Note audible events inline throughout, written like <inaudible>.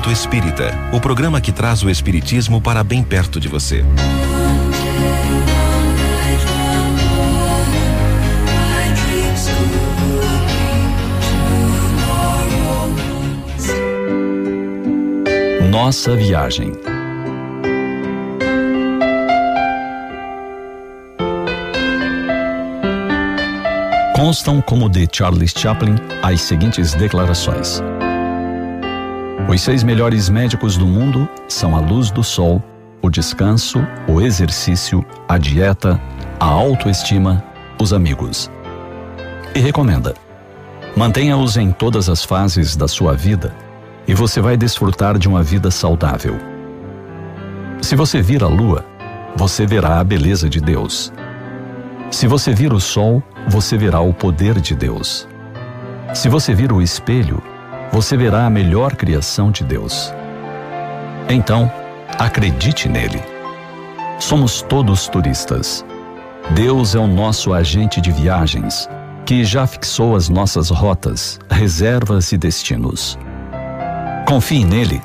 Momento Espírita, o programa que traz o Espiritismo para bem perto de você. Nossa viagem. Constam como de Charles Chaplin as seguintes declarações. Os seis melhores médicos do mundo são a luz do sol, o descanso, o exercício, a dieta, a autoestima, os amigos. E recomenda: mantenha-os em todas as fases da sua vida e você vai desfrutar de uma vida saudável. Se você vir a lua, você verá a beleza de Deus. Se você vir o sol, você verá o poder de Deus. Se você vir o espelho, você verá a melhor criação de Deus. Então, acredite nele. Somos todos turistas. Deus é o nosso agente de viagens, que já fixou as nossas rotas, reservas e destinos. Confie nele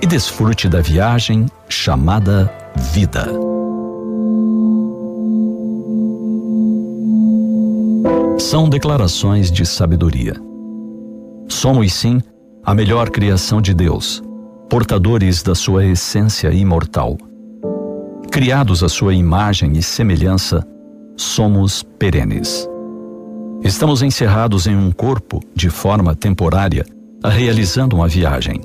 e desfrute da viagem chamada vida. São declarações de sabedoria. Somos sim a melhor criação de Deus, portadores da sua essência imortal. Criados à sua imagem e semelhança, somos perenes. Estamos encerrados em um corpo de forma temporária realizando uma viagem.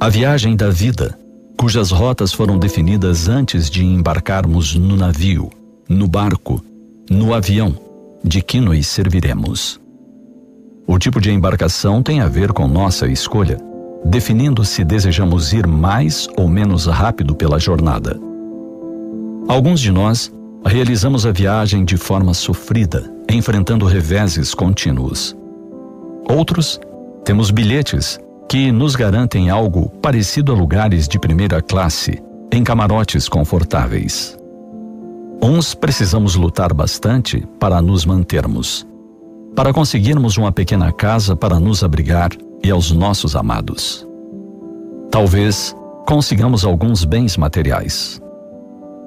A viagem da vida, cujas rotas foram definidas antes de embarcarmos no navio, no barco, no avião, de que nos serviremos. O tipo de embarcação tem a ver com nossa escolha, definindo se desejamos ir mais ou menos rápido pela jornada. Alguns de nós realizamos a viagem de forma sofrida, enfrentando reveses contínuos. Outros temos bilhetes que nos garantem algo parecido a lugares de primeira classe, em camarotes confortáveis. Uns precisamos lutar bastante para nos mantermos, para conseguirmos uma pequena casa para nos abrigar e aos nossos amados. Talvez consigamos alguns bens materiais.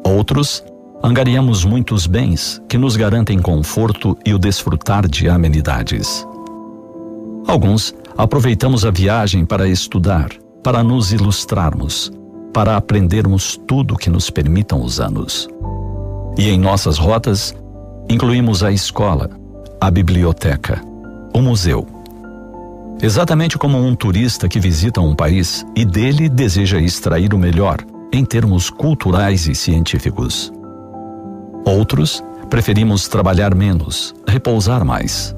Outros, angariamos muitos bens que nos garantem conforto e o desfrutar de amenidades. Alguns aproveitamos a viagem para estudar, para nos ilustrarmos, para aprendermos tudo que nos permitam os anos. E em nossas rotas, incluímos a escola, a biblioteca, o museu. Exatamente como um turista que visita um país e dele deseja extrair o melhor em termos culturais e científicos. Outros preferimos trabalhar menos, repousar mais.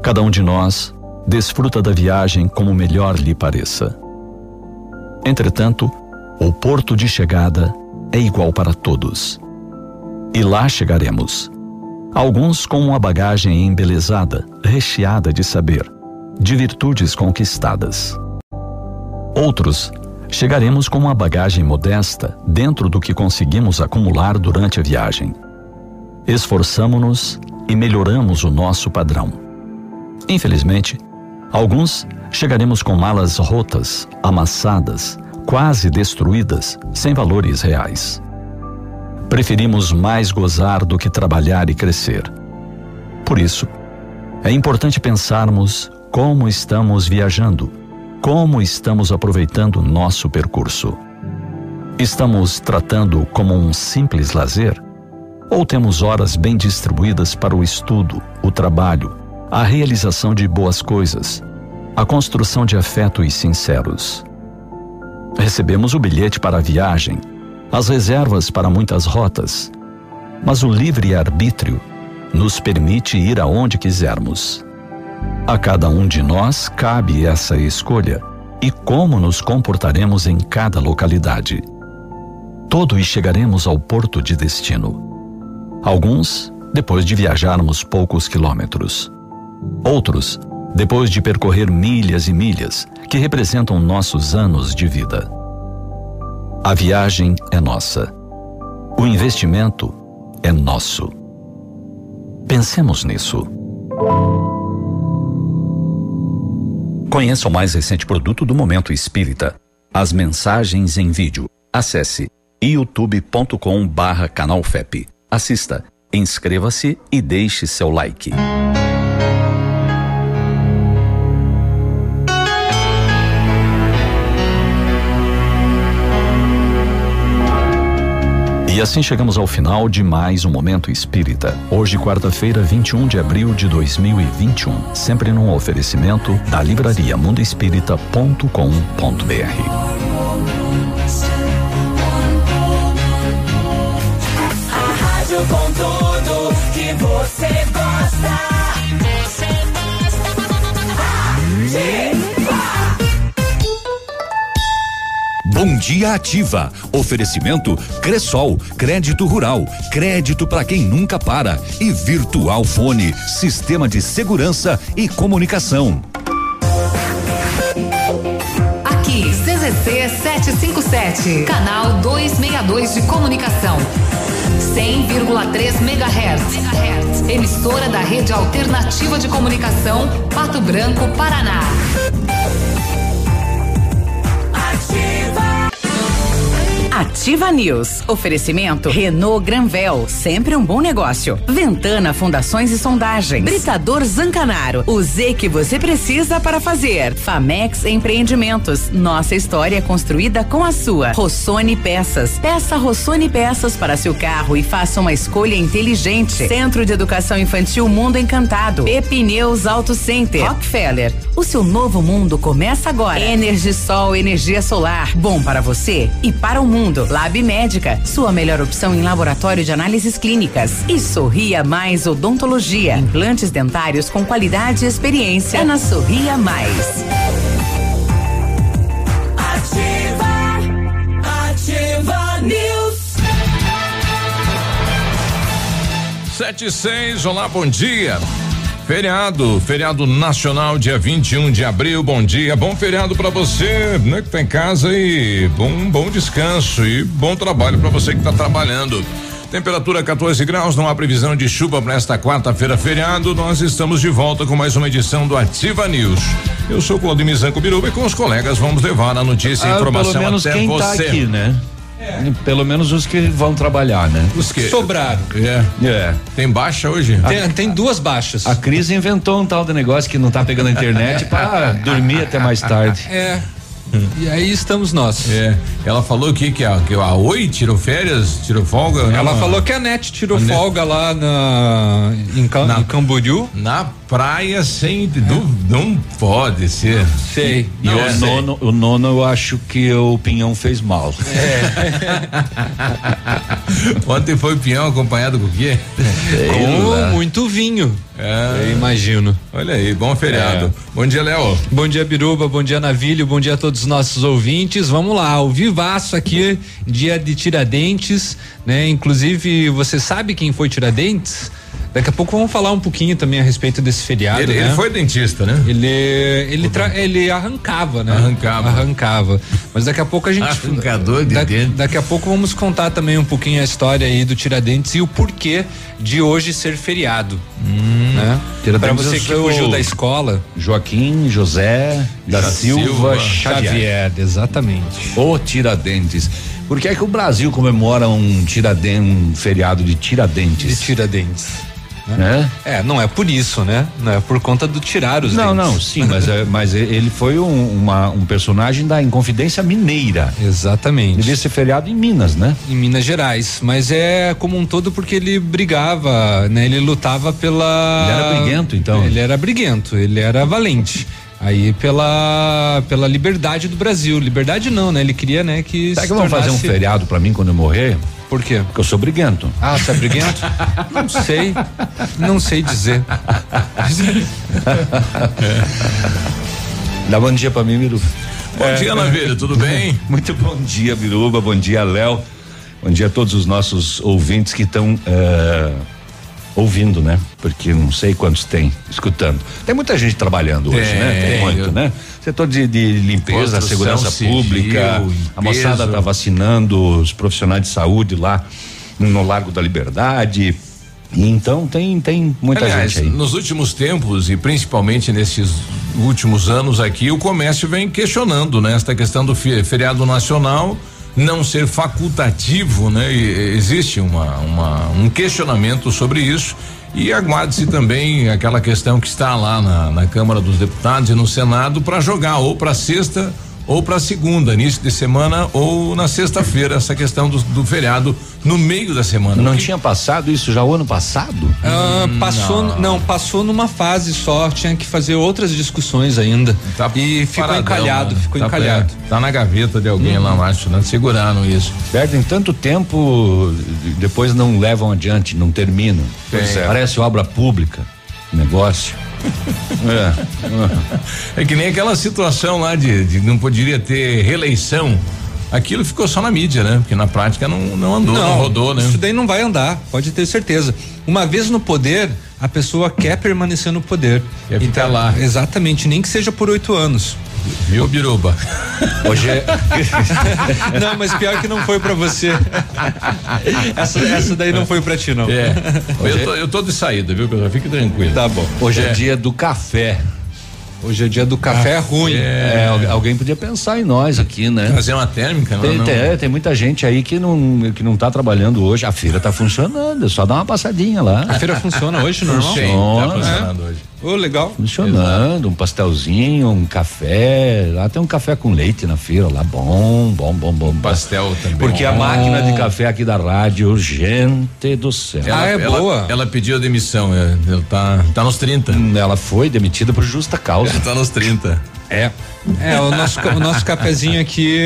Cada um de nós desfruta da viagem como melhor lhe pareça. Entretanto, o porto de chegada é igual para todos. E lá chegaremos. Alguns com uma bagagem embelezada, recheada de saber, de virtudes conquistadas. Outros chegaremos com uma bagagem modesta dentro do que conseguimos acumular durante a viagem. Esforçamo-nos e melhoramos o nosso padrão. Infelizmente, Alguns chegaremos com malas rotas, amassadas, quase destruídas, sem valores reais. Preferimos mais gozar do que trabalhar e crescer. Por isso, é importante pensarmos como estamos viajando, como estamos aproveitando nosso percurso. Estamos tratando como um simples lazer? Ou temos horas bem distribuídas para o estudo, o trabalho, a realização de boas coisas, a construção de afetos sinceros. Recebemos o bilhete para a viagem, as reservas para muitas rotas, mas o livre-arbítrio nos permite ir aonde quisermos. A cada um de nós cabe essa escolha e como nos comportaremos em cada localidade. Todos chegaremos ao porto de destino. Alguns depois de viajarmos poucos quilômetros. Outros, depois de percorrer milhas e milhas, que representam nossos anos de vida. A viagem é nossa. O investimento é nosso. Pensemos nisso. Conheça o mais recente produto do Momento Espírita, as mensagens em vídeo. Acesse youtube.com barra. Assista, inscreva-se e deixe seu like. Assim chegamos ao final de mais um Momento Espírita. Hoje, quarta-feira, 21 de abril de 2021. Sempre num oferecimento da livraria mundoespírita.com.br. Com tudo que você gosta. Você gosta. Bom Dia Ativa. Oferecimento Cressol, crédito rural, crédito para quem nunca para e Virtual Fone, sistema de segurança e comunicação. Aqui, CZC 757, canal 262 de comunicação. 100,3 MHz. Emissora da Rede Alternativa de Comunicação, Pato Branco, Paraná. Ativa News. Oferecimento Renault Granvel, sempre um bom negócio. Ventana Fundações e Sondagens. Britador Zancanaro, o Z que você precisa para fazer. Famex Empreendimentos. Nossa história é construída com a sua. Rossoni Peças. Peça Rossoni Peças para seu carro e faça uma escolha inteligente. Centro de Educação Infantil Mundo Encantado. Pepineus Auto Center. Rockefeller. O seu novo mundo começa agora. Energisol, energia solar. Bom para você e para o mundo. Lab Médica, sua melhor opção em laboratório de análises clínicas. E Sorria Mais Odontologia. Implantes dentários com qualidade e experiência. É na Sorria Mais. Ativa, ativa News. Sete e seis, olá, bom dia. Feriado, feriado nacional, dia 21 de abril. Bom dia, bom feriado para você, né, que tá em casa e bom, bom descanso e bom trabalho para você que tá trabalhando. Temperatura 14 graus, não há previsão de chuva para esta quarta-feira, feriado. Nós estamos de volta com mais uma edição do Ativa News. Eu sou Claudio Zanco Biruba e com os colegas vamos levar a notícia e Ah, informação pelo menos até quem você. tá aqui, né? Pelo menos os que vão trabalhar, né? Os que Sobraram. É. É. Tem baixa hoje? Tem, tem duas baixas. A Cris inventou um tal de negócio que não tá pegando a internet para <laughs> dormir até mais tarde. É. E aí estamos nós. É. Ela falou que, que, a, que a Oi tirou férias, tirou folga. Ela Não, falou que a NET tirou A Net- folga lá na, em, Cam- Na- em Camboriú. Na praia sem. Não, não pode ser. Sei. E Não, o, sei. nono, o nono eu acho que o Pinhão fez mal. <laughs> Ontem foi o peão acompanhado com o quê? Com muito vinho. É. Eu imagino. Olha aí, bom feriado. Bom dia, Léo. Bom dia, Biruba. Bom dia, Navilho. Bom dia a todos os nossos ouvintes. Vamos lá, ao vivaço aqui, dia de Tiradentes, né? Inclusive, você sabe quem foi Tiradentes? Daqui a pouco vamos falar um pouquinho também a respeito desse feriado. Ele, né? ele foi dentista, né? Ele ele, tra- ele arrancava, né? Arrancava. Arrancava. Mas daqui a pouco a gente Arrancador de da- dente. Daqui a pouco vamos contar também um pouquinho a história aí do Tiradentes e o porquê de hoje ser feriado, né? Para você é que fugiu da escola, Joaquim José da Da Silva, Silva Xavier. Xavier, exatamente. O Tiradentes. Por que é que o Brasil comemora um tiraden, um feriado de De Tiradentes? Tiradentes. Né? É, não é por isso, né? Não é por conta do tirar os Não, dentes. não, sim, mas, é, mas ele foi um, uma- um personagem da Inconfidência Mineira. Exatamente. Devia ser feriado em Minas, né? em Minas Gerais, mas é como um todo porque ele brigava, né? Ele lutava pela. Ele era briguento, então? Ele era briguento, ele era valente. Aí pela pela liberdade do Brasil, liberdade não, né? Ele queria, né, que Será se que vão fazer um feriado pra mim quando eu morrer? Por quê? Porque eu sou briguento. Ah, você é briguento? <laughs> não sei, não sei dizer. Dá bom dia pra mim, Biruba. Bom dia, Navilha, tudo bem? <laughs> Muito bom dia, Biruba. Bom dia, Léo. Bom dia a todos os nossos ouvintes que estão eh, ouvindo, né? Porque não sei quantos tem escutando. Tem muita gente trabalhando hoje, Tem, né? Tem tem. muito, né? Setor de, de limpeza, segurança civil, pública. A moçada tá vacinando os profissionais de saúde lá no Largo da Liberdade. Então tem, tem muita Aliás, gente aí. nos últimos tempos e principalmente nesses últimos anos aqui, o comércio vem questionando, né? Esta questão do fe- feriado nacional não ser facultativo, né? E existe uma, uma- um questionamento sobre isso. E aguarde-se também aquela questão que está lá na, na Câmara dos Deputados e no Senado para jogar ou para sexta ou para segunda, início de semana ou na sexta-feira, essa questão do, do feriado no meio da semana. Não Porque- tinha passado isso já o ano passado? Ah, passou, não. passou numa fase só, tinha que fazer outras discussões ainda. Tá e ficou paradão, encalhado, né? ficou Tá encalhado. perto. Tá na gaveta de alguém lá, acho, né? Seguraram isso. Perdem tanto tempo, depois não levam adiante, não terminam. Pois é. Parece obra pública, negócio. <laughs> é. É que nem aquela situação lá de, de não poderia ter reeleição. Aquilo ficou só na mídia, né? Porque na prática não, não andou, não, rodou, né? Isso daí não vai andar, pode ter certeza. Uma vez no poder, a pessoa quer permanecer no poder. Quer ficar lá. Exatamente, nem que seja por oito anos. Viu, Biruba? Hoje é. <laughs> não, mas pior que não foi pra você. essa, essa daí não foi pra ti, não. É. Eu tô, eu tô de saída, viu, pessoal? Fique tranquilo. Tá bom. Hoje é. É. dia do café. Hoje é dia do café ruim. É, al- alguém podia pensar em nós aqui, né? Fazer uma térmica, não, Tem, não. tem- tem muita gente aí que não, que não tá trabalhando hoje. A feira tá funcionando, é só dar uma passadinha lá. A feira funciona hoje, normal? Sim, tá Funciona. funcionando hoje. Ô, legal. Funcionando, um pastelzinho, um café. Lá tem um café com leite na feira, lá bom, bom, bom, bom. bom. Pastel também. Porque a Bom. máquina de café aqui da rádio, gente do céu. Ah, é ela, boa. Ela pediu a demissão, é, ela tá, tá nos 30. Ela foi demitida por justa causa. <laughs> tá nos 30. É. É, o nosso, o nosso cafezinho aqui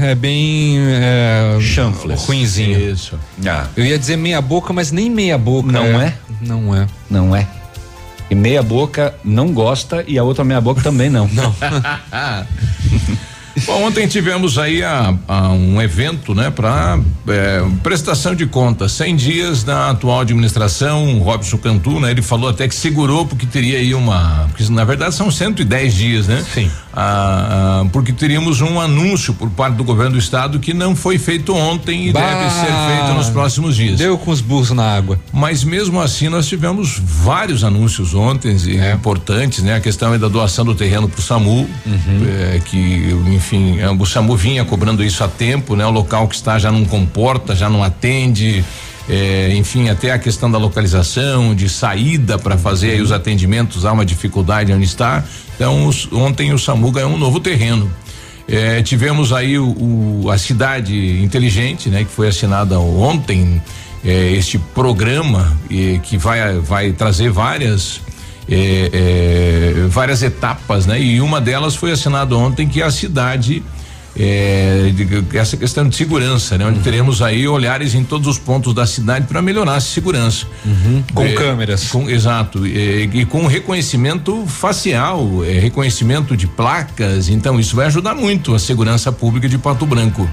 é bem. É, Chanfles. Ruinzinho. Isso. Ah, Eu ia dizer meia boca, mas nem meia boca. Não é? Não é. não é. E meia boca não gosta e a outra meia boca também não. Não. <laughs> Bom, ontem tivemos aí a, a um evento, né, para prestação de contas, 100 dias da atual administração, o Robson Cantu, né, ele falou até que segurou porque teria aí uma, porque na verdade são 110 dias, né? Sim. Ah, ah, porque teríamos um anúncio por parte do governo do estado que não foi feito ontem e Bah! deve ser feito nos próximos dias. Deu com os burros na água. Mas mesmo assim nós tivemos vários anúncios ontem e É. importantes, né? A questão é da doação do terreno para o SAMU, Uhum. é, que enfim é, o SAMU vinha cobrando isso há tempo, né? O local que está já não comporta, já não atende. é, enfim, até a questão da localização, de saída para fazer aí os atendimentos, há uma dificuldade onde está. Então, os- ontem o SAMU ganhou um novo terreno. É, tivemos aí o, o- a cidade inteligente, né, que foi assinada ontem, é, este programa eh, que vai vai trazer várias é, é, várias etapas, né? E uma delas foi assinada ontem que é a cidade é, de- essa questão de segurança, né? Onde teremos aí olhares em todos os pontos da cidade para melhorar a segurança. Com É, câmeras. com- exato. E, e com reconhecimento facial, é, reconhecimento de placas. Então, isso vai ajudar muito a segurança pública de Pato Branco.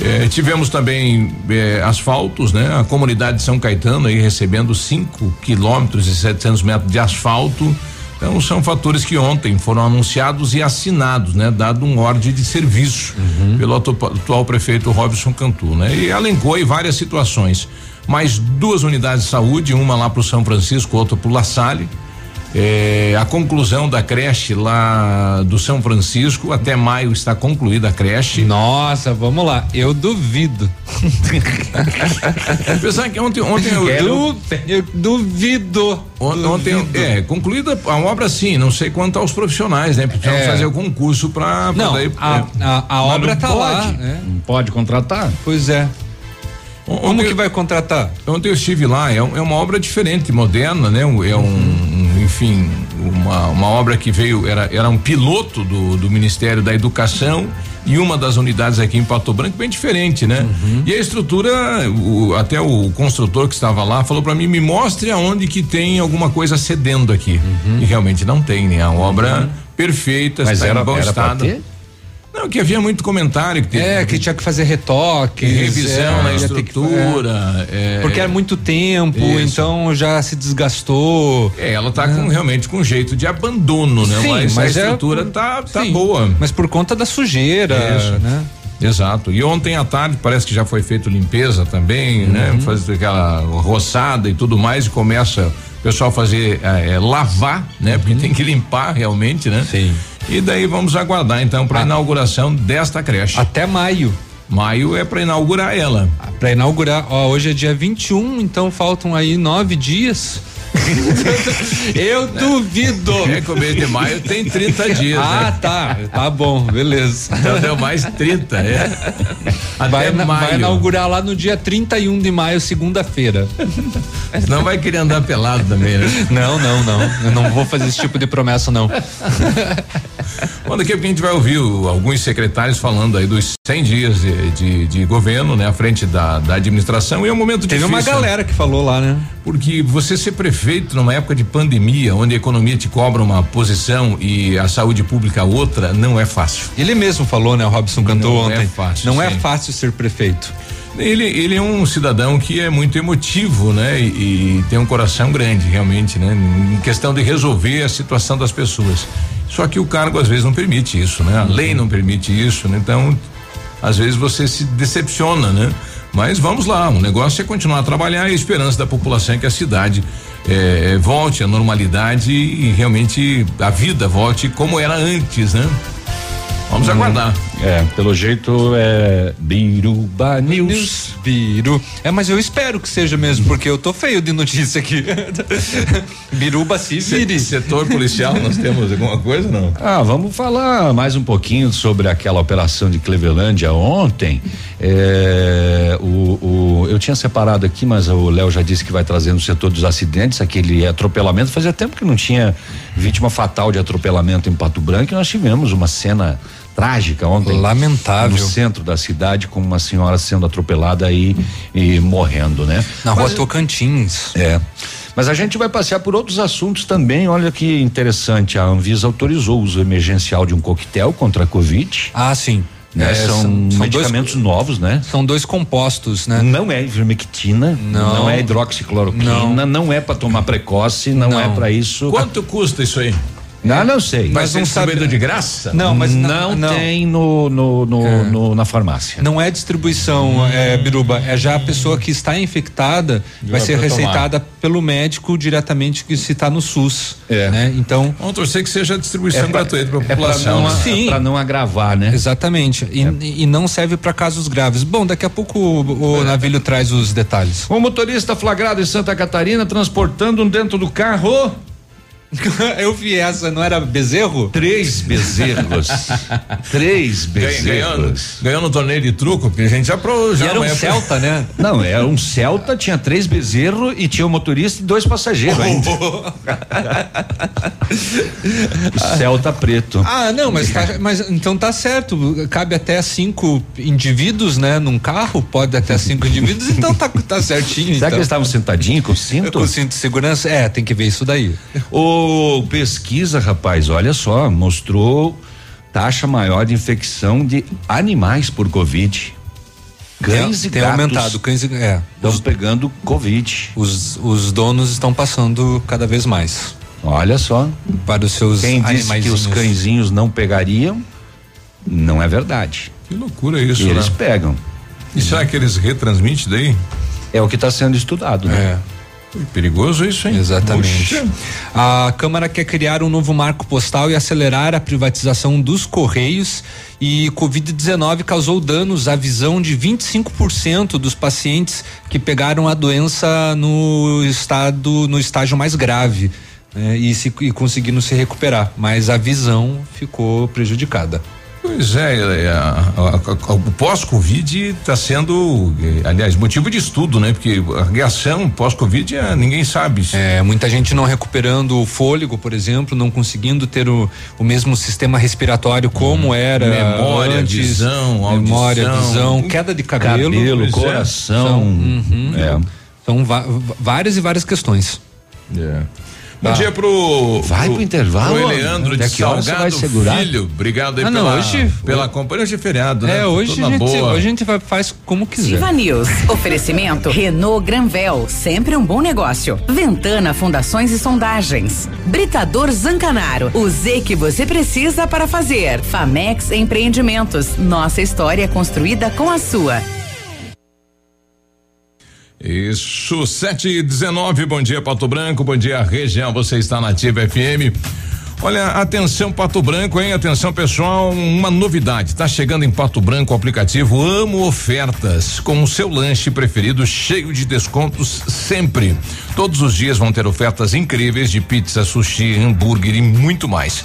É, tivemos também é, asfaltos, né? A comunidade de São Caetano aí recebendo 5 quilômetros e 700 metros de asfalto. Então são fatores que ontem foram anunciados e assinados, né? Dado um ordem de serviço pelo atu- atual prefeito Robson Cantu, né? E elencou aí várias situações. Mais duas unidades de saúde, uma lá para o São Francisco, outra para o La Salle. É, a conclusão da creche lá do São Francisco, até maio está concluída a creche. Nossa, vamos lá. Eu duvido. <laughs> Apesar que ontem, ontem eu, Du- eu duvido. On- Ontem, Duvido. é, concluída a obra sim, não sei quanto aos profissionais, né? Precisamos É. fazer o concurso para Não, daí, a, é. a, a obra tá pode. lá. é. Não pode contratar? Pois é. Como ontem- que vai contratar? Ontem eu estive lá, é, é uma obra diferente, moderna, né? É um, um, enfim, uma, uma obra que veio, era, era um piloto do, do Ministério da Educação e uma das unidades aqui em Pato Branco bem diferente, né? E a estrutura, o- até o construtor que estava lá falou para mim, me mostre aonde que tem alguma coisa cedendo aqui. E realmente não tem, né? A obra perfeita, Mas está era, em bom era pra estado. ter? Não, que havia muito comentário que teve É, que tinha que fazer retoque. revisão na ia ter que- estrutura. é, é, porque era muito tempo, Isso. então já se desgastou. É, ela tá com realmente com jeito de abandono, né? Sim, mas, mas a é estrutura por- tá, tá Sim, boa. Mas por conta da sujeira, Isso. né? Exato. E ontem à tarde parece que já foi feito limpeza também, Uhum. né? Fazer aquela roçada e tudo mais e começa pessoal fazer eh, lavar, né? Porque tem que limpar realmente, né? Uhum. Sim. E daí vamos aguardar então para a inauguração desta creche. Até maio. Maio é para inaugurar ela. Para inaugurar, ó, hoje é dia 21, então faltam aí nove dias. <laughs> Eu duvido. É que o mês de maio tem 30 dias, Ah, né? tá. Tá bom, beleza. Então deu mais 30, é. Até Vai, maio. vai inaugurar lá no dia 31 de maio, segunda-feira. Senão vai querer andar pelado também, né? Não, não, não. Eu não vou fazer esse tipo de promessa, não. Bom, daqui a pouco a gente vai ouvir alguns secretários falando aí dos 100 dias de, de, de governo, né? À frente da, da administração e é um momento Teve difícil. uma galera que falou lá, né? Porque você ser prefeito numa época de pandemia, onde a economia te cobra uma posição e a saúde pública outra, não é fácil. Ele mesmo falou, né? O Robson cantou Não é ontem. fácil, não é sim. fácil ser prefeito. Ele, ele é um cidadão que é muito emotivo, né? E, e tem um coração grande, realmente, né? Em questão de resolver a situação das pessoas. Só que o cargo às vezes não permite isso, né? A lei não permite isso, né? Então, às vezes você se decepciona, né? Mas vamos lá, o negócio é continuar a trabalhar e a esperança da população é que a cidade eh, volte à normalidade e realmente a vida volte como era antes, né? Vamos aguardar. É, pelo jeito é Biruba News. Biru. É, mas eu espero que seja mesmo, porque eu tô feio de notícia aqui. <laughs> Biruba se vire. Setor policial, nós temos alguma coisa não? Ah, vamos falar mais um pouquinho sobre aquela operação de Clevelândia ontem. É, o, o- eu tinha separado aqui, mas o Léo já disse que vai trazer no setor dos acidentes aquele atropelamento. Fazia tempo que não tinha vítima fatal de atropelamento em Pato Branco e nós tivemos uma cena trágica ontem. Lamentável. No centro da cidade, com uma senhora sendo atropelada aí e morrendo, né? Na rua Mas- Tocantins. é. Mas a gente vai passear por outros assuntos também. Olha que interessante. A Anvisa autorizou o uso emergencial de um coquetel contra a Covid. Ah, sim. Né? É, são, medicamentos dois, novos, né? são dois compostos, né? Não é ivermectina, Não. não, é hidroxicloroquina, não, é para tomar precoce, não, Não. é para isso. Quanto custa isso aí? Não, não sei. Vai Mas sabe- distribuído de graça? Não, mas não, não, tem no, no, no- É. no- na farmácia. Não é distribuição, é, Biruba. É já a pessoa que está infectada vai ser pra tomar. receitada pelo médico diretamente que se está no SUS. É. Né? Então, Vamos torcer que seja distribuição pra- gratuita para a é para população. não? Sim. pra não agravar, né? exatamente. E, e não serve para casos graves. Bom, daqui a pouco o, o Navilho traz os detalhes. Um motorista flagrado em Santa Catarina transportando dentro do carro <laughs> Eu vi essa, não era bezerro? três bezerros. <laughs> três ganhou, bezerros. ganhou no torneio de truco, porque a gente já pro, já E era um Celta, né? <laughs> Não, era um Celta, tinha três bezerros e tinha um motorista e dois passageiros ainda. o Celta preto. Ah, não, mas, tá- mas então tá certo. Cabe até cinco indivíduos, né? Num carro, pode até cinco indivíduos, então tá, tá certinho. Será que então. eles estavam sentadinhos com cinto? Com cinto de segurança? É, tem que ver isso daí. O pesquisa, rapaz, olha só, mostrou taxa maior de infecção de animais por Covid. Cães tem, e tem gatos aumentado. Cães e, é, estão os, pegando Covid. os, os donos estão passando cada vez mais Olha só. para os seus Quem disse que os cãezinhos não pegariam, não é verdade. Que loucura isso, E eles né? pegam. E será que eles retransmitem daí? É o que está sendo estudado, né? É. Perigoso isso, hein? Exatamente. Poxa. A Câmara quer criar um novo marco postal e acelerar a privatização dos Correios. E Covid-19 causou danos à visão de 25% dos pacientes que pegaram a doença no estado, no estágio mais grave. né, e, se, e conseguindo se recuperar, mas a visão ficou prejudicada. Pois é, é, a- a- a- o pós-Covid está sendo, eh, aliás, motivo de estudo, né? Porque a reação pós-Covid é, ninguém sabe. É, muita gente não recuperando o fôlego, por exemplo, não conseguindo ter o, o mesmo sistema respiratório como era Memória, antes, visão, memória, audição. visão, queda de cabelo, Cabelo, é. coração. Uhum. É. São várias e várias questões. É. Bom Ah. dia pro. Vai pro intervalo, Pro Eleandro até de Salgado vai segurar? Filho. Obrigado aí Ah, não, pela, hoje- pela companhia. Hoje é feriado, né? É, hoje Tô a gente, boa. hoje a gente vai, faz como quiser. Ativa News. Oferecimento Renault Granvel, sempre um bom negócio. Ventana Fundações e Sondagens. Britador Zancanaro, o Z que você precisa para fazer. Famex Empreendimentos, nossa história construída com a sua. Isso, 7 e 19 bom dia Pato Branco, bom dia região, você está na Ativa FM. Olha, atenção Pato Branco, hein? Atenção pessoal, uma novidade. Tá chegando em Pato Branco o aplicativo Amo Ofertas, com o seu lanche preferido cheio de descontos sempre. Todos os dias vão ter ofertas incríveis de pizza, sushi, hambúrguer e muito mais.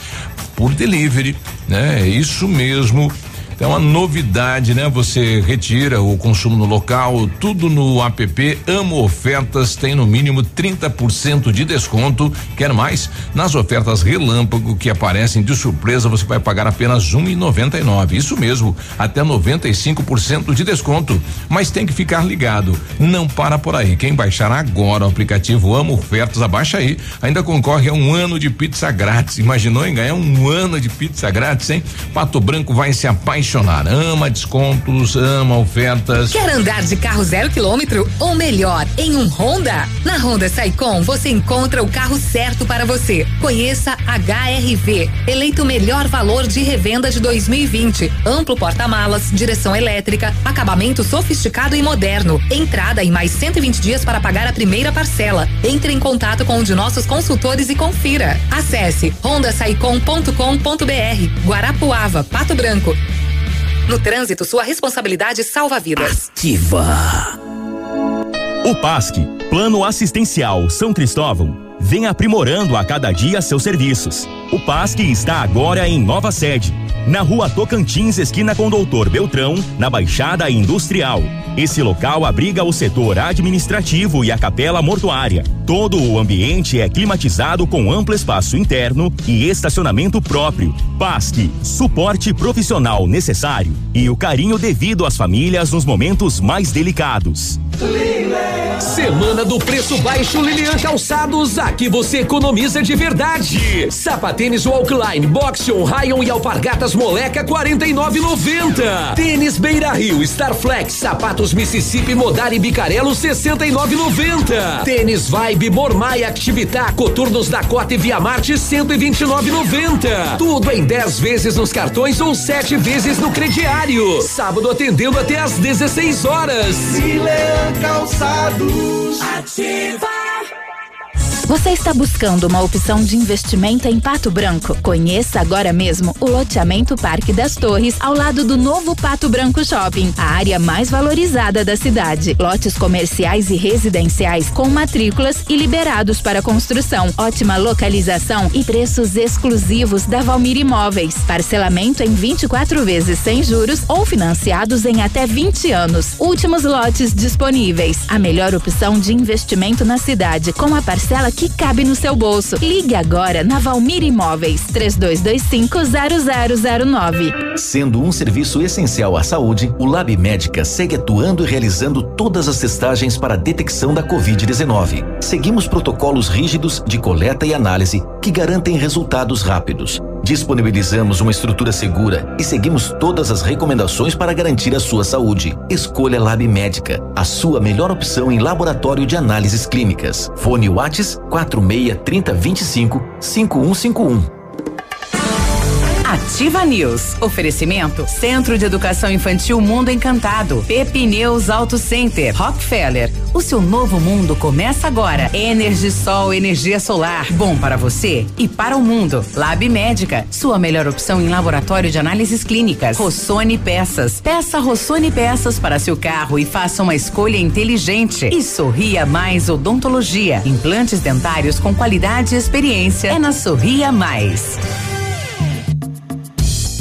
Por delivery, né? É isso mesmo. Então, a novidade, né? Você retira o consumo no local, tudo no app Amo Ofertas tem no mínimo 30% de desconto. Quer mais? Nas ofertas relâmpago que aparecem de surpresa, você vai pagar apenas um e noventa e nove. Isso mesmo, até 95% de desconto. Mas tem que ficar ligado. Não para por aí. Quem baixar agora o aplicativo Amo Ofertas, abaixa aí. Ainda concorre a um ano de pizza grátis. Imaginou em ganhar um ano de pizza grátis, hein? Pato Branco vai se apaixonar. Ama descontos, ama ofertas. Quer andar de carro zero quilômetro ou melhor, em um Honda? Na Honda Saicom você encontra o carro certo para você. Conheça HRV, eleito o melhor valor de revenda de 2020. Amplo porta-malas, direção elétrica, acabamento sofisticado e moderno. Entrada em mais 120 dias para pagar a primeira parcela. Entre em contato com um de nossos consultores e confira. Acesse hondasaicom.com.br. Guarapuava, Pato Branco. No trânsito, sua responsabilidade salva vidas. O PASC, Plano Assistencial São Cristóvão, vem aprimorando a cada dia seus serviços. O PASC está agora em nova sede, na rua Tocantins, esquina com Doutor Beltrão, na Baixada Industrial. Esse local abriga o setor administrativo e a capela mortuária. Todo o ambiente é climatizado com amplo espaço interno e estacionamento próprio. PASC, suporte profissional necessário e o carinho devido às famílias nos momentos mais delicados. Semana do preço baixo Lilian Calçados, aqui você economiza de verdade. Sapatênis Walkline, Boxion, Rayon e Alpargatas Moleca 49,90. Tênis Beira Rio, Starflex, sapatos Mississippi, Modar e Bicarelo 69,90. Tênis Vibe, Mormai, Activitar, Coturnos da Cota e Via Marte 129,90. Tudo em 10 vezes nos cartões ou 7 vezes no crediário. Sábado atendendo até às 16 horas. Você está buscando uma opção de investimento em Pato Branco? Conheça agora mesmo o loteamento Parque das Torres, ao lado do novo Pato Branco Shopping, a área mais valorizada da cidade. Lotes comerciais e residenciais com matrículas e liberados para construção. Ótima localização e preços exclusivos da Valmir Imóveis. Parcelamento em 24 vezes sem juros ou financiados em até 20 anos. Últimos lotes disponíveis. A melhor opção de investimento na cidade, com a parcela que cabe no seu bolso. Ligue agora na Valmir Imóveis 32250009. Sendo um serviço essencial à saúde, o Lab Médica segue atuando e realizando todas as testagens para a detecção da Covid-19. Seguimos protocolos rígidos de coleta e análise que garantem resultados rápidos. Disponibilizamos uma estrutura segura e seguimos todas as recomendações para garantir a sua saúde. Escolha Lab Médica, a sua melhor opção em laboratório de análises clínicas. Fone Whats 46 30 25 5151. Ativa News. Oferecimento Centro de Educação Infantil Mundo Encantado. Pepineus Auto Center. Rockefeller. O seu novo mundo começa agora. Energisol, energia solar. Bom para você e para o mundo. Lab Médica. Sua melhor opção em laboratório de análises clínicas. Rossoni Peças. Peça Rossoni Peças para seu carro e faça uma escolha inteligente. E Sorria Mais Odontologia. Implantes dentários com qualidade e experiência. É na Sorria Mais.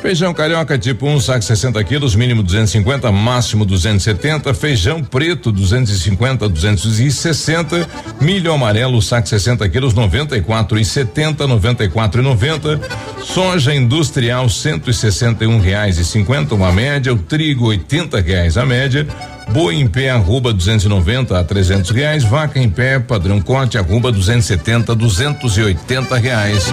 Feijão carioca tipo 1, um, saco 60 quilos, mínimo 250, máximo 270. Feijão preto 250, 260. Milho amarelo, saco 60 quilos, 94 e 70, 94 e 90. Soja industrial 161 reais e 50, uma média. O trigo 80 reais a média. Boi em pé, arroba 290 a 300 reais. Vaca em pé, padrão corte, arroba 270 280 reais.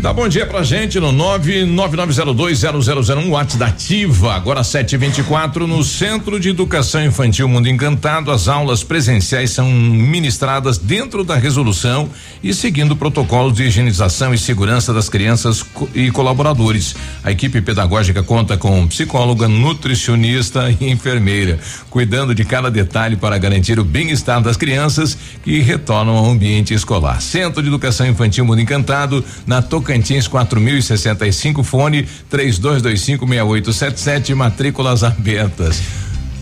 Dá bom dia pra gente no 999020001 WhatsApp da Ativa. Agora 724 no Centro de Educação Infantil Mundo Encantado. As aulas presenciais são ministradas dentro da resolução e seguindo protocolos de higienização e segurança das crianças e colaboradores. A equipe pedagógica conta com psicóloga, nutricionista e enfermeira, cuidando de cada detalhe para garantir o bem-estar das crianças que retornam ao ambiente escolar. Centro de Educação Infantil Mundo Encantado, na Toca Tocantins 4065, fone 32256877, matrículas abertas.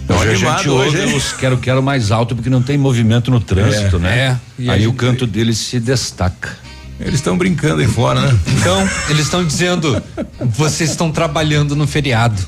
Então, hoje a gente ouve hoje, os quero quero mais alto porque não tem movimento no trânsito, é, né? É, Aí o canto deles se destaca. Eles estão brincando aí fora, né? Então, eles estão dizendo, vocês estão trabalhando no feriado.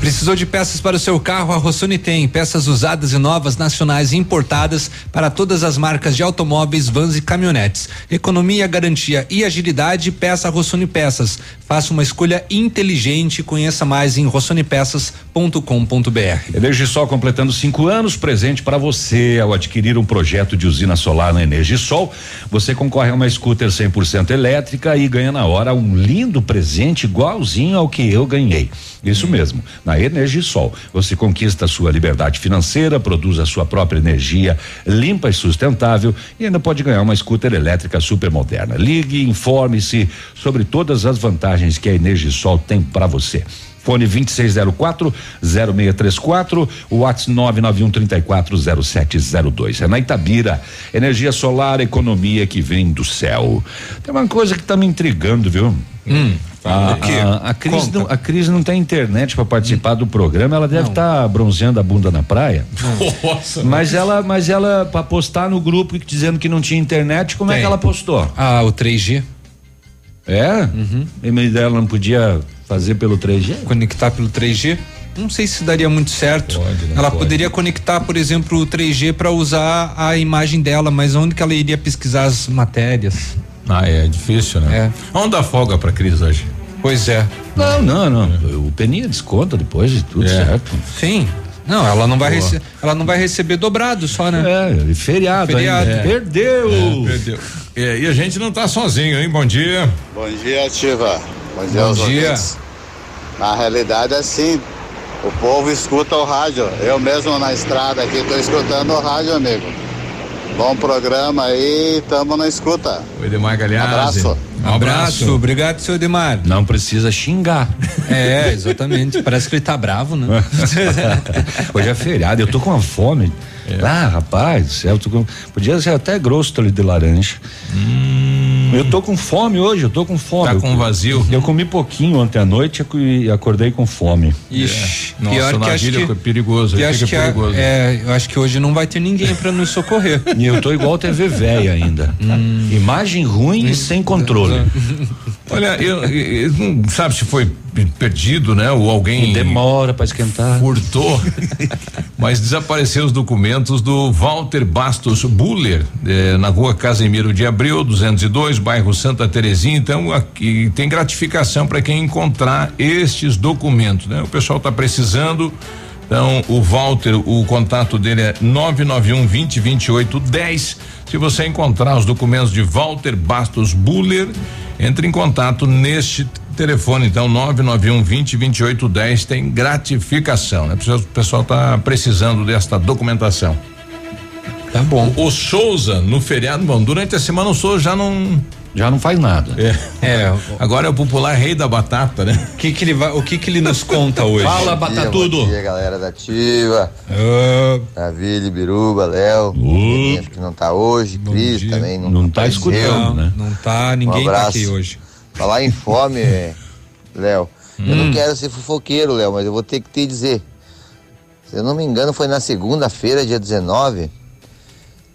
Precisou de peças para o seu carro? A Rossoni tem peças usadas e novas, nacionais e importadas para todas as marcas de automóveis, vans e caminhonetes. Economia, garantia e agilidade, peça Rossoni Peças. Faça uma escolha inteligente, conheça mais em rossonepeças.com.br. Energisol completando cinco anos, presente para você ao adquirir um projeto de usina solar na Energisol, você concorre a uma scooter 100% elétrica e ganha na hora um lindo presente igualzinho ao que eu ganhei. Isso hum. mesmo. Na Energisol, você conquista a sua liberdade financeira, produz a sua própria energia limpa e sustentável e ainda pode ganhar uma scooter elétrica super moderna. Ligue, informe-se sobre todas as vantagens que a Energisol tem para você fone 2604 0634, o WhatsApp 991 340702. É na Itabira, energia solar, economia que vem do céu. Tem uma coisa que tá me intrigando, viu? Hum, a, a, a, Cris não, a Cris não tem internet para participar do programa, ela deve estar tá bronzeando a bunda na praia. <laughs> Nossa. Mas ela, mas ela para postar no grupo dizendo que não tinha internet, como tem. é que ela postou? Ah, o 3G. É? Uhum. E dela não podia fazer pelo 3G? Conectar pelo 3G? Não sei se daria muito certo. Pode, ela pode. poderia conectar, por exemplo, o 3G para usar a imagem dela, mas onde que ela iria pesquisar as matérias? Ah, é difícil, né? É. Vamos dar folga pra Cris hoje. Pois é. Não, não, não. O Peninha desconta depois de tudo, é. certo? Sim. Não, ela não vai receber, ela não vai receber dobrado só, né? É, feriado, feriado. É. Perdeu. É, perdeu. É, e a gente não tá sozinho, hein? Bom dia. Bom dia, Ativa. Bom dia, Bom dia. Na realidade, é assim, o povo escuta o rádio. Eu mesmo na estrada aqui estou escutando o rádio, amigo. Bom programa aí, tamo na escuta. O Edemar Galhardo. Abraço. Um abraço. Obrigado, seu Edemar. Não precisa xingar. <laughs> É, exatamente. Parece que ele tá bravo, né? <laughs> Hoje é feriado, eu tô com uma fome. É. Ah, rapaz do céu, com, podia ser até grosso ali de laranja. Hum. Eu tô com fome hoje, eu tô com fome. Tá com vazio? Eu comi pouquinho ontem à noite e acordei com fome. Ixi, é. Nossa, pior que acho que, é perigoso, que acho que é perigoso. É, eu acho que hoje não vai ter ninguém para nos socorrer. <laughs> E eu tô igual TV velha ainda. Hum. Imagem ruim hum. e sem controle. Olha, eu, eu, não sabe se foi perdido, né? Ou alguém demora para esquentar. Furtou. <laughs> mas desapareceu os documentos do Walter Bastos Buller eh, na rua Casemiro de Abreu, 202, bairro Santa Terezinha. Então, aqui tem gratificação para quem encontrar estes documentos, né? O pessoal está precisando. Então, o Walter, o contato dele é 991 20 28 10. Se você encontrar os documentos de Walter Bastos Buller, entre em contato neste Telefone então 991 20 28 10 tem gratificação, né? O pessoal tá precisando desta documentação. Tá bom. O, o Souza no feriado, bom, durante a semana o Souza já não já não faz nada. É. é. Agora é o popular rei da batata, né? Que que ele vai, o que que ele nos conta hoje? Fala, Batatudo. Bom dia, galera da Ativa. Uh. Davi, Biruba, Léo. Uh. que não tá hoje. Bom Cris dia. também não, não tá escutando, né? Não tá, ninguém um tá aqui hoje. Falar em fome, <laughs> Léo. Hum. Eu não hum. quero ser fofoqueiro, Léo, mas eu vou ter que te dizer. Se eu não me engano, foi na segunda-feira, dia 19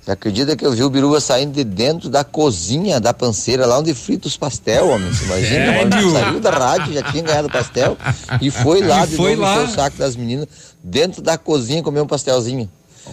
você acredita que eu vi o Biruba saindo de dentro da cozinha da panceira, lá onde frita os pastel, homem? Você imagina? Sério? Saiu da rádio, já tinha ganhado pastel e foi lá e de foi novo lá. o saco das meninas dentro da cozinha comer um pastelzinho.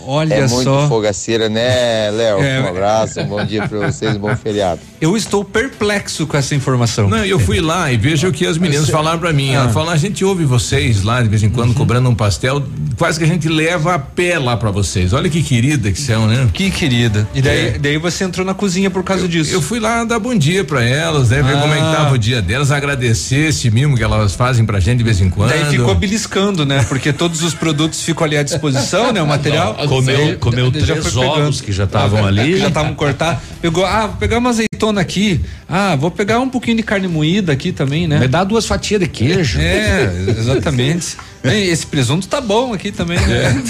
Olha é muito só. fogaceira, né, Léo? É, um abraço, um bom dia para vocês, um bom feriado. Eu estou perplexo com essa informação. Não, eu fui lá e veja o que as meninas Você... falaram para mim. Ah. Elas falaram, a gente ouve vocês lá de vez em quando uhum. cobrando um pastel, quase que a gente leva a pé lá para vocês. Olha que querida que são, né? Que querida. E daí, é. daí você entrou na cozinha por causa eu, disso? Eu fui lá dar bom dia para elas, né? Ver ah. como é que tava o dia delas, agradecer esse mimo que elas fazem pra gente de vez em quando. Daí ficou beliscando, né? Porque todos os produtos ficam ali à disposição, né? O <laughs> material. Comeu, comeu três ovos que já estavam ali. já estavam cortados. Pegou, ah, vou pegar uma azeitona aqui. Ah, vou pegar um pouquinho de carne moída aqui também, né? Me dá duas fatias de queijo. É, exatamente. Esse presunto tá bom aqui também, né?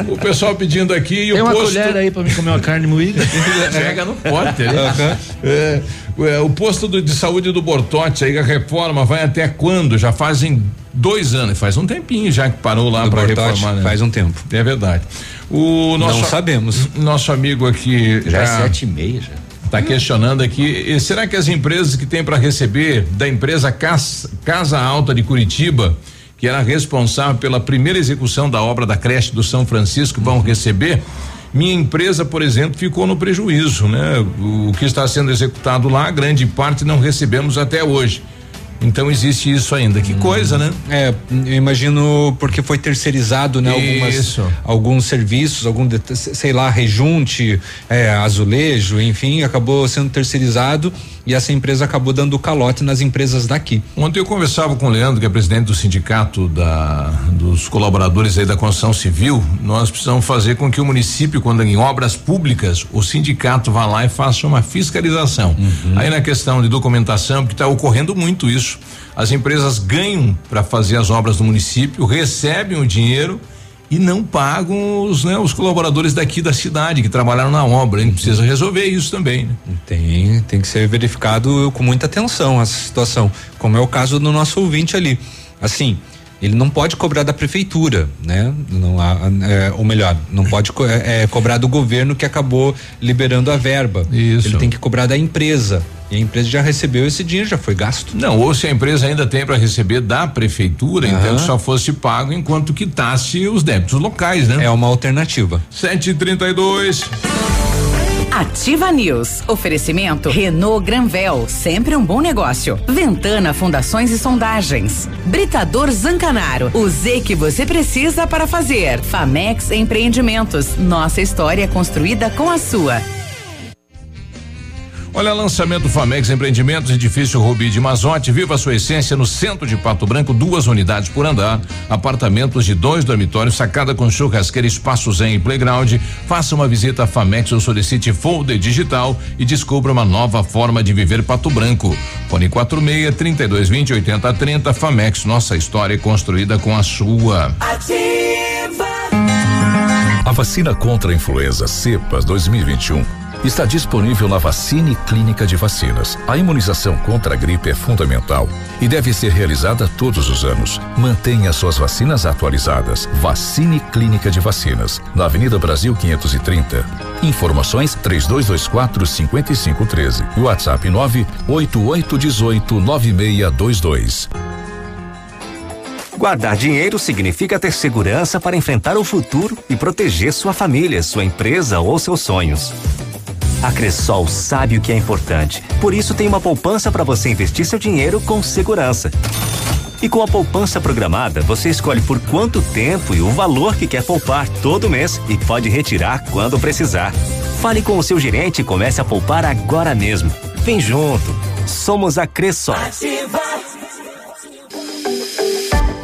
É. O pessoal pedindo aqui e Tem o uma posto... colher aí pra mim comer uma carne moída. <laughs> Pega no pote. Né? É, é, o posto do, de saúde do Bortote aí, a reforma vai até quando? Já fazem dois anos, faz um tempinho já que parou lá para reformar. Né? Faz um tempo. É verdade. O nosso, Não sabemos. Nosso amigo aqui. Já, é já é sete e meia já. Está questionando aqui, será que as empresas que têm para receber da empresa Casa, Casa Alta de Curitiba, que era responsável pela primeira execução da obra da creche do São Francisco, vão receber? Minha empresa, por exemplo, ficou no prejuízo, né? O que está sendo executado lá, grande parte não recebemos até hoje. Então existe isso ainda. Que hum. coisa, né? É, eu imagino porque foi terceirizado, né? Algumas, alguns serviços, algum, sei lá, rejunte, é, azulejo, enfim, acabou sendo terceirizado e essa empresa acabou dando calote nas empresas daqui. Ontem eu conversava com o Leandro, que é presidente do sindicato da, dos colaboradores aí da construção civil. Nós precisamos fazer com que o município, quando em obras públicas, o sindicato vá lá e faça uma fiscalização. Uhum. Aí na questão de documentação, porque está ocorrendo muito isso. As empresas ganham para fazer as obras do município, recebem o dinheiro e não pagam os, né, os colaboradores daqui da cidade que trabalharam na obra. A gente precisa resolver isso também. Né? Tem, tem que ser verificado com muita atenção essa situação, como é o caso do nosso ouvinte ali. Assim, ele não pode cobrar da prefeitura, né? Não há, é, ou melhor, não pode co é, é, cobrar do governo que acabou liberando a verba. Isso. Ele tem que cobrar da empresa. E a empresa já recebeu esse dinheiro, já foi gasto. Não, ou se a empresa ainda tem para receber da prefeitura, uhum. então só fosse pago enquanto quitasse os débitos locais, né? É uma alternativa. 732 Ativa News. Oferecimento Renault Granvel, sempre um bom negócio. Ventana Fundações e Sondagens. Britador Zancanaro, o Z que você precisa para fazer. Famex Empreendimentos. Nossa história construída com a sua. Olha, lançamento Famex Empreendimentos, edifício Rubi de Mazote, viva a sua essência no centro de Pato Branco, duas unidades por andar, apartamentos de dois dormitórios, sacada com churrasqueira, espaço zen e playground. Faça uma visita a Famex ou solicite folder digital e descubra uma nova forma de viver Pato Branco. Fone 46 3220 8030 Famex, nossa história é construída com a sua. Ativa. A vacina contra a influenza cepas 2021 está disponível na Vacine Clínica de Vacinas. A imunização contra a gripe é fundamental e deve ser realizada todos os anos. Mantenha suas vacinas atualizadas. Vacine Clínica de Vacinas, na Avenida Brasil 530. Informações 3224 5513. WhatsApp 98818 9622. Guardar dinheiro significa ter segurança para enfrentar o futuro e proteger sua família, sua empresa ou seus sonhos. A Cressol sabe o que é importante, por isso tem uma poupança para você investir seu dinheiro com segurança. E com a poupança programada, você escolhe por quanto tempo e o valor que quer poupar todo mês e pode retirar quando precisar. Fale com o seu gerente e comece a poupar agora mesmo. Vem junto. Somos a Cressol. Ativa.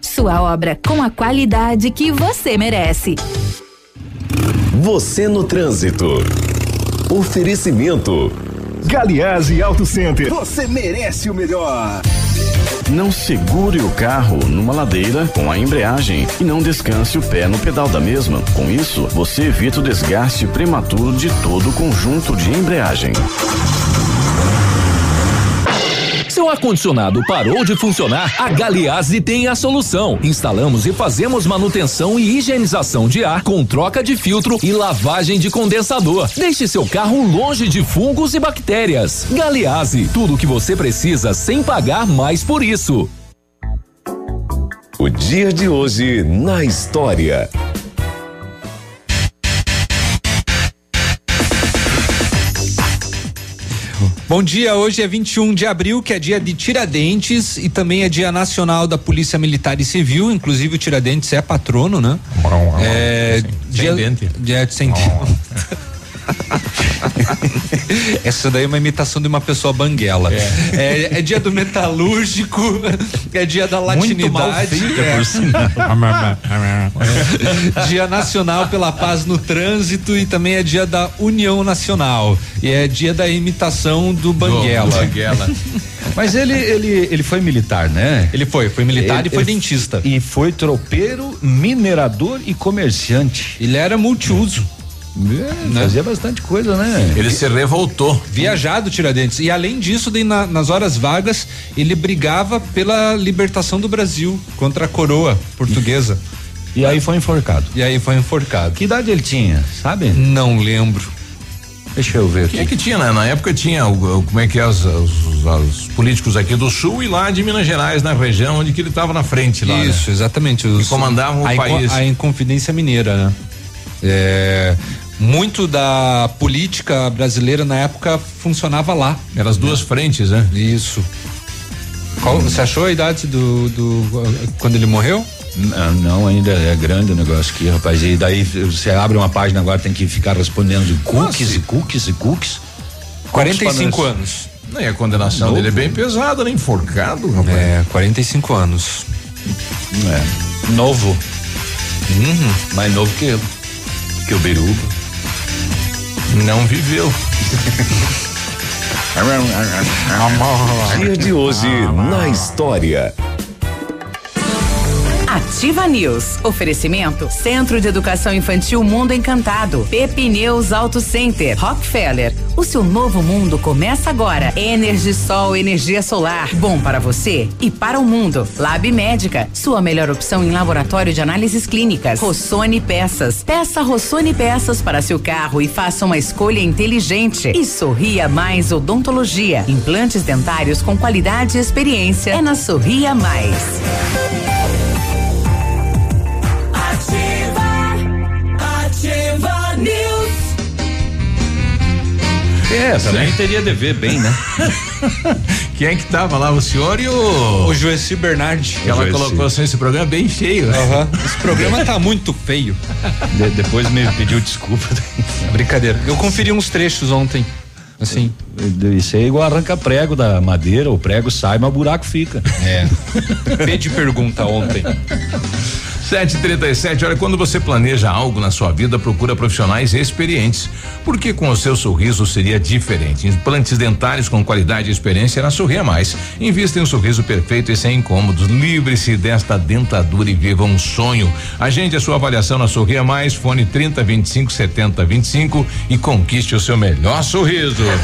Sua obra com a qualidade que você merece. Você no trânsito. Oferecimento. Galiase Auto Center. Você merece o melhor. Não segure o carro numa ladeira com a embreagem e não descanse o pé no pedal da mesma. Com isso, você evita o desgaste prematuro de todo o conjunto de embreagem. Seu ar-condicionado parou de funcionar? A Galiase tem a solução. Instalamos e fazemos manutenção e higienização de ar com troca de filtro e lavagem de condensador. Deixe seu carro longe de fungos e bactérias. Galiase, tudo o que você precisa sem pagar mais por isso. O dia de hoje na história. Bom dia, hoje é 21 de abril, que é dia de Tiradentes e também é dia nacional da Polícia Militar e Civil, inclusive o Tiradentes é patrono, né? É, dia, dia sem <laughs> <laughs> Essa daí é uma imitação de uma pessoa banguela. É, é, é dia do metalúrgico, é dia da latinidade. É. <laughs> dia nacional pela paz no trânsito e também é dia da União Nacional. E é dia da imitação do banguela. Do Banguela. <laughs> Mas ele, ele, ele foi militar, né? Ele foi, foi militar e foi dentista. E foi tropeiro, minerador e comerciante. Ele era multiuso. É, Fazia bastante coisa, né? Ele se revoltou. Viajado Tiradentes. E além disso, daí na- nas horas vagas, ele brigava pela libertação do Brasil contra a coroa portuguesa. <laughs> E aí foi enforcado. E aí foi enforcado. Que idade ele tinha, sabe? Não lembro. Deixa eu ver aqui. Quem é que tinha, né? Na época tinha o, o- como é que é os, os- os políticos aqui do sul e lá de Minas Gerais, na região onde que ele estava na frente lá. Isso, né? exatamente. Os, Que comandavam o a, Inco- país. A Inconfidência Mineira, né? É, muito da política brasileira na época funcionava lá. Eram as duas frentes, né? Isso. Qual, você achou a idade do, do quando ele morreu? Não, não, ainda é grande o negócio aqui, rapaz. E daí você abre uma página agora, tem que ficar respondendo de cookies e cookies e cookies. 45 anos. Não, e a condenação Novo. dele é bem pesada, né? Enforcado, rapaz. É, 45 anos. É. Novo. Uhum. Mais novo que eu. Que o Biruba. Não viveu. <laughs> Dia de hoje na história. Ativa News. Oferecimento Centro de Educação Infantil Mundo Encantado. Pepineus Auto Center. Rockefeller. O seu novo mundo começa agora. Energisol, energia solar. Bom para você e para o mundo. Lab Médica. Sua melhor opção em laboratório de análises clínicas. Rossoni Peças. Peça Rossoni Peças para seu carro e faça uma escolha inteligente. E Sorria Mais Odontologia. Implantes dentários com qualidade e experiência. É na Sorria Mais. É, também teria de ver bem, né? <laughs> Quem é que tava lá? O senhor e o. O Joeci Bernardi. Que ela Joeci. colocou assim, esse programa bem cheio. né? Aham. Esse programa tá <laughs> muito feio. De- depois me pediu desculpa. <laughs> Brincadeira. Eu conferi uns trechos ontem. Assim. Isso aí é igual arranca prego da madeira, o prego sai, mas o buraco fica. É. Pede pergunta ontem. 737, olha, quando você planeja algo na sua vida, procura profissionais experientes. Porque com o seu sorriso seria diferente. Implantes dentários com qualidade e experiência na Sorria Mais. Invista em um sorriso perfeito e sem incômodos. Livre-se desta dentadura e viva um sonho. Agende a sua avaliação na Sorria Mais, fone 30 25 70 25 e conquiste o seu melhor sorriso. <laughs>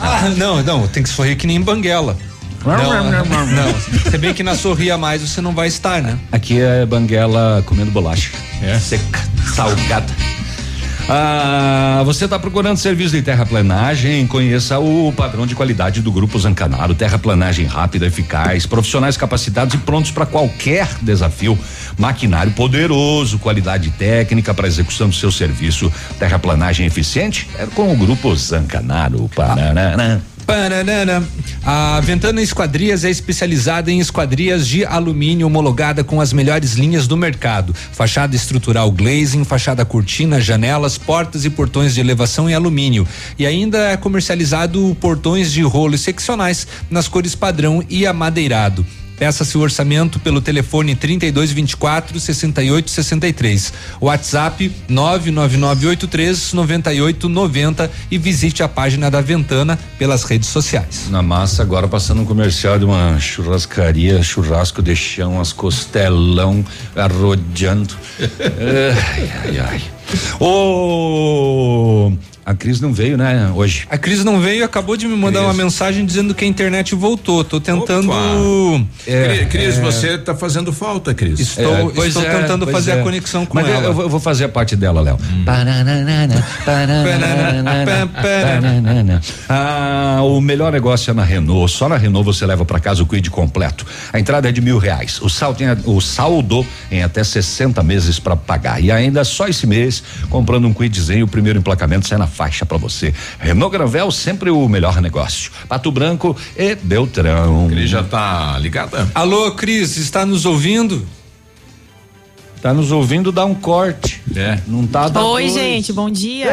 Ah, não, não, tem que sorrir que nem banguela. Não, não. Se bem que na Sorria Mais você não vai estar, né? Aqui é banguela comendo bolacha. É. Seca, salgada. Ah, você está procurando serviço de terraplanagem? Conheça o padrão de qualidade do Grupo Zancanaro. Terraplanagem rápida, eficaz, profissionais capacitados e prontos para qualquer desafio. Maquinário poderoso, qualidade técnica para execução do seu serviço. Terraplanagem eficiente é com o Grupo Zancanaro. Parará. Pararara. A Ventana Esquadrias é especializada em esquadrias de alumínio homologada com as melhores linhas do mercado. Fachada estrutural glazing, fachada cortina, janelas, portas e portões de elevação em alumínio. E ainda é comercializado portões de rolo seccionais nas cores padrão e amadeirado. Peça seu orçamento pelo telefone 32 24 68 63. WhatsApp 99983 9890 e visite a página da Ventana pelas redes sociais. Na massa, agora passando um comercial de uma churrascaria, churrasco de chão, as costelão arrodeando. <laughs> ai, ai, ai. Ô, a Cris não veio, né, hoje? A Cris não veio e acabou de me mandar uma mensagem dizendo que a internet voltou. Tô tentando. É, Cris, você tá fazendo falta, Cris. Estou, É, estou é, tentando fazer é. a conexão com Mas ela. Eu, vou- eu vou fazer a parte dela, Léo. Ah, o melhor negócio é na Renault. Só na Renault você leva para casa o Quid completo. A entrada é de mil reais. O saldo, em, o saldo em até 60 meses para pagar. E ainda só esse mês, comprando um Quidzinho, o primeiro emplacamento sai na faixa para você. Renault Granvel, sempre o melhor negócio. Pato Branco e Beltrão. Cris já tá ligada? Alô, Cris, está nos ouvindo? Tá nos ouvindo, dá um corte. É. Não tá dá Oi, dois. gente, bom dia.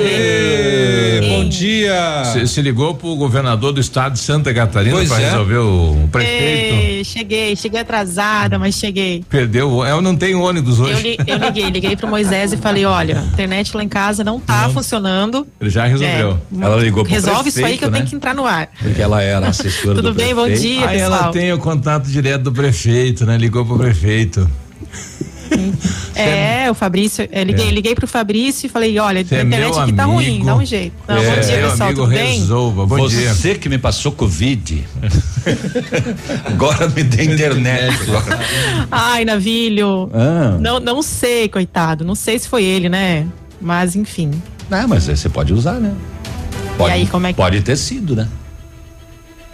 Ê, bom dia. Você se ligou pro governador do estado de Santa Catarina Pois para é. resolver o, o prefeito? Ei, cheguei, cheguei atrasada, mas cheguei. Perdeu, o- eu não tenho ônibus hoje. Eu, li- eu liguei, liguei pro Moisés e falei, olha, a internet lá em casa não tá funcionando. Ele já resolveu. É, Ela ligou pro Resolve isso aí prefeito, que eu né? tenho que entrar no ar. Porque ela era assessora Tudo do bem? Bom prefeito. dia, Aí ela pessoal. tem o contato direto do prefeito, né? Ligou pro prefeito. É, o Fabrício, eu liguei, É. liguei pro Fabrício e falei, olha, Você a é internet meu aqui tá ruim, dá um jeito. Não, É, bom dia, meu pessoal, amigo tudo bem? resolva. Bom dia. Você que me passou Covid. <laughs> Agora me dê internet. agora. Ai, Navilho. Ah. Não, não sei, coitado. Não sei se foi ele, né? Mas enfim. Não, mas você pode usar, né? Pode, aí, como é que- Pode ter sido, né?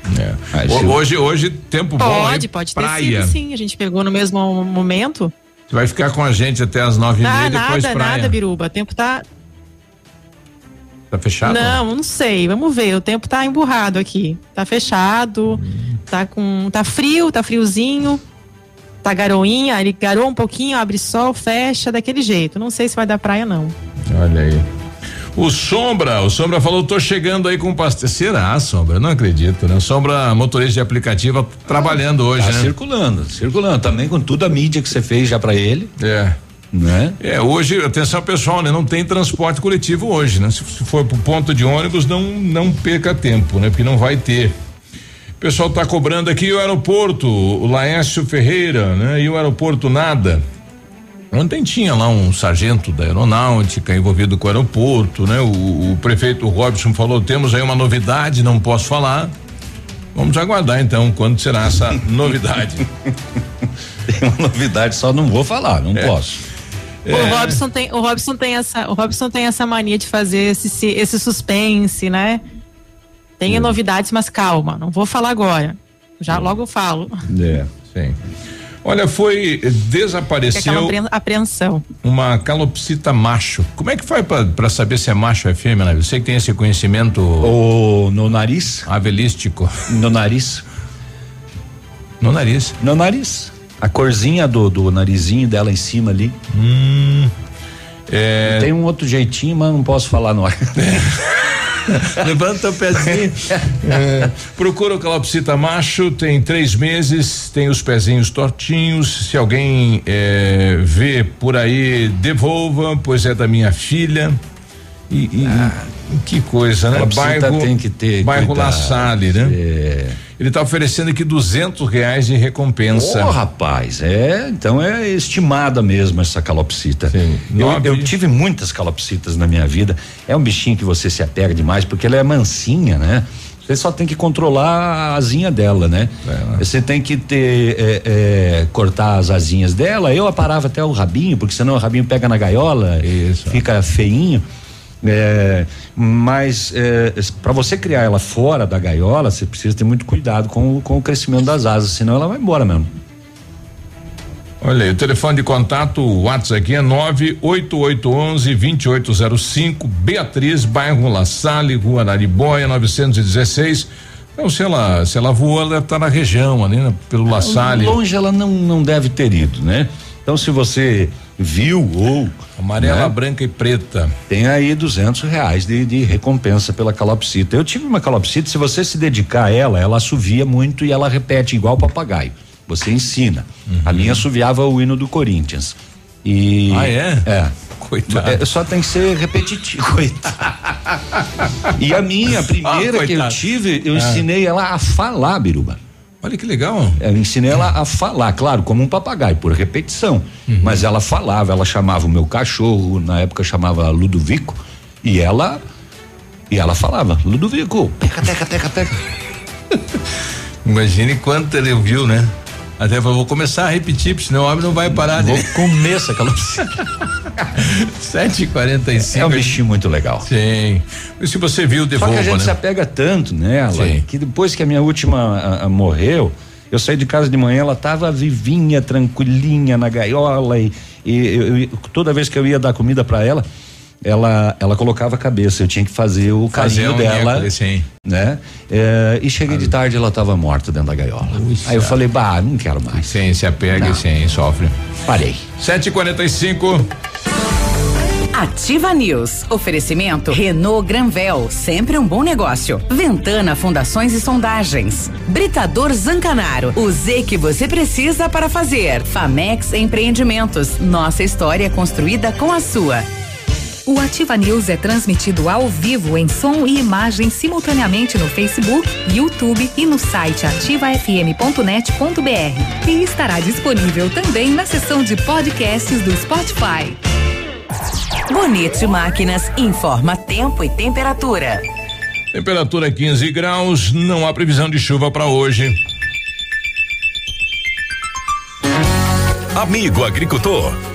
Se- Hoje, hoje, tempo bom. Pode, pode ter praia. sido, sim. A gente pegou no mesmo momento. Você vai ficar com a gente até as nove e meia Ah, e depois nada, praia. nada, Biruba. O tempo tá. Tá fechado? Não, não sei. Vamos ver. O tempo tá emburrado aqui. Tá fechado. Tá com. Tá frio, tá friozinho. Tá garoinha. Ele garoa um pouquinho, abre sol, fecha daquele jeito. Não sei se vai dar praia, não. Olha aí. O Sombra, o Sombra falou, tô chegando aí com pastel. Será, Sombra? Não acredito, né? Sombra, motorista de aplicativo, trabalhando hoje, tá né? circulando, circulando. Também com toda a mídia que você fez já pra ele. É. Né? É, hoje, atenção pessoal, né? Não tem transporte coletivo hoje, né? Se, se for pro ponto de ônibus, não, não perca tempo, né? Porque não vai ter. O pessoal tá cobrando aqui o aeroporto, o Laércio Ferreira, né? E o aeroporto nada. Ontem tinha lá um sargento da aeronáutica envolvido com o aeroporto, né? O, o prefeito Robson falou, temos aí uma novidade, não posso falar. Vamos aguardar então quando será essa <laughs> novidade. Tem uma novidade, só não vou falar, não posso. É. O Robson tem, o Robson tem essa, o Robson tem essa mania de fazer esse, esse- esse suspense, né? Tem novidades, mas calma, não vou falar agora. Já logo eu falo. É, sim. Olha, foi é aquela desapareceu apre- apreensão. uma calopsita macho. Como é que faz pra, pra saber se é macho ou é fêmea, né? Você que tem esse conhecimento O, no nariz? avelístico. No nariz? No nariz. No nariz. A corzinha do, do narizinho dela em cima ali. Hum. É, Tem um outro jeitinho, mas não posso falar no ar. <laughs> <laughs> Levanta o pezinho. É, procura o calopsita macho, tem três meses, tem os pezinhos tortinhos. Se alguém é, vê por aí, devolva, pois é da minha filha. E, e- e que coisa, né? Calopsita tem que ter Bairro cuidado. La Salle, né? É. Ele tá oferecendo aqui duzentos reais de recompensa. Ô, rapaz, é, então é estimada mesmo essa calopsita. Sim. Eu, eu tive muitas calopsitas na minha vida. É um bichinho que você se apega demais porque ela é mansinha, né? Você só tem que controlar a asinha dela, né? Você tem que ter é, é, cortar as asinhas dela. Eu aparava até o rabinho, porque senão o rabinho pega na gaiola, fica feinho. É, mas para você criar ela fora da gaiola, você precisa ter muito cuidado com, o- com o crescimento das asas, senão ela vai embora mesmo. Olha aí, o telefone de contato, o WhatsApp aqui é 98811 2805, Beatriz, bairro La Salle, Rua Araribóia, 916. Então, se ela, se ela voou, ela deve estar na região ali, né, pelo La Salle. Longe ela não, não deve ter ido, né? Então, se você viu ou. Amarela, né, branca e preta. Tem aí duzentos reais de, de recompensa pela calopsita. Eu tive uma calopsita, se você se dedicar a ela, ela assovia muito e ela repete igual papagaio. Você ensina. A minha assoviava o hino do Corinthians. E. Uhum. Ah, é? É. Coitado. É, só tem que ser repetitivo. <laughs> Coitado. E a minha, a primeira Ah, que eu tive, eu Ah. ensinei ela a falar, Biruba. Olha que legal. Eu ensinei ela a falar, claro, como um papagaio, por repetição. Uhum. Mas ela falava, ela chamava o meu cachorro, na época chamava Ludovico, e ela. E ela falava, Ludovico, teca, teca, teca, teca. <laughs> Imagine quanto ele viu, né? Até falou, vou começar a repetir, porque senão o homem não vai parar. Vou de... comer essa e cinco. É um bichinho muito legal. Sim. E se você viu, Só devolva, que a gente né? se apega tanto nela, Sim. que depois que a minha última a- a morreu, eu saí de casa de manhã, ela tava vivinha, tranquilinha na gaiola e, e eu- eu- toda vez que eu ia dar comida para ela, ela ela colocava a cabeça, eu tinha que fazer o Fazer carinho dela, né? É, e cheguei de tarde ela tava morta dentro da gaiola. Aí eu falei, bah, não quero mais. Sim, se apega Não. e sim, sofre. Parei. Sete e quarenta e cinco. Ativa News. Oferecimento Renault Granvel, sempre um bom negócio. Ventana Fundações e Sondagens. Britador Zancanaro, o Z que você precisa para fazer. Famex Empreendimentos, nossa história construída com a sua. O Ativa News é transmitido ao vivo em som e imagem simultaneamente no Facebook, YouTube e no site ativafm.net.br. E estará disponível também na seção de podcasts do Spotify. Bonito Máquinas informa tempo e temperatura. Temperatura 15 graus, não há previsão de chuva para hoje. Amigo agricultor,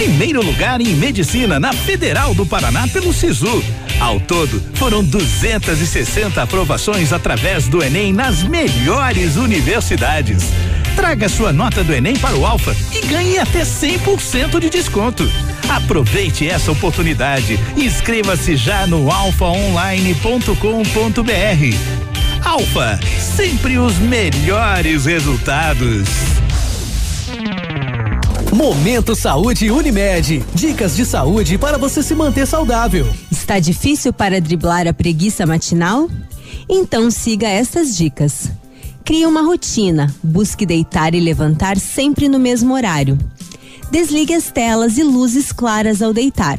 primeiro lugar em medicina na Federal do Paraná pelo Sisu. Ao todo, foram 260 aprovações através do Enem nas melhores universidades. Traga sua nota do Enem para o Alfa e ganhe até 100% de desconto. Aproveite essa oportunidade. Inscreva-se já no alfaonline.com.br. Alfa, sempre os melhores resultados. Momento Saúde Unimed. Dicas de saúde para você se manter saudável. Está difícil para driblar a preguiça matinal? Então siga estas dicas. Crie uma rotina. Busque deitar e levantar sempre no mesmo horário. Desligue as telas e luzes claras ao deitar.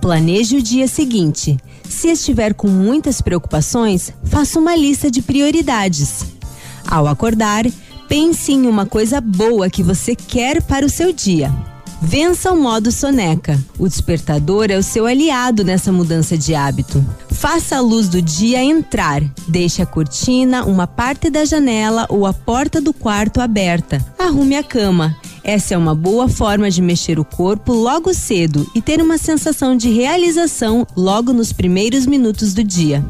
Planeje o dia seguinte. Se estiver com muitas preocupações, faça uma lista de prioridades. Ao acordar, pense em uma coisa boa que você quer para o seu dia. Vença o modo soneca. O despertador é o seu aliado nessa mudança de hábito. Faça a luz do dia entrar. Deixe a cortina, uma parte da janela ou a porta do quarto aberta. Arrume a cama. Essa é uma boa forma de mexer o corpo logo cedo e ter uma sensação de realização logo nos primeiros minutos do dia.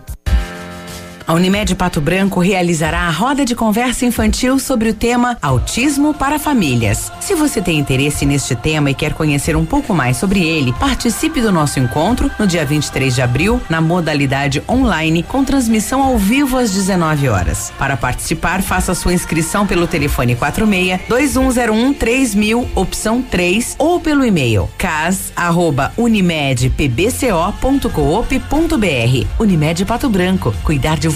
A Unimed Pato Branco realizará a roda de conversa infantil sobre o tema Autismo para Famílias. Se você tem interesse neste tema e quer conhecer um pouco mais sobre ele, participe do nosso encontro no dia 23 de abril, na modalidade online, com transmissão ao vivo às 19 horas. Para participar, faça sua inscrição pelo telefone 46 2101 3000, opção 3, ou pelo e-mail cas@unimedpbco.coop.br. Unimed Pato Branco, cuidar de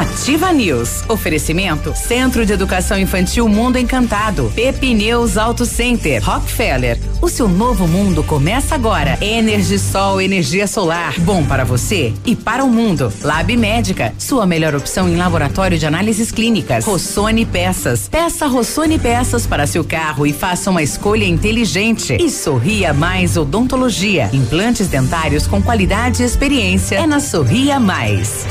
Ativa News. Oferecimento Centro de Educação Infantil Mundo Encantado. Pepineus Auto Center. Rockefeller. O seu novo mundo começa agora. Energisol, energia solar. Bom para você e para o mundo. Lab Médica. Sua melhor opção em laboratório de análises clínicas. Rossoni Peças. Peça Rossoni Peças para seu carro e faça uma escolha inteligente. E Sorria Mais Odontologia. Implantes dentários com qualidade e experiência. É na Sorria Mais.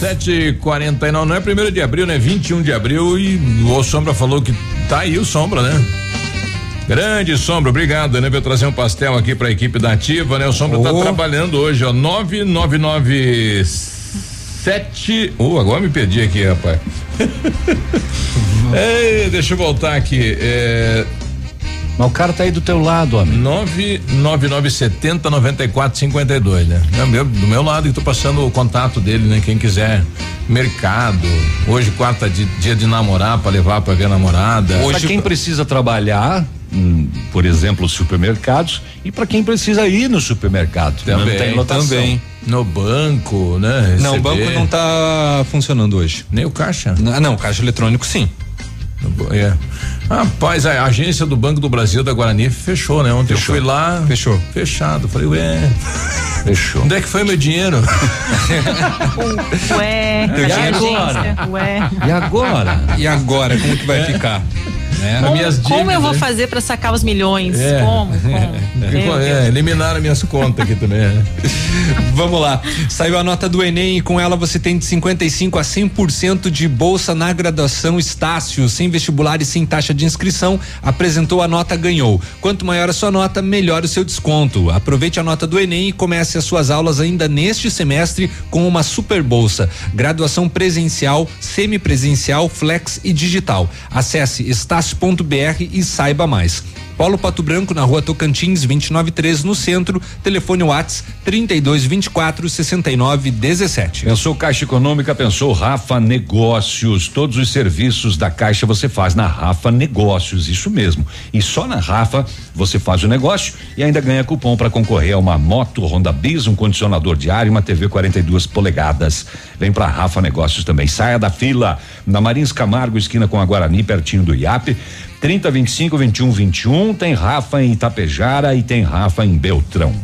News. 7h49, não é primeiro de abril, né? 21 de abril e o Sombra falou que tá aí o Sombra, né? Grande Sombra, obrigado, né? Veio trazer um pastel aqui pra equipe da Ativa, né? O Sombra tá Oh. trabalhando hoje, ó, 9997. Oh, agora me perdi aqui, rapaz. <laughs> Ei, deixa eu voltar aqui. É, Mas o cara tá aí do teu lado, homem. 99970 9452, né? É meu, do meu lado que tô passando o contato dele, né? Quem quiser mercado. Hoje, quarta de- dia de namorar para levar para ver a namorada. Para quem precisa trabalhar, hum, por exemplo, os supermercados, e para quem precisa ir no supermercado. Também, não tem lotação. também. No banco, né? Não, o Receber. banco não tá funcionando hoje. Nem o caixa? Não, não caixa eletrônico sim. É. Rapaz, a agência do Banco do Brasil da Guarani fechou, né? Ontem Fechou. eu fui lá. Fechou. Fechado. Falei, ué. Fechou. Onde é que foi meu dinheiro? Ué, <laughs> E agora? Ué. E agora? E agora, como que vai ficar? Né? Como, minhas como eu dívidas, vou né? fazer pra sacar os milhões? É. Como? <laughs> Como? É, Deus. eliminaram minhas contas aqui também. né? <laughs> Vamos lá. Saiu a nota do Enem e com ela você tem de 55 a 100% de bolsa na graduação Estácio, sem vestibular e sem taxa de inscrição. Apresentou a nota, ganhou. Quanto maior a sua nota, melhor o seu desconto. Aproveite a nota do Enem e comece as suas aulas ainda neste semestre com uma super bolsa. Graduação presencial, semipresencial, flex e digital. Acesse estácio.br e saiba mais. Polo Pato Branco na rua Tocantins 293 no centro, telefone Whats 32 24 69 17. Pensou Caixa Econômica, pensou Rafa Negócios. Todos os serviços da Caixa você faz na Rafa Negócios, isso mesmo. E só na Rafa você faz o negócio e ainda ganha cupom para concorrer a uma moto Honda Bis, um condicionador diário e uma TV 42 polegadas. Vem pra Rafa Negócios também. Saia da fila na Marins Camargo, esquina com a Guarani, pertinho do IAP. 30 25 21 21 tem Rafa em Itapejara e tem Rafa em Beltrão.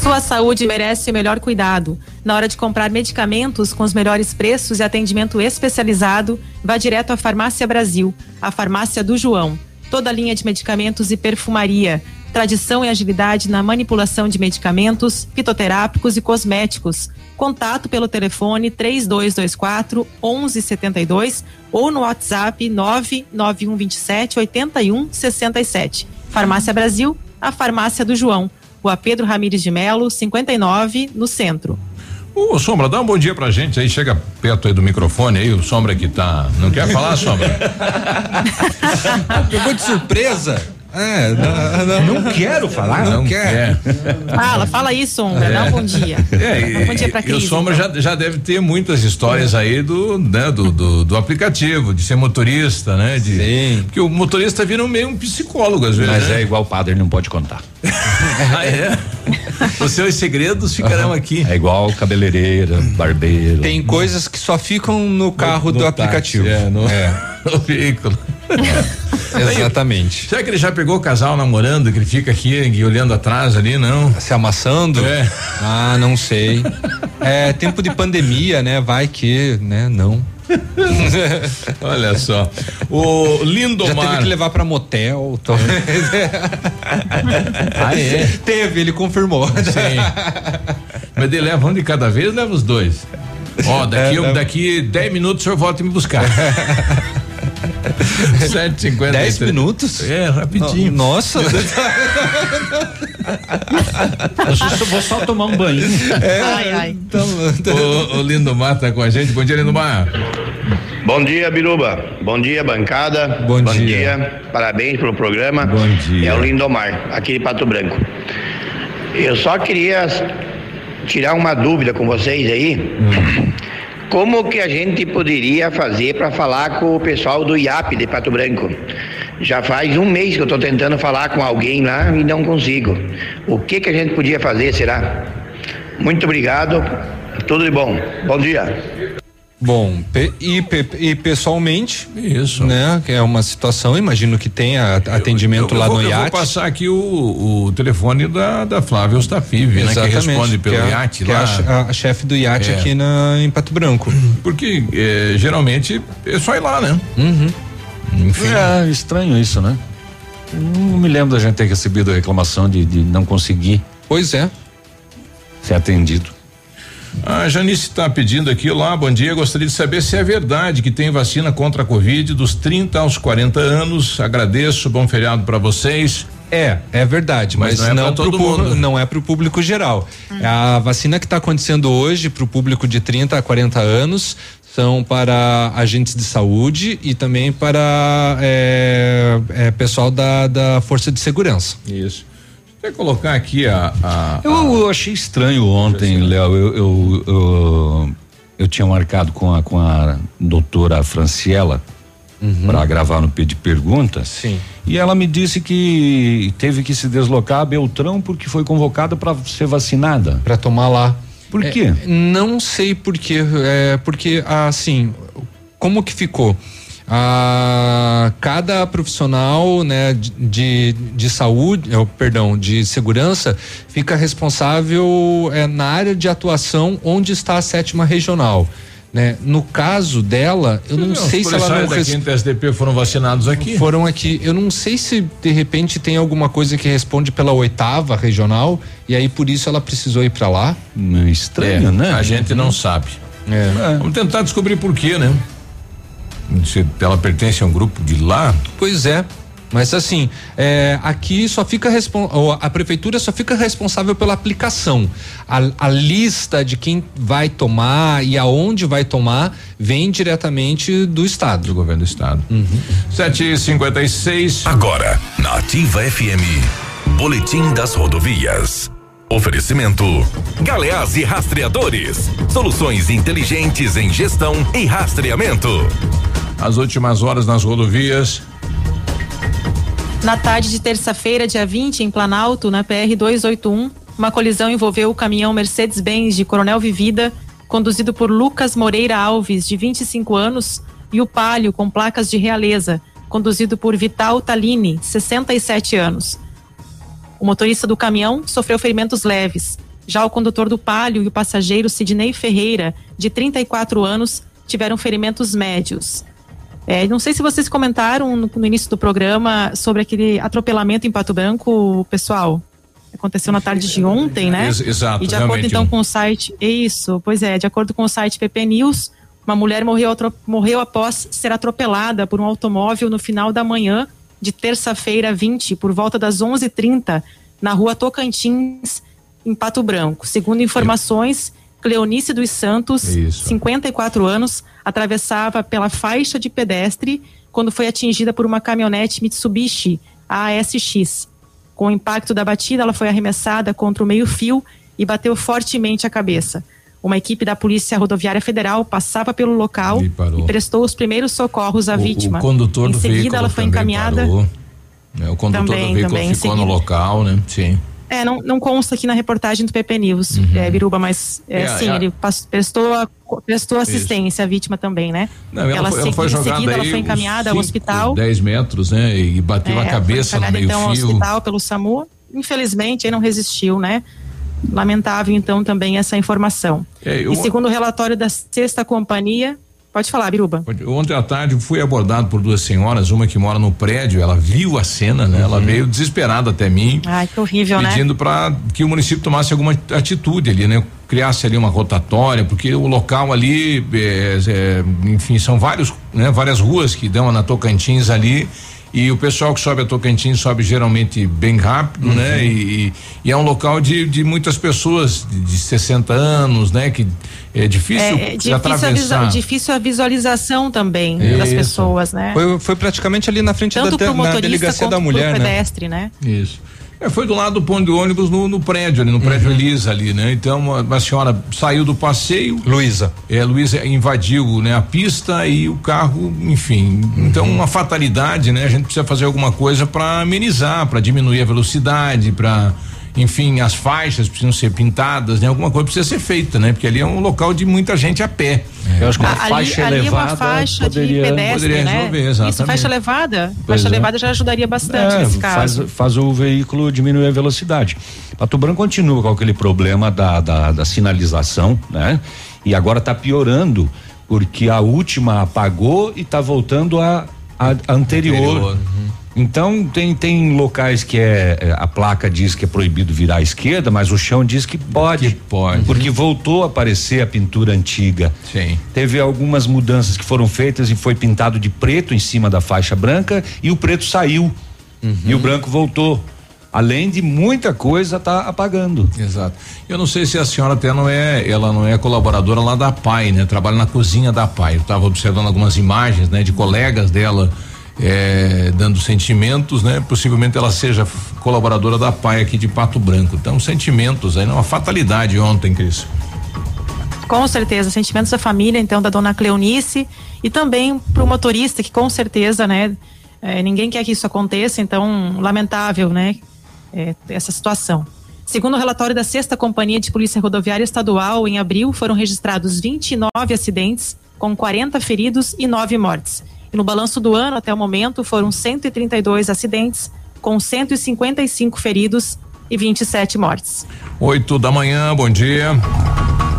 Sua saúde merece o melhor cuidado. Na hora de comprar medicamentos com os melhores preços e atendimento especializado, vá direto à Farmácia Brasil, a farmácia do João. Toda a linha de medicamentos e perfumaria. Tradição e agilidade na manipulação de medicamentos, fitoterápicos e cosméticos. Contato pelo telefone 3224 1172 ou no WhatsApp 99127 8167. Farmácia Brasil, a farmácia do João. Rua Pedro Ramires de Melo, 59, no centro. Ô, Sombra, dá um bom dia pra gente aí, chega perto aí do microfone aí, o Sombra que tá. Não quer falar, Sombra? <laughs> Pegou de surpresa? É, não, não, não quero falar, não, não quer. Fala, fala aí, Sombra, dá um bom dia. É, bom dia pra e, e o Cris. Sombra então. já, já deve ter muitas histórias aí do, né, do, do, do aplicativo, de ser motorista, né? De, Sim. Porque o motorista vira meio um psicólogo às vezes. Mas né? é igual o padre, não pode contar. <laughs> Ah, é? Os seus segredos ficarão aqui. É igual cabeleireira, barbeiro. Tem coisas que só ficam no carro No do táxi, aplicativo. é, no, no <laughs> veículo. Exatamente. Será que ele já pegou o casal namorando, que ele fica aqui olhando atrás ali, não? Se amassando? É. Ah, não sei. É tempo de pandemia, né? Vai que, né? Não. <laughs> Olha só. O Já Lindomar. teve que levar pra motel. Tô... <laughs> Ah, é? Teve, ele confirmou. Sim. Mas ele leva um de cada vez, leva os dois. Ó, daqui, É, daqui 10 minutos o senhor volta e me buscar. <laughs> 7h50. 10 minutos? É, rapidinho. Nossa. <laughs> Eu só- vou só tomar um banho. É, Ai, ai. Então, o, o Lindomar tá com a gente. Bom dia, Lindomar. Bom dia, Biruba. Bom dia, bancada. Bom dia. Parabéns pelo programa. Bom dia. É o Lindomar, aqui de Pato Branco. Eu só queria tirar uma dúvida com vocês aí. Hum. Como que a gente poderia fazer para falar com o pessoal do IAP de Pato Branco? Já faz um mês que eu estou tentando falar com alguém lá e não consigo. O que que a gente podia fazer, será? Muito obrigado. Tudo de bom. Bom dia. Bom, pe- e, pe- e pessoalmente, isso, né? Que é uma situação, imagino que tenha atendimento Eu lá vou, no eu vou iate. passar aqui o, o telefone da, da Flávia Ostafive, né? Que responde pelo que é- iate que é lá. a che- a, a chefe do iate É. aqui na, em Pato Branco. <clears throat> Porque eh, geralmente é só ir lá, né? Uhum. Enfim. É estranho isso, né? Não me lembro da gente ter recebido reclamação de, de não conseguir. Pois é. Ser atendido. A Janice está pedindo aqui, olá, bom dia. Gostaria de saber se é verdade que tem vacina contra a Covid dos 30 aos 40 anos. Agradeço, bom feriado para vocês. É, é verdade, Mas mas, não é não, pra pro mundo. não é para o público geral. A vacina que está acontecendo hoje para o público de 30 a 40 anos são para agentes de saúde e também para é, é, pessoal da, da força de segurança. Isso. Quer colocar aqui a. a- Eu, eu achei estranho ontem, Léo. Eu, eu, eu, eu tinha marcado com a, com a doutora Franciela para gravar no P de perguntas. Sim. E ela me disse que teve que se deslocar a Beltrão porque foi convocada para ser vacinada. Para tomar lá. Por É, quê? não sei por quê. É, porque, assim, como que ficou? Ah, cada profissional né, de- de, de saúde, eh, perdão, de segurança, fica responsável eh, na área de atuação onde está a sétima regional. Né? No caso dela, eu não Os sei se ela não da res- SDP foram vacinados aqui. foram aqui. Eu não sei se de repente tem alguma coisa que responde pela oitava regional e aí por isso ela precisou ir para lá. Estranho, É, né? A gente não sabe. É. Vamos tentar descobrir por quê, né? Se ela pertence a um grupo de lá. Pois é. Mas assim, é, aqui só fica a prefeitura só fica responsável pela aplicação. A, a lista de quem vai tomar e aonde vai tomar vem diretamente do estado. Do governo do estado. Uhum. 7h56. Agora, na Ativa FM, Boletim das Rodovias. Oferecimento: Galeás e Rastreadores. Soluções inteligentes em gestão e rastreamento. As últimas horas nas rodovias. Na tarde de terça-feira, dia 20, em Planalto, na PR 281, uma colisão envolveu o caminhão Mercedes-Benz de Coronel Vivida, conduzido por Lucas Moreira Alves, de 25 anos, e o Palio, com placas de realeza, conduzido por Vital Talini, 67 anos. O motorista do caminhão sofreu ferimentos leves. Já o condutor do Palio e o passageiro Sidney Ferreira, de 34 anos, tiveram ferimentos médios. É, não sei se vocês comentaram no, no início do programa sobre aquele atropelamento em Pato Branco, pessoal. Aconteceu na tarde de ontem, né? Ex- exato, E de acordo então um- com o site, isso, pois é, de acordo com o site PP News, uma mulher morreu, morreu após ser atropelada por um automóvel no final da manhã de terça-feira 20, por volta das 11:30, na rua Tocantins, em Pato Branco. Segundo informações, Cleonice dos Santos, 54 anos, atravessava pela faixa de pedestre quando foi atingida por uma caminhonete Mitsubishi ASX. Com o impacto da batida, ela foi arremessada contra o meio-fio e bateu fortemente a cabeça. Uma equipe da Polícia Rodoviária Federal passava pelo local E e, prestou os primeiros socorros à O- vítima. O condutor em do seguida, veículo ela foi encaminhada. parou, né? O condutor Também, do veículo também, ficou no seguida. local, né? Sim. É, não, não consta aqui na reportagem do PP News, é, Biruba, mas é, Uhum. É, sim, ele prestou, a- prestou assistência à vítima também, né? Não, ela, foi, ela foi jogada seguida, ela foi encaminhada ao cinco, hospital. 10 metros, né? E bateu É, a ela cabeça foi no encaminhada, então ao meio-fio. hospital pelo SAMU. Infelizmente, aí não resistiu, né? Lamentável, então, também essa informação. É, eu- E segundo o relatório da sexta companhia, pode falar, Biruba. Ontem à tarde fui abordado por duas senhoras, uma que mora no prédio, ela viu a cena, né? Ela veio desesperada até mim. Ai, que horrível, né? pedindo para que o município tomasse alguma atitude ali, né? Criasse ali uma rotatória, porque o local ali, é, é, enfim, são vários, né? Várias ruas que dão na Tocantins ali E o pessoal que sobe a Tocantins sobe geralmente bem rápido, né? E, e é um local de, de muitas pessoas de, de 60 anos, né? Que é difícil, É, é difícil, a atravessar. visa- difícil a visualização também das Isso. pessoas, né? Foi, foi praticamente ali na frente Tanto da, pro na motorista delegacia da mulher, pro né? pedestre, né? Isso. É, foi do lado do ponto de ônibus no, no prédio ali, no prédio Elisa ali, né? Então, uma, uma senhora saiu do passeio. Luísa. É, Luísa invadiu, né, a pista e o carro, enfim. Então, uma fatalidade, né? A gente precisa fazer alguma coisa para amenizar, para diminuir a velocidade, para enfim, as faixas precisam ser pintadas, né? Alguma coisa precisa ser feita, né? Porque ali é um local de muita gente a pé. Eu acho que uma ali, faixa ali é elevada uma faixa poderia, de pedestre, poderia né? resolver, Isso, exatamente. faixa elevada. Pois faixa é. elevada já ajudaria bastante É, nesse faz, caso. faz o veículo diminuir a velocidade. Pato Branco continua com aquele problema da, da, da sinalização, né? E agora está piorando, porque a última apagou e está voltando a, a, a anterior. Anterior, uhum. Então tem, tem locais que é, é, a placa diz que é proibido virar à esquerda, mas o chão diz que pode. pode. Porque voltou a aparecer a pintura antiga. Sim. Teve algumas mudanças que foram feitas e foi pintado de preto em cima da faixa branca e o preto saiu. E o branco voltou. Além de muita coisa tá apagando. Exato. Eu não sei se a senhora até não é, ela não é colaboradora lá da PAI, né? Trabalha na cozinha da PAI. Eu estava observando algumas imagens, né, de colegas dela eh, dando sentimentos, né? Possivelmente ela seja colaboradora da PAI aqui de Pato Branco. Então, sentimentos aí, não, uma fatalidade ontem, Cris. Com certeza, sentimentos da família, então, da dona Cleonice e também para o motorista, que com certeza, né, eh, ninguém quer que isso aconteça, então, lamentável, né, eh, essa situação. Segundo o relatório da Sexta Companhia de Polícia Rodoviária Estadual, em abril foram registrados 29 acidentes, com 40 feridos e 9 mortes. E no balanço do ano, até o momento, foram 132 acidentes, com 155 feridos e 27 mortes. Oito da manhã, bom dia.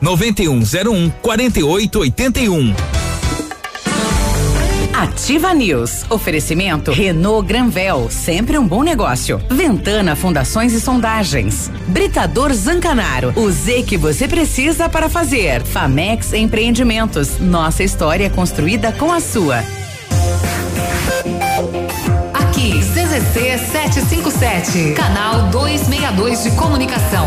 99101 4881. Ativa News. Oferecimento Renault Granvel, sempre um bom negócio. Ventana Fundações e Sondagens. Britador Zancanaro. O Z que você precisa para fazer. Famex Empreendimentos. Nossa história é construída com a sua. Aqui, CZC 757, canal 262 de comunicação.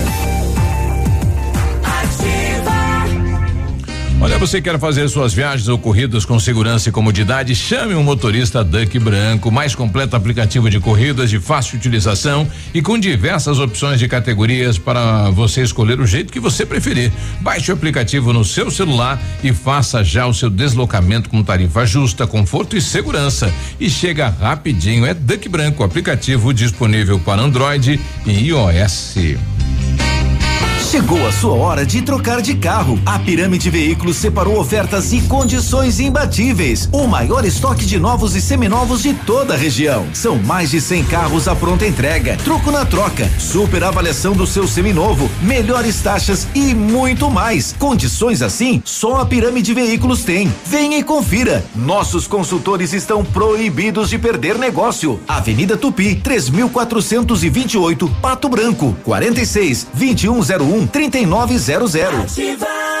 Olha, você quer fazer suas viagens ou corridas com segurança e comodidade? Chame um motorista Duck Branco, mais completo aplicativo de corridas de fácil utilização e com diversas opções de categorias para você escolher o jeito que você preferir. Baixe o aplicativo no seu celular e faça já o seu deslocamento com tarifa justa, conforto e segurança. E chega rapidinho. É Duck Branco, aplicativo disponível para Android e iOS. Chegou a sua hora de trocar de carro. A Pirâmide Veículos separou ofertas e condições imbatíveis. O maior estoque de novos e seminovos de toda a região. São mais de 100 carros à pronta entrega. Troco na troca. Super avaliação do seu seminovo. Melhores taxas e muito mais. Condições assim, só a Pirâmide Veículos tem. Venha e confira. Nossos consultores estão proibidos de perder negócio. Avenida Tupi, 3428, Pato Branco, 46 2101 3900. A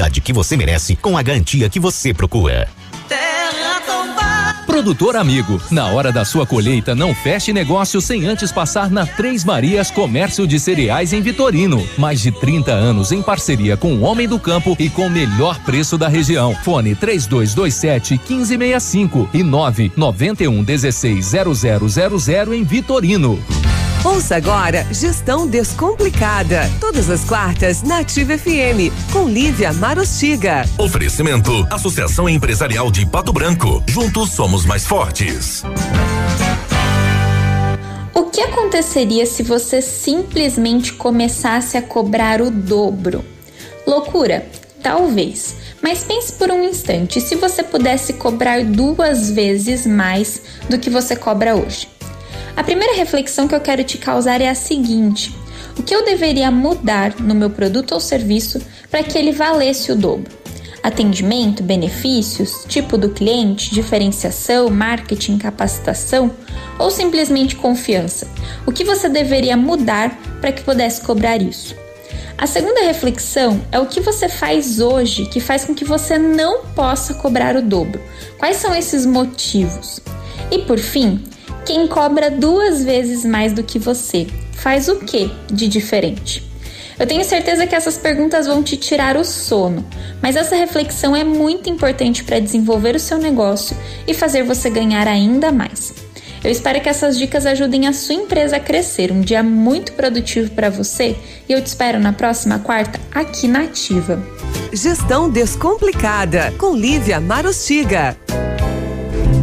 que você merece com a garantia que você procura. Produtor amigo, na hora da sua colheita, não feche negócio sem antes passar na Três Marias Comércio de Cereais em Vitorino. Mais de 30 anos em parceria com o Homem do Campo e com o melhor preço da região. Fone 3227 1565 e 991 16 0000 em Vitorino. Ouça agora Gestão Descomplicada. Todas as quartas na Ativa FM, com Lívia Marostiga. Oferecimento Associação Empresarial de Pato Branco. Juntos somos mais fortes. O que aconteceria se você simplesmente começasse a cobrar o dobro? Loucura? Talvez. Mas pense por um instante se você pudesse cobrar duas vezes mais do que você cobra hoje. A primeira reflexão que eu quero te causar é a seguinte: o que eu deveria mudar no meu produto ou serviço para que ele valesse o dobro? Atendimento, benefícios, tipo do cliente, diferenciação, marketing, capacitação ou simplesmente confiança? O que você deveria mudar para que pudesse cobrar isso? A segunda reflexão é o que você faz hoje que faz com que você não possa cobrar o dobro. Quais são esses motivos? E por fim, quem cobra duas vezes mais do que você faz o que de diferente? Eu tenho certeza que essas perguntas vão te tirar o sono, mas essa reflexão é muito importante para desenvolver o seu negócio e fazer você ganhar ainda mais. Eu espero que essas dicas ajudem a sua empresa a crescer. Um dia muito produtivo para você e eu te espero na próxima quarta aqui na Ativa. Gestão Descomplicada, com Lívia Marostiga.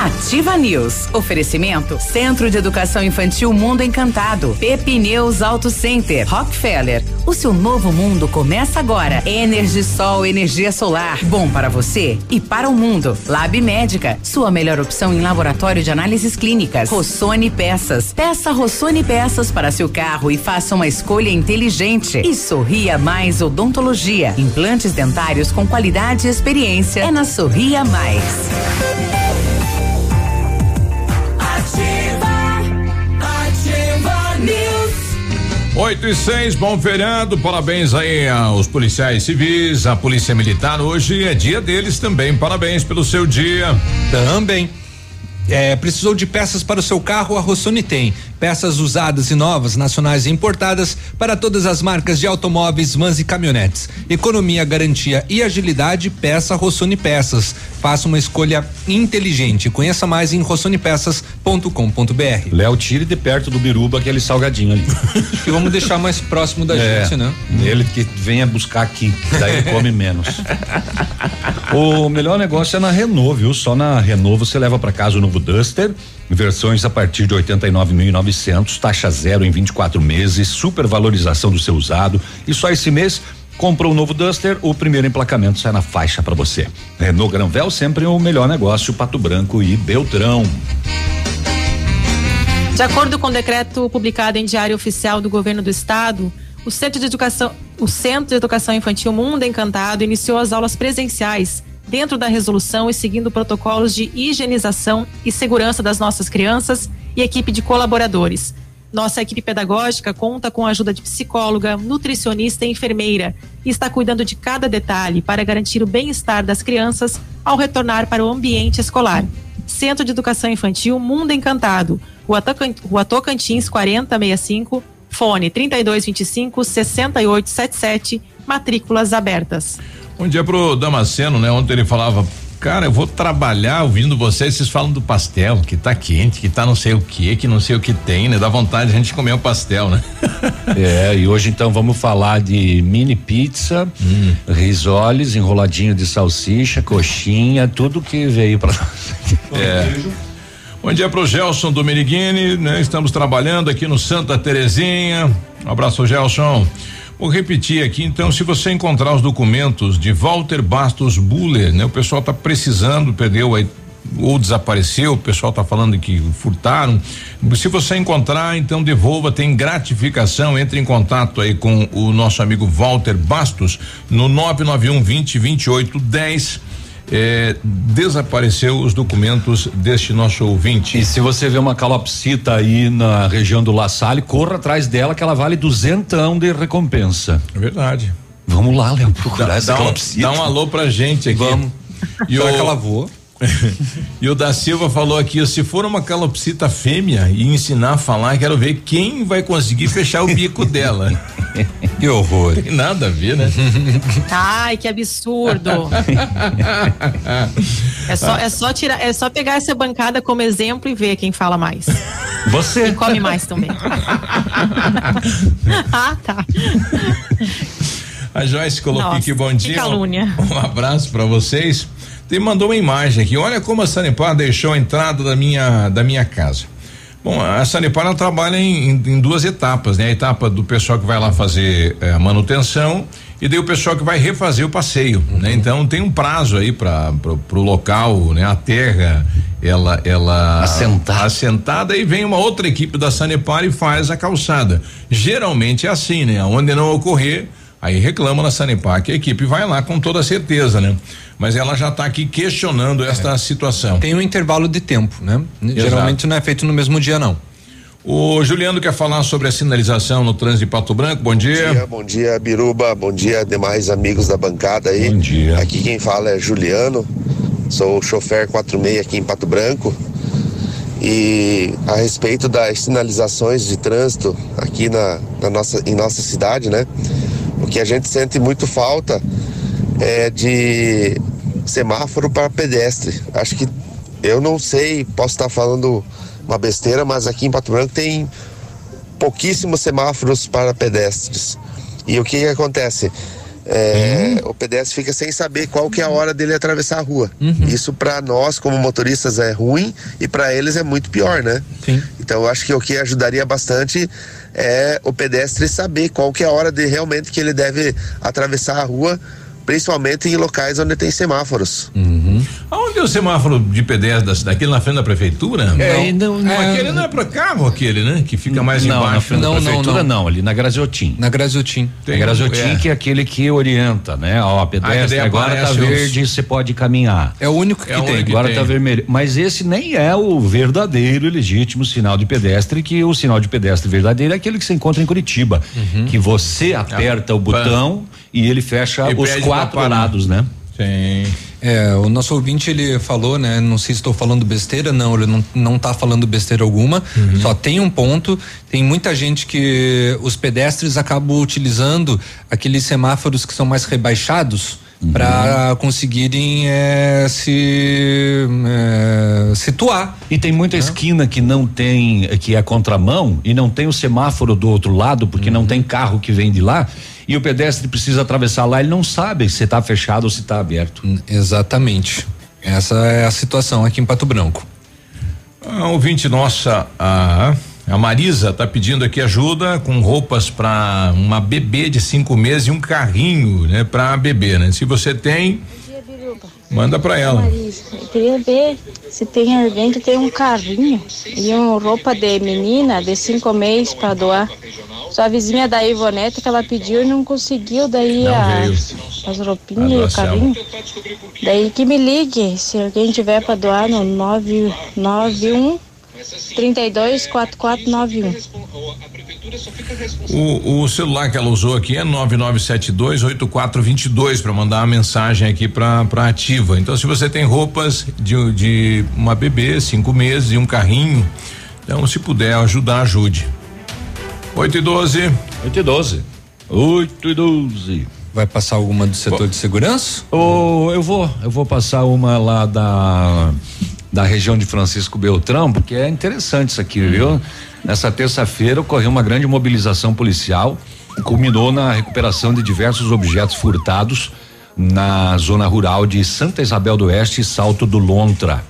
Ativa News. Oferecimento Centro de Educação Infantil Mundo Encantado. Pepineus Auto Center. Rockefeller. O seu novo mundo começa agora. Energisol, energia solar. Bom para você e para o mundo. Lab Médica. Sua melhor opção em laboratório de análises clínicas. Rossoni Peças. Peça Rossoni Peças para seu carro e faça uma escolha inteligente. E Sorria Mais Odontologia. Implantes dentários com qualidade e experiência. É na Sorria Mais. Ativa News. 8 e 6, bom feriado, parabéns aí aos policiais civis, à polícia militar. Hoje é dia deles também, parabéns pelo seu dia. Também. É, precisou de peças para o seu carro? A Rossoni tem. Peças usadas e novas, nacionais e importadas para todas as marcas de automóveis, vans e caminhonetes. Economia, garantia e agilidade, peça Rossoni Peças. Faça uma escolha inteligente. Conheça mais em rossonipeças.com.br. Léo, tire de perto do biruba aquele salgadinho ali. Acho que vamos deixar mais próximo da É, gente, né? Ele que venha buscar aqui, daí ele come menos. O melhor negócio é na Renault, viu? Só na Renault você leva para casa o novo Duster, versões a partir de 89.900, taxa zero em 24 meses, super valorização do seu usado e só esse mês comprou o novo Duster, o primeiro emplacamento sai na faixa para você. Renault Granvel sempre o melhor negócio, Pato Branco e Beltrão. De acordo com o decreto publicado em Diário Oficial do Governo do Estado, o Centro de Educação, o Centro de Educação Infantil Mundo Encantado iniciou as aulas presenciais dentro da resolução e seguindo protocolos de higienização e segurança das nossas crianças e equipe de colaboradores. Nossa equipe pedagógica conta com a ajuda de psicóloga, nutricionista e enfermeira e está cuidando de cada detalhe para garantir o bem-estar das crianças ao retornar para o ambiente escolar. Centro de Educação Infantil Mundo Encantado, Rua Tocan- Rua Tocantins 4065, fone 3225 6877, matrículas abertas. Bom dia pro Damasceno, né? Ontem ele falava, cara, eu vou trabalhar ouvindo vocês, vocês falam do pastel, que tá quente, que tá não sei o que, que não sei o que tem, né? Dá vontade de a gente comer um pastel, né? <laughs> É, e hoje então vamos falar de mini pizza, Hum. risoles, enroladinho de salsicha, coxinha, tudo que veio para <laughs> É. Bom dia pro Gelson do Meriguini, né? Estamos trabalhando aqui no Santa Terezinha. Um abraço, Gelson. Vou repetir aqui, então, se você encontrar os documentos de Walter Bastos Buller, né? O pessoal tá precisando, perdeu aí ou desapareceu, o pessoal tá falando que furtaram. Se você encontrar, então devolva, tem gratificação. Entre em contato aí com o nosso amigo Walter Bastos no 991 20 28 10. É, desapareceu os documentos deste nosso ouvinte. E se você vê uma calopsita aí na região do La Salle, corra atrás dela que ela vale duzentão de recompensa. É verdade. Vamos lá, Léo, procurar Dá, essa dá um, calopsita. dá um alô pra gente aqui. Vamos. E Será o, que ela voou? <laughs> e o da Silva falou aqui, se for uma calopsita fêmea e ensinar a falar, quero ver quem vai conseguir fechar o bico <laughs> dela. Que horror. Tem nada a ver, né? <laughs> Ai, que absurdo. É só, é só tirar, é só pegar essa bancada como exemplo e ver quem fala mais. Você. E come mais também. ah, tá. A Joyce colocou Nossa, aqui, bom que dia. calúnia. Um, um abraço pra vocês. Tem mandou uma imagem aqui. Olha como a Sanepar deixou a entrada da minha da minha casa. Bom, a Sanepar ela trabalha em, em- duas etapas, né? A etapa do pessoal que vai lá fazer eh, a manutenção e daí o pessoal que vai refazer o passeio, né? Então tem um prazo aí para pro local, né? A terra ela ela Assentar. assentada e vem uma outra equipe da Sanepar e faz a calçada. Geralmente é assim, né? Onde não ocorrer, aí reclama na Sanepar que a equipe vai lá com toda certeza, né? Mas ela já está aqui questionando esta situação. Tem um intervalo de tempo, né? Geralmente não é feito no mesmo dia, não. O Juliano quer falar sobre a sinalização no trânsito de Pato Branco. Bom dia. Bom dia, bom dia, Biruba. Bom dia, demais amigos da bancada aí. Bom dia. Aqui quem fala é Juliano. Sou chofer 46 aqui em Pato Branco. E a respeito das sinalizações de trânsito aqui na, na nossa, em nossa cidade, né? Que a gente sente muito falta é de semáforo para pedestre. Acho que eu não sei, posso estar falando uma besteira, mas aqui em Pato Branco tem pouquíssimos semáforos para pedestres. E o que, que acontece? É, O pedestre fica sem saber qual que é a hora dele atravessar a rua. Isso para nós como motoristas é ruim e para eles é muito pior, né? Então eu acho que o que ajudaria bastante é o pedestre saber qual que é a hora de realmente que ele deve atravessar a rua, principalmente em locais onde tem semáforos. Aonde é o semáforo de pedestres daquele na frente da prefeitura? É, e não- não, é- aquele não é para carro aquele, né? Que fica mais não, embaixo. na frente da prefeitura não, ali na Graziotin. Na Graziotin. Na Graziotin que é aquele que orienta, né? Ó, a Ah, que pedestre daí agora tá verde, você pode caminhar. É o único É o único que agora tem. tá vermelho. Mas esse nem é o verdadeiro e legítimo sinal de pedestre, que o sinal de pedestre verdadeiro é aquele que você encontra em Curitiba, que você aperta o botão e ele fecha E os quatro lados, né? Sim. É, o nosso ouvinte ele falou, né? Não sei se estou falando besteira, não, ele não, não tá falando besteira alguma. Só tem um ponto, tem muita gente que os pedestres acabam utilizando aqueles semáforos que são mais rebaixados para conseguirem é, se é, situar. E tem muita esquina que não tem, que é contramão e não tem o semáforo do outro lado, porque não tem carro que vem de lá. E o pedestre precisa atravessar lá, ele não sabe se está fechado ou se está aberto. Exatamente. Essa é a situação aqui em Pato Branco. A ouvinte nossa, a, a Marisa, tá pedindo aqui ajuda com roupas para uma bebê de cinco meses e um carrinho, né, para bebê, né? Se você tem, manda para ela. Marisa, eu queria ver se tem alguém que tem um carrinho e uma roupa de menina de cinco meses para doar. Só a vizinha da Ivonete que ela pediu e não conseguiu, daí Não a- as roupinhas e o carrinho. Daí que me ligue se alguém tiver para doar no 991 324491. O, o celular que ela usou aqui é 99728422 para mandar uma mensagem aqui para ativa. Então, se você tem roupas de, de uma bebê, cinco meses e um carrinho, então se puder ajudar, ajude. 8 e 12. 8 e 12. 8 e 12. Vai passar alguma do setor de segurança? Oh, eu vou, eu vou passar uma lá da da região de Francisco Beltrão, porque é interessante isso aqui, viu? Nessa terça-feira ocorreu uma grande mobilização policial, culminou na recuperação de diversos objetos furtados na zona rural de Santa Isabel do Oeste e Salto do Lontra.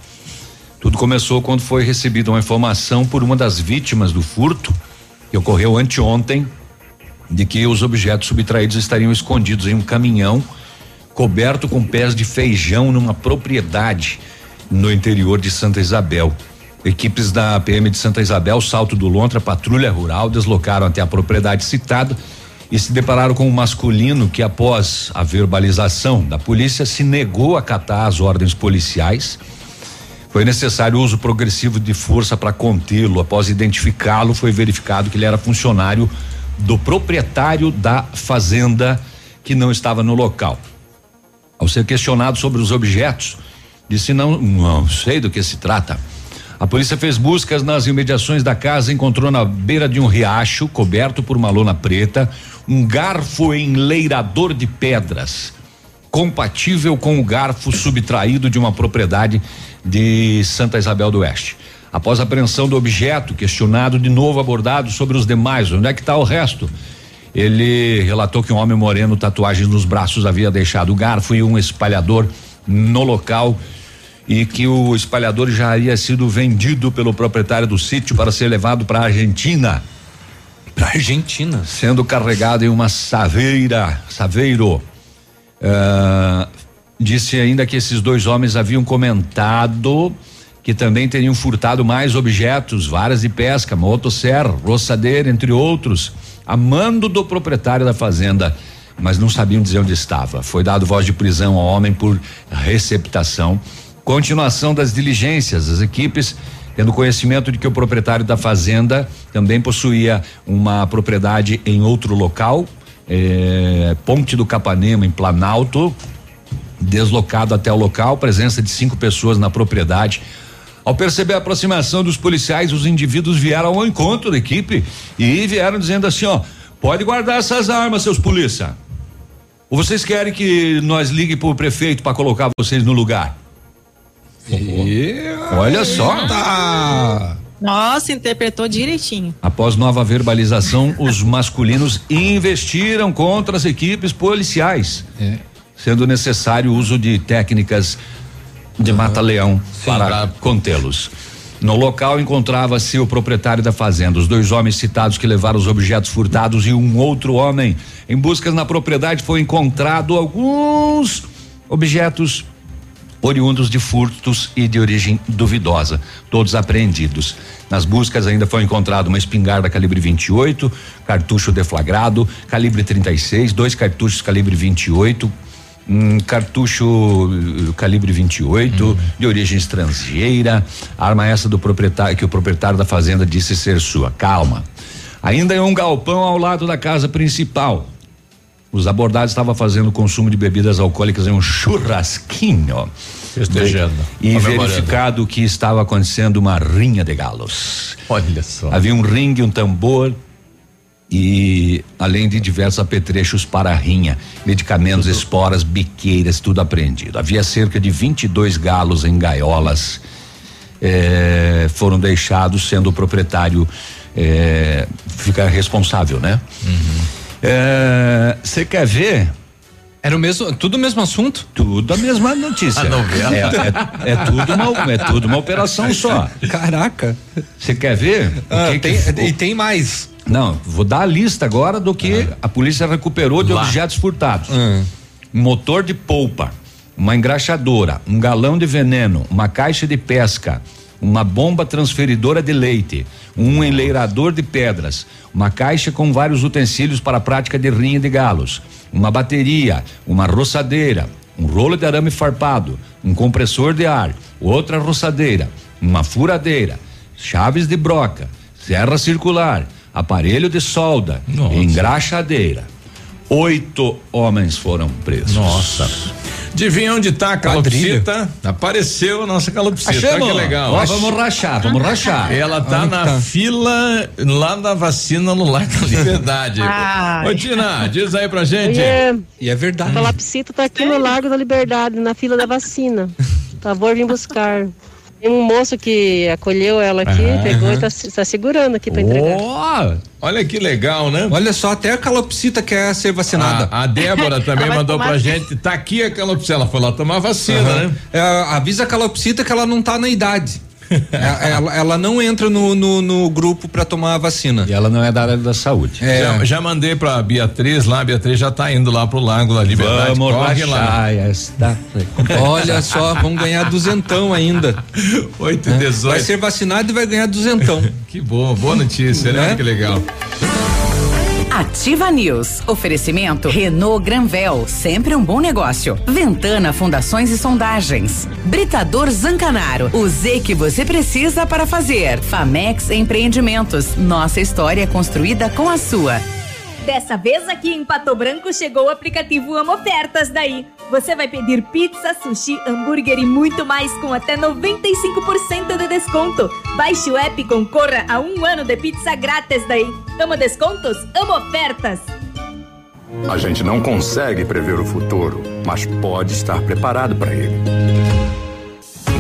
Tudo começou quando foi recebida uma informação por uma das vítimas do furto, que ocorreu anteontem, de que os objetos subtraídos estariam escondidos em um caminhão coberto com pés de feijão numa propriedade no interior de Santa Isabel. Equipes da PM de Santa Isabel, Salto do Lontra, Patrulha Rural, deslocaram até a propriedade citada e se depararam com um masculino que, após a verbalização da polícia, se negou a acatar as ordens policiais. Foi necessário o uso progressivo de força para contê-lo. Após identificá-lo, foi verificado que ele era funcionário do proprietário da fazenda que não estava no local. Ao ser questionado sobre os objetos, disse não, não sei do que se trata. A polícia fez buscas nas imediações da casa, encontrou na beira de um riacho, coberto por uma lona preta, um garfo enleirador de pedras, compatível com o garfo subtraído de uma propriedade de Santa Isabel do Oeste. Após a apreensão do objeto, questionado de novo abordado sobre os demais, onde é que está o resto? Ele relatou que um homem moreno, tatuagens nos braços, havia deixado o garfo e um espalhador no local e que o espalhador já havia sido vendido pelo proprietário do sítio para ser levado para a Argentina. Para Argentina? Sendo carregado em uma saveira, saveiro. Ah, disse ainda que esses dois homens haviam comentado que também teriam furtado mais objetos, varas de pesca, motosserra, roçadeira, entre outros, a mando do proprietário da fazenda, mas não sabiam dizer onde estava. Foi dado voz de prisão ao homem por receptação. Continuação das diligências, as equipes tendo conhecimento de que o proprietário da fazenda também possuía uma propriedade em outro local, eh, Ponte do Capanema, em Planalto, deslocado até o local, presença de cinco pessoas na propriedade. Ao perceber a aproximação dos policiais, os indivíduos vieram ao encontro da equipe e vieram dizendo assim: ó, pode guardar essas armas, seus polícia. Ou vocês querem que nós ligue pro prefeito para colocar vocês no lugar? Olha só. Nossa, interpretou direitinho. Após nova verbalização, os masculinos investiram contra as equipes policiais, sendo necessário o uso de técnicas de mata-leão para contê-los. No local encontrava-se o proprietário da fazenda, os dois homens citados que levaram os objetos furtados e um outro homem. Em buscas na propriedade foi encontrado alguns objetos oriundos de furtos e de origem duvidosa, todos apreendidos. Nas buscas ainda foi encontrado uma espingarda calibre 28, cartucho deflagrado, calibre 36, dois cartuchos calibre 28, um cartucho uh, calibre 28 de origem estrangeira, arma essa do proprietário que o proprietário da fazenda disse ser sua. Calma. Ainda em um galpão ao lado da casa principal. Os abordados estavam fazendo consumo de bebidas alcoólicas em um churrasquinho. Festejando. E verificado que estava acontecendo uma rinha de galos. Olha só. Havia um ringue, um tambor e além de diversos apetrechos para a rinha, medicamentos, esporas, biqueiras, tudo apreendido. Havia cerca de 22 galos em gaiolas. eh, foram deixados, sendo o proprietário eh, ficar responsável, né? Você quer ver? Era o mesmo, tudo o mesmo assunto? Tudo a mesma notícia. A novela. É, é- é tudo uma, é tudo uma operação só. Caraca. Você quer ver? O Ah, que tem- que- e tem mais. Não, vou dar a lista agora do que a polícia recuperou de Lá. objetos furtados. Um motor de polpa, uma engraxadora, um galão de veneno, uma caixa de pesca, uma bomba transferidora de leite, um enleirador de pedras, uma caixa com vários utensílios para a prática de rinha de galos, uma bateria, uma roçadeira, um rolo de arame farpado, um compressor de ar, outra roçadeira, uma furadeira, chaves de broca, serra circular, aparelho de solda, engraxadeira. Oito homens foram presos. Nossa. Adivinha onde tá a calopsita? Apareceu a nossa calopsita. Olha Achamos. que legal. Ó, vamos rachar, vamos rachar. Ela tá Onde na tá? fila lá da vacina no Lar da Liberdade. <laughs> Ô, Tina, diz aí pra gente. Oiê. E é verdade. A calopsita tá aqui no Largo da Liberdade, na fila da vacina. Favor, vim buscar. Tem um moço que acolheu ela aqui, Ah, pegou e tá, tá segurando aqui pra entregar. Olha que legal, né? Olha só, até a calopsita quer ser vacinada. A, a Débora <laughs> também mandou tomar- pra gente. Tá aqui a calopsita. Ela foi lá tomar vacina, Aham. né? É, avisa a calopsita que ela não tá na idade. Ela, ela- ela não entra no, no, no grupo para tomar a vacina. E ela não é da área da saúde. É. Já, já mandei pra Beatriz lá, a Beatriz já tá indo lá pro Lago da Liberdade. Vamos Corre lá. esta. Olha só, vamos ganhar duzentão ainda. 8 e É. 18. Vai ser vacinado e vai ganhar duzentão. <laughs> Que bom, boa notícia, né? Né? Que legal. Ativa News. Oferecimento Renault Granvel, sempre um bom negócio. Ventana Fundações e Sondagens. Britador Zancanaro, o Z que você precisa para fazer. Famex Empreendimentos. Nossa história é construída com a sua. Dessa vez aqui em Pato Branco chegou o aplicativo Amo Ofertas daí. Você vai pedir pizza, sushi, hambúrguer e muito mais com até 95% de desconto. Baixe o app e concorra a um ano de pizza grátis daí. Amo descontos? Amo ofertas! A gente não consegue prever o futuro, mas pode estar preparado para ele.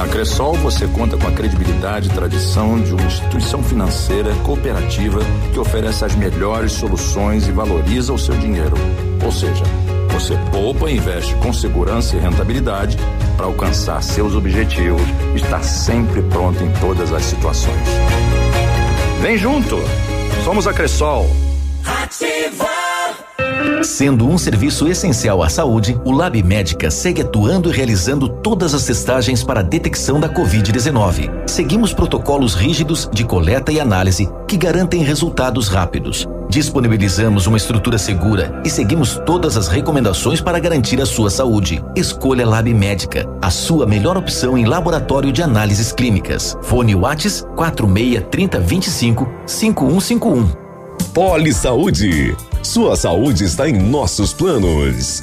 Na Cressol você conta com a credibilidade e tradição de uma instituição financeira cooperativa que oferece as melhores soluções e valoriza o seu dinheiro. Ou seja, você poupa e investe com segurança e rentabilidade para alcançar seus objetivos estar sempre pronto em todas as situações. Vem junto! Somos a Cressol. Sendo um serviço essencial à saúde, o Lab Médica segue atuando e realizando todas as testagens para a detecção da Covid-19. Seguimos protocolos rígidos de coleta e análise que garantem resultados rápidos. Disponibilizamos uma estrutura segura e seguimos todas as recomendações para garantir a sua saúde. Escolha Lab Médica, a sua melhor opção em laboratório de análises clínicas. Fone Whats 46 30 25 5151. Poli Saúde. Sua saúde está em nossos planos.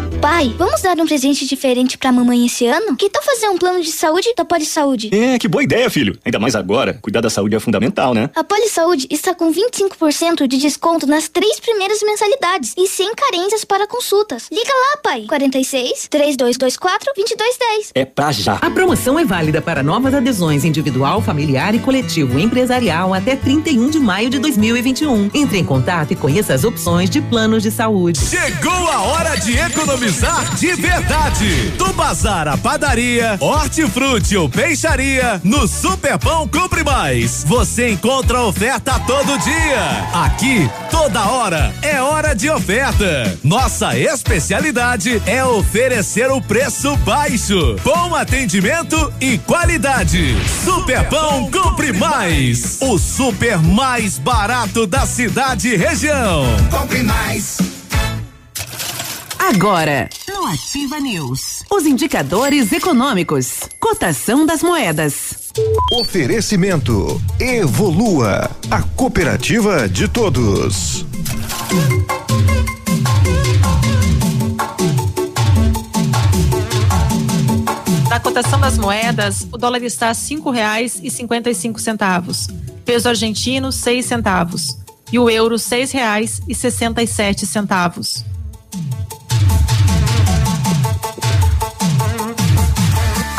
Pai, vamos dar um presente diferente pra mamãe esse ano? Que tal fazer um plano de saúde da Poli Saúde? É, que boa ideia, filho. Ainda mais agora, cuidar da saúde é fundamental, né? A Poli Saúde está com 25% de desconto nas três primeiras mensalidades e sem carências para consultas. Liga lá, pai. 46 3224 2210. É pra já. A promoção é válida para novas adesões individual, familiar e coletivo empresarial até 31 de maio de 2021. Entre em contato e conheça as opções de planos de saúde. Chegou a hora de economizar de verdade. Do bazar à padaria, hortifruti ou peixaria, no Superpão Compre Mais. Você encontra oferta todo dia. Aqui, toda hora, é hora de oferta. Nossa especialidade é oferecer o preço baixo, bom atendimento e qualidade. Superpão Compre Mais. O super mais barato da cidade e região. Compre mais. Agora, no Ativa News, os indicadores econômicos, cotação das moedas. Oferecimento Evolua, a cooperativa de todos. Da cotação das moedas, o dólar está a cinco reais e cinquenta e cinco centavos. Peso argentino, seis centavos. E o euro, seis reais e sessenta e sete centavos.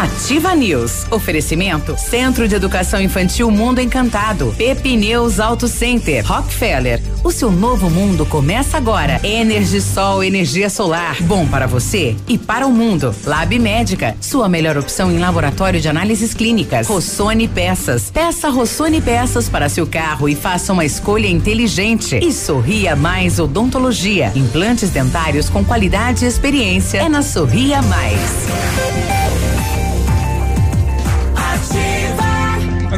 Ativa News. Oferecimento Centro de Educação Infantil Mundo Encantado. Pepineus Auto Center. Rockefeller. O seu novo mundo começa agora. Energisol, energia solar. Bom para você e para o mundo. Lab Médica. Sua melhor opção em laboratório de análises clínicas. Rossoni Peças. Peça Rossoni Peças para seu carro e faça uma escolha inteligente. E Sorria Mais Odontologia. Implantes dentários com qualidade e experiência. É na Sorria Mais.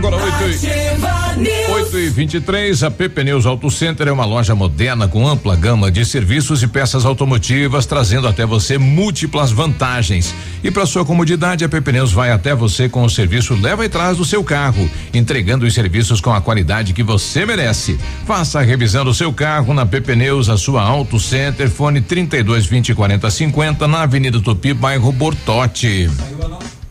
Agora 8 e, 8 e 23 a PP Neus Auto Center é uma loja moderna com ampla gama de serviços e peças automotivas, trazendo até você múltiplas vantagens. E para sua comodidade, a PP Neus vai até você com o serviço leva e traz do seu carro, entregando os serviços com a qualidade que você merece. Faça a revisão do seu carro na PP Neus, a sua Auto Center, fone 32 20 40 50 na Avenida Tupi, bairro Bortote. Esse eu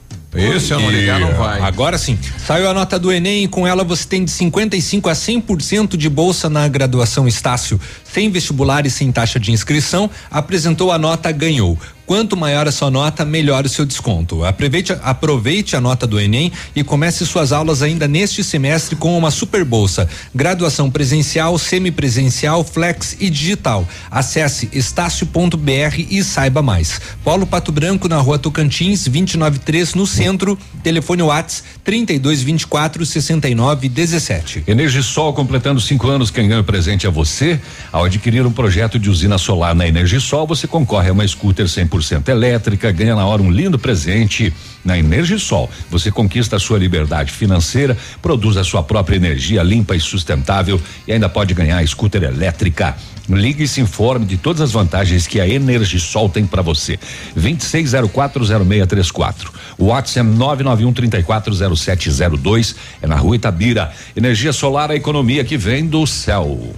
não ligar não vai. Agora sim. Saiu a nota do Enem e com ela você tem de 55 a 100% de bolsa na graduação Estácio. Sem vestibular e sem taxa de inscrição, apresentou a nota, ganhou. Quanto maior a sua nota, melhor o seu desconto. Aproveite, aproveite a nota do Enem e comece suas aulas ainda neste semestre com uma super bolsa. Graduação presencial, semipresencial, flex e digital. Acesse estácio.br e saiba mais. Polo Pato Branco na rua Tocantins, 293 no centro. Telefone Whats 3224 6917. Energisol completando cinco anos, quem ganha o presente é você. Ao adquirir um projeto de usina solar na Energisol, você concorre a uma scooter 100% elétrica, ganha na hora um lindo presente. Na Energisol, você conquista a sua liberdade financeira, produz a sua própria energia limpa e sustentável e ainda pode ganhar scooter elétrica. Ligue e se informe de todas as vantagens que a Energisol tem para você. 26040634. O WhatsApp é 991340702 é na Rua Itabira. Energia solar, a economia que vem do céu.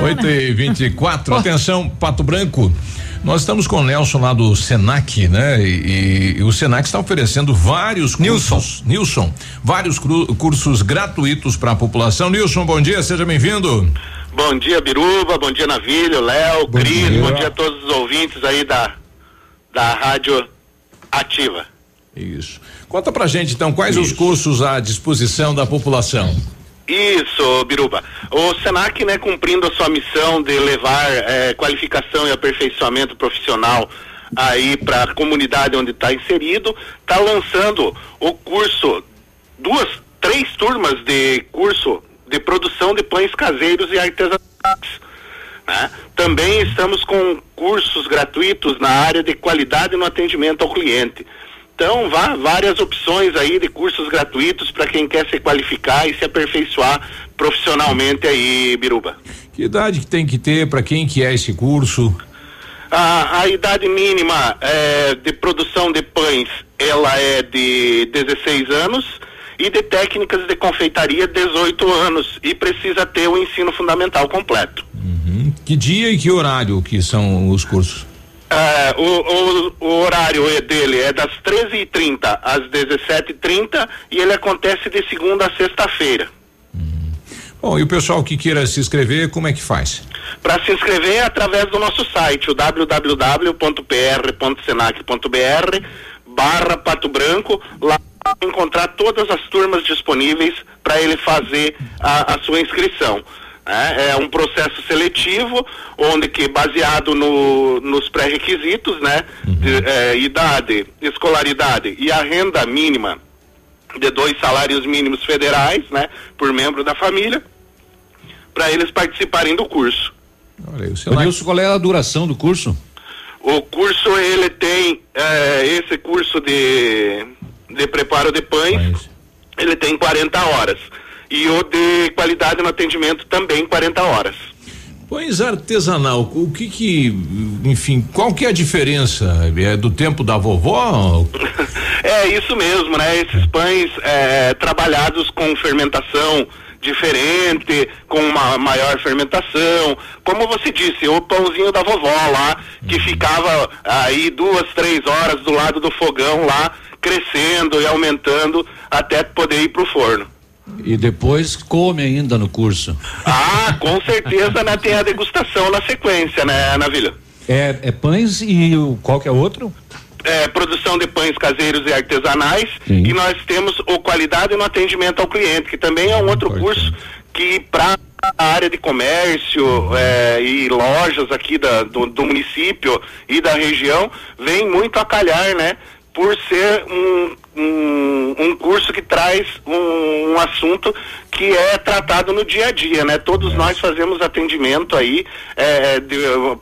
8 e 24 atenção, Pato Branco. Nós estamos com o Nelson lá do Senac, né? E, e o Senac está oferecendo vários cursos. Nilson. vários cru- cursos gratuitos para a população. Nilson, bom dia, seja bem-vindo. Bom dia, Biruba, bom dia, Navilho, Léo, Cris, bom dia a todos os ouvintes aí da, da Rádio Ativa. Isso. Conta pra gente então quais os cursos à disposição da população. Isso, Biruba. O Senac, né, cumprindo a sua missão de levar eh, qualificação e aperfeiçoamento profissional aí para a comunidade onde está inserido, está lançando o curso, duas, três turmas de curso de produção de pães caseiros e artesanais. né? Também estamos com cursos gratuitos na área de qualidade no atendimento ao cliente. Então, vá, várias opções aí de cursos gratuitos para quem quer se qualificar e se aperfeiçoar profissionalmente aí, Biruba. Que idade que tem que ter para quem que é esse curso? A, a idade mínima eh, de produção de pães, ela é de 16 anos e de técnicas de confeitaria 18 anos e precisa ter o ensino fundamental completo. Uhum. Que dia e que horário que são os cursos? É, o, o- o horário é dele é das 13h30 às 17h30 e ele acontece de segunda a sexta-feira. Bom, e o pessoal que queira se inscrever, como é que faz? Para se inscrever é através do nosso site, o www.pr.senac.br barra Pato Branco, lá vai encontrar todas as turmas disponíveis para ele fazer a, a sua inscrição. É, é um processo seletivo, onde que baseado no- nos pré-requisitos, né? de, é, idade, escolaridade e a renda mínima de dois salários mínimos federais, né? Por membro da família, para eles participarem do curso. Olha aí, o Nilson, qual é a duração do curso? O curso ele tem eh, esse curso de, de preparo de pães, ele tem 40 horas. E o de qualidade no atendimento também 40 horas. Pães artesanal, o que que, enfim, qual que é a diferença? É do tempo da vovó? <laughs> É isso mesmo, né? Esses pães eh, trabalhados com fermentação diferente, com uma maior fermentação, como você disse, o pãozinho da vovó lá, que ficava aí duas, três horas do lado do fogão lá, crescendo e aumentando até poder ir pro forno. E depois come ainda no curso. Ah, com certeza, né? Tem a degustação na sequência, né, Navilha? É, é pães e o, qual que é outro? É, produção de pães caseiros e artesanais e nós temos o qualidade no atendimento ao cliente, que também é um outro curso que para a área de comércio é, e lojas aqui da- do, do município e da região vem muito a calhar, né? Por ser um, um, um curso que traz um, um assunto que é tratado no dia a dia, né? Todos nós fazemos atendimento aí é,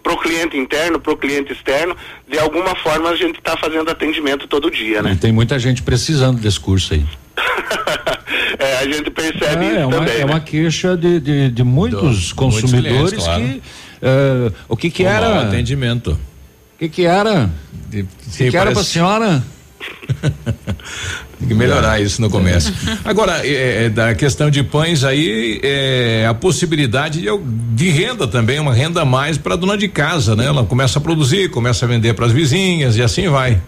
para o cliente interno, para o cliente externo. De alguma forma a gente está fazendo atendimento todo dia, né? E tem muita gente precisando desse curso aí. <laughs> É, a gente percebe É, isso é uma, também. é né? uma queixa de, de, de muitos consumidores clientes, claro. que. eh, o que que era? atendimento. O que que era? O que, Sim, que era parece- pra senhora? <laughs> Tem que melhorar isso no comércio. Agora, é, é, da questão de pães aí, é, a possibilidade de, de renda também, uma renda a mais para dona de casa, né? Ela começa a produzir, começa a vender para as vizinhas e assim vai.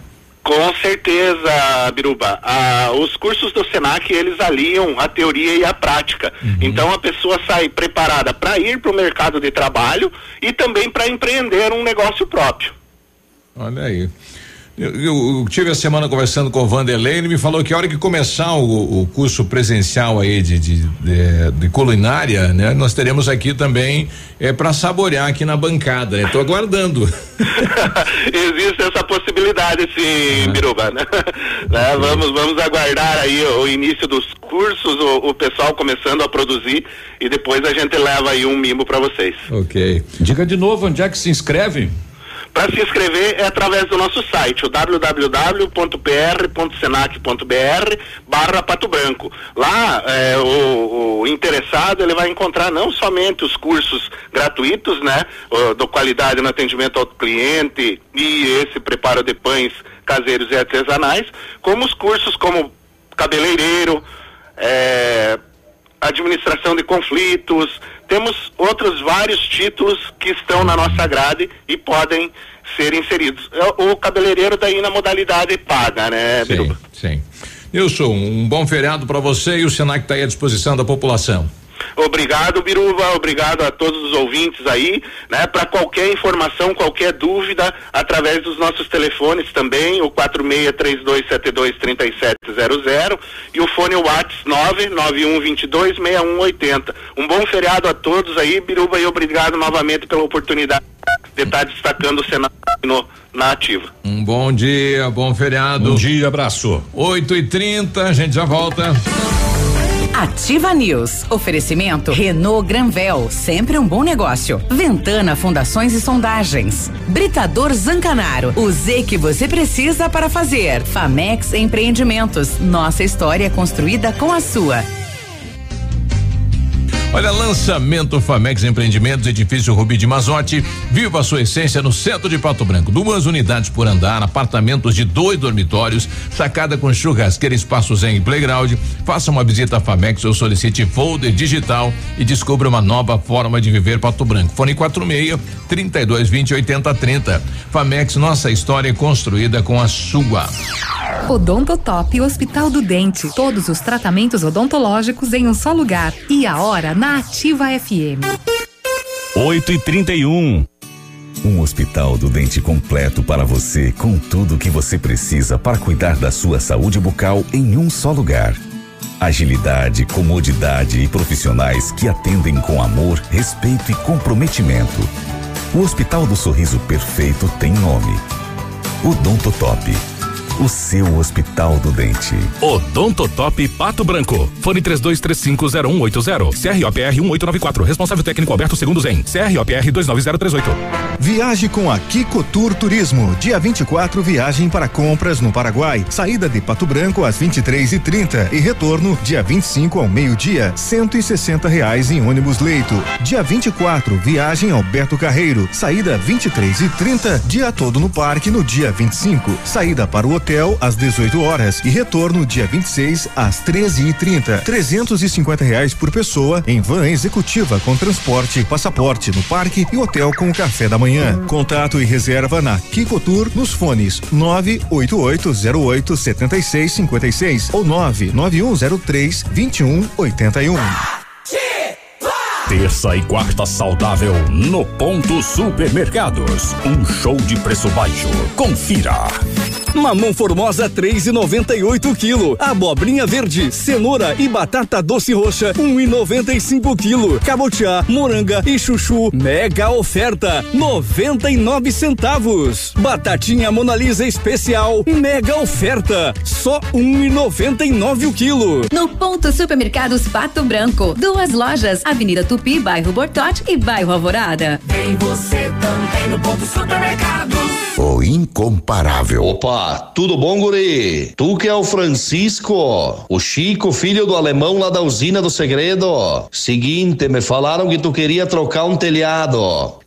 Com certeza, Biruba. Ah, os cursos do Senac, eles aliam a teoria e a prática. Então a pessoa sai preparada para ir para o mercado de trabalho e também para empreender um negócio próprio. Olha aí. Eu, eu- eu tive a semana conversando com o Vanderlei, ele me falou que a hora que começar o, o curso presencial aí de, de, de- de culinária, né? Nós teremos aqui também é, para saborear aqui na bancada, né? Tô aguardando. <laughs> Existe essa possibilidade, sim, Biruba. Né? <laughs> Né? Vamos, vamos aguardar aí o, o início dos cursos, o, o pessoal começando a produzir e depois a gente leva aí um mimo para vocês. Ok. Diga de novo onde é que se inscreve? Para se inscrever é através do nosso site, o www.pr.senac.br barra Pato Branco. Lá é, o, o interessado ele vai encontrar não somente os cursos gratuitos, né, do qualidade no atendimento ao cliente e esse preparo de pães caseiros e artesanais, como os cursos como cabeleireiro, é, administração de conflitos, temos outros vários títulos que estão na nossa grade e podem ser inseridos. É, O cabeleireiro daí na modalidade paga, né, Sim, Biruba? sim. Nilson, um bom feriado para você e o Senac está aí à disposição da população. Obrigado, Biruva. Obrigado a todos os ouvintes aí, né? Para qualquer informação, qualquer dúvida, através dos nossos telefones também, o 4632723700 e o fone Whats 991226180. Um bom feriado a todos aí, Biruba, e obrigado novamente pela oportunidade de estar destacando o Senado no, na ativa. Um bom dia, bom feriado. Bom dia, abraço. 8 e 30 a gente já volta. Ativa News. Oferecimento Renault Granvel, sempre um bom negócio. Ventana Fundações e Sondagens. Britador Zancanaro, o Z que você precisa para fazer. Famex Empreendimentos. Nossa história construída com a sua. Olha, lançamento Famex Empreendimentos, edifício Rubi de Mazote. Viva a sua essência no centro de Pato Branco. Duas unidades por andar, apartamentos de dois dormitórios, sacada com churrasqueira, espaço zen e playground. Faça uma visita à Famex ou solicite folder digital e descubra uma nova forma de viver Pato Branco. Fone 46 32 20 80 30. Famex, nossa história é construída com a sua. Odontotop Hospital do Dente. Todos os tratamentos odontológicos em um só lugar. E a hora na Ativa FM. 8 e 31 Um hospital do dente completo para você, com tudo o que você precisa para cuidar da sua saúde bucal em um só lugar. Agilidade, comodidade e profissionais que atendem com amor, respeito e comprometimento. O Hospital do Sorriso Perfeito tem nome. Odontotop. O seu Hospital do Dente. Odontotop Pato Branco. Fone 32350180. CROPR 1894. Responsável técnico Alberto Segundo Zen. CROPR 29038. Viaje com a Kiko Tour Turismo. Dia 24, viagem para compras no Paraguai. Saída de Pato Branco às 23 e 30 e retorno dia 25 ao meio-dia. 160 reais em ônibus leito. Dia 24, viagem Alberto Carreiro. Saída 23 e 30, dia todo no parque no dia 25. Saída para o hotel hotel às 18 horas e retorno dia 26 às 13h30. 350 reais por pessoa em van executiva com transporte, passaporte no parque e hotel com café da manhã. Contato e reserva na Kiko Tour nos fones 98808 7656 ou 99103 2181. Terça e quarta saudável no Ponto Supermercados. Um show de preço baixo. Confira. Mamão formosa 3,98 kg. Abobrinha verde, cenoura e batata doce roxa 1,95 kg. Cabotiá, moranga e chuchu mega oferta 99 centavos. Batatinha Monalisa especial mega oferta só 1,99 o quilo. No Ponto Supermercados Pato Branco. Duas lojas, Avenida Tupi, bairro Bortote e bairro Alvorada. Tem você também no ponto supermercado. O incomparável. Opa, tudo bom, guri? Tu que é o Francisco, o Chico, filho do alemão lá da usina do segredo. Seguinte, me falaram que tu queria trocar um telhado,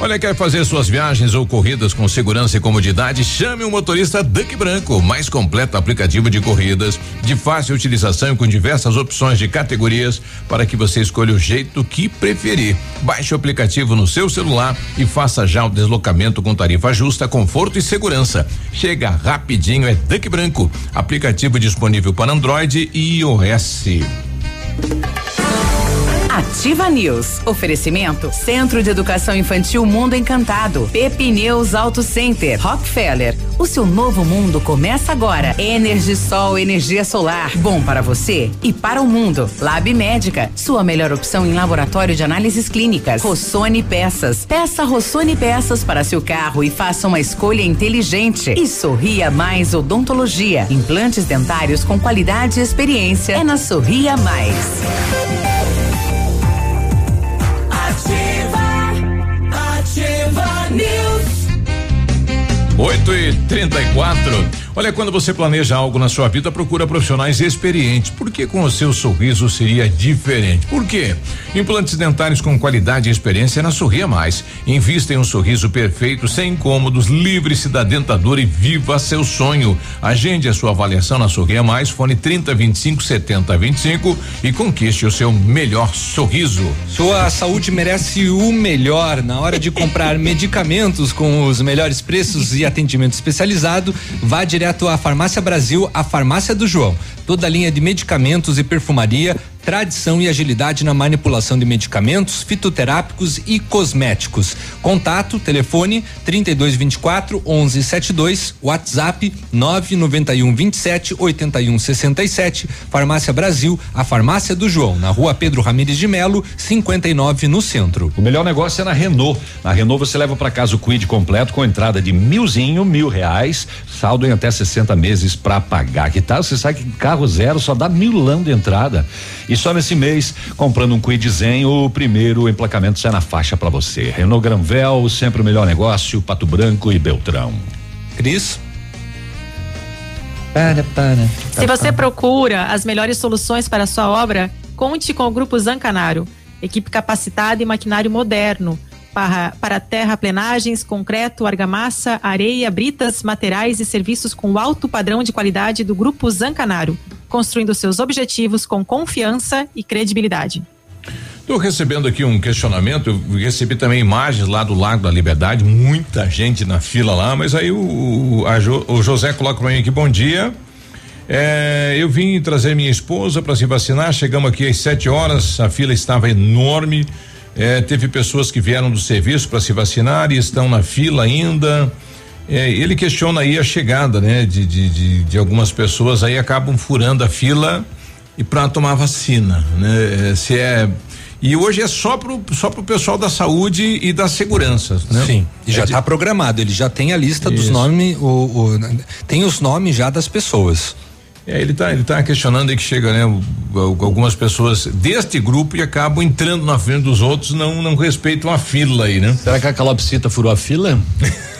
Olha, quer fazer suas viagens ou corridas com segurança e comodidade? Chame o motorista Duck Branco, mais completo aplicativo de corridas, de fácil utilização e com diversas opções de categorias para que você escolha o jeito que preferir. Baixe o aplicativo no seu celular e faça já o deslocamento com tarifa justa, conforto e segurança. Chega rapidinho, é Duck Branco. Aplicativo disponível para Android e iOS. Ativa News. Oferecimento Centro de Educação Infantil Mundo Encantado. Pepineus Auto Center. Rockefeller. O seu novo mundo começa agora. Energisol, energia solar. Bom para você e para o mundo. Lab Médica. Sua melhor opção em laboratório de análises clínicas. Rossoni Peças. Peça Rossoni Peças para seu carro e faça uma escolha inteligente. E Sorria Mais Odontologia. Implantes dentários com qualidade e experiência. É na Sorria Mais. 8 e 34 Olha, quando você planeja algo na sua vida, procura profissionais experientes. Por que com o seu sorriso seria diferente? Por quê? Implantes dentários com qualidade e experiência na Sorria Mais. Invista em um sorriso perfeito, sem incômodos, livre-se da dentadura e viva seu sonho. Agende a sua avaliação na Sorria Mais, fone 30 25 70 25 e conquiste o seu melhor sorriso. Sua saúde merece o melhor. Na hora de comprar <laughs> medicamentos com os melhores preços e atendimento especializado, vá direto à Farmácia Brasil, a Farmácia do João. Toda a linha de medicamentos e perfumaria, tradição e agilidade na manipulação de medicamentos, fitoterápicos e cosméticos. Contato, telefone 3224 1172, WhatsApp 991 27 81 67. Farmácia Brasil, a Farmácia do João, na Rua Pedro Ramires de Melo, 59 no centro. O melhor negócio é na Renault. Na Renault você leva para casa o Quid completo com entrada de milzinho, mil reais, saldo em até 60 meses para pagar. Que tal? Você sabe que carro zero só dá milão de entrada. E só nesse mês, comprando um Quid Zen, o primeiro emplacamento sai na faixa para você. Renault Granvel, sempre o melhor negócio, Pato Branco e Beltrão. Cris? Para, para. Se você procura as melhores soluções para a sua obra, conte com o Grupo Zancanaro. Equipe capacitada e maquinário moderno. Para, para terraplenagens, concreto, argamassa, areia, britas, materiais e serviços com alto padrão de qualidade do Grupo Zancanaro. Construindo seus objetivos com confiança e credibilidade. Estou recebendo aqui um questionamento, eu recebi também imagens lá do Lago da Liberdade, muita gente na fila lá, mas aí o, Jo- o José coloca para mim aqui, bom dia. É, eu vim trazer minha esposa para se vacinar, chegamos aqui às sete horas, a fila estava enorme. É, teve pessoas que vieram do serviço para se vacinar e estão na fila ainda. É, ele questiona aí a chegada, né, de, de, de, de algumas pessoas aí acabam furando a fila e para tomar vacina, né? É, Se é e hoje é só pro só pro pessoal da saúde e da segurança, né? Sim, e já É está programado, ele já tem a lista dos Isso. nomes, o, o- tem os nomes já das pessoas. É, ele está ele tá questionando aí que chega, né, algumas pessoas deste grupo e acabam entrando na frente dos outros, não não respeitam a fila aí, né? Será que a calopsita furou a fila? <laughs>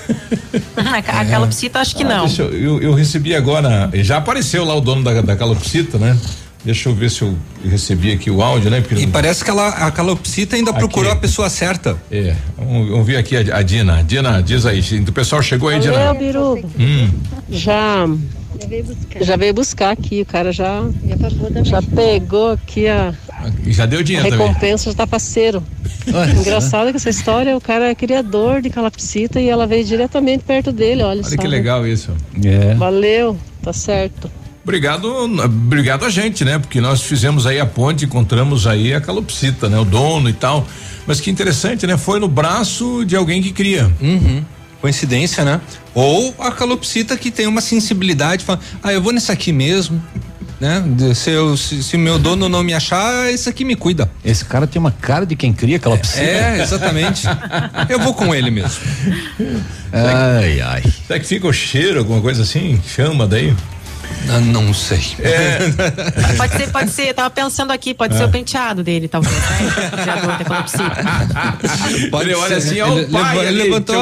A a calopsita acho que Ah, não. deixa eu, eu, eu recebi agora, já apareceu lá o dono da, da calopsita, né? Deixa eu ver se eu recebi aqui o áudio, né? Porque E parece que ela, a calopsita ainda Aqui. procurou a pessoa certa. É, vamos, vamos ver aqui a, a Dina. Dina, diz aí, o pessoal chegou aí, Dina. Valeu, Biruba. Hum. Já. Já veio buscar aqui, o cara já. Já pegou aqui a, Já deu a dinheiro também. recompensa, já tá parceiro. Olha Engraçado que essa história, o cara é criador de calopsita e ela veio diretamente perto dele, olha, Olha só. que legal isso. É. Valeu, tá certo. Obrigado, obrigado a gente, né? Porque nós fizemos aí a ponte, encontramos aí a calopsita, né? O dono e tal. Mas que interessante, né? Foi no braço de alguém que cria. Uhum. Coincidência, né? Ou a calopsita que tem uma sensibilidade, fala, ah, eu vou nesse aqui mesmo, né? Se, eu, se, se meu dono não me achar, esse aqui me cuida. Esse cara tem uma cara de quem cria calopsita. É, exatamente. eu vou com ele mesmo. Ai, ai. Será que fica o cheiro, alguma coisa assim? Chama daí? Não, não sei. É. <laughs> Pode ser, pode ser. Eu tava pensando aqui, pode É. ser o penteado dele, talvez. Né? Pode Ele olha assim, ó, Ele o pai ele ali, levantou.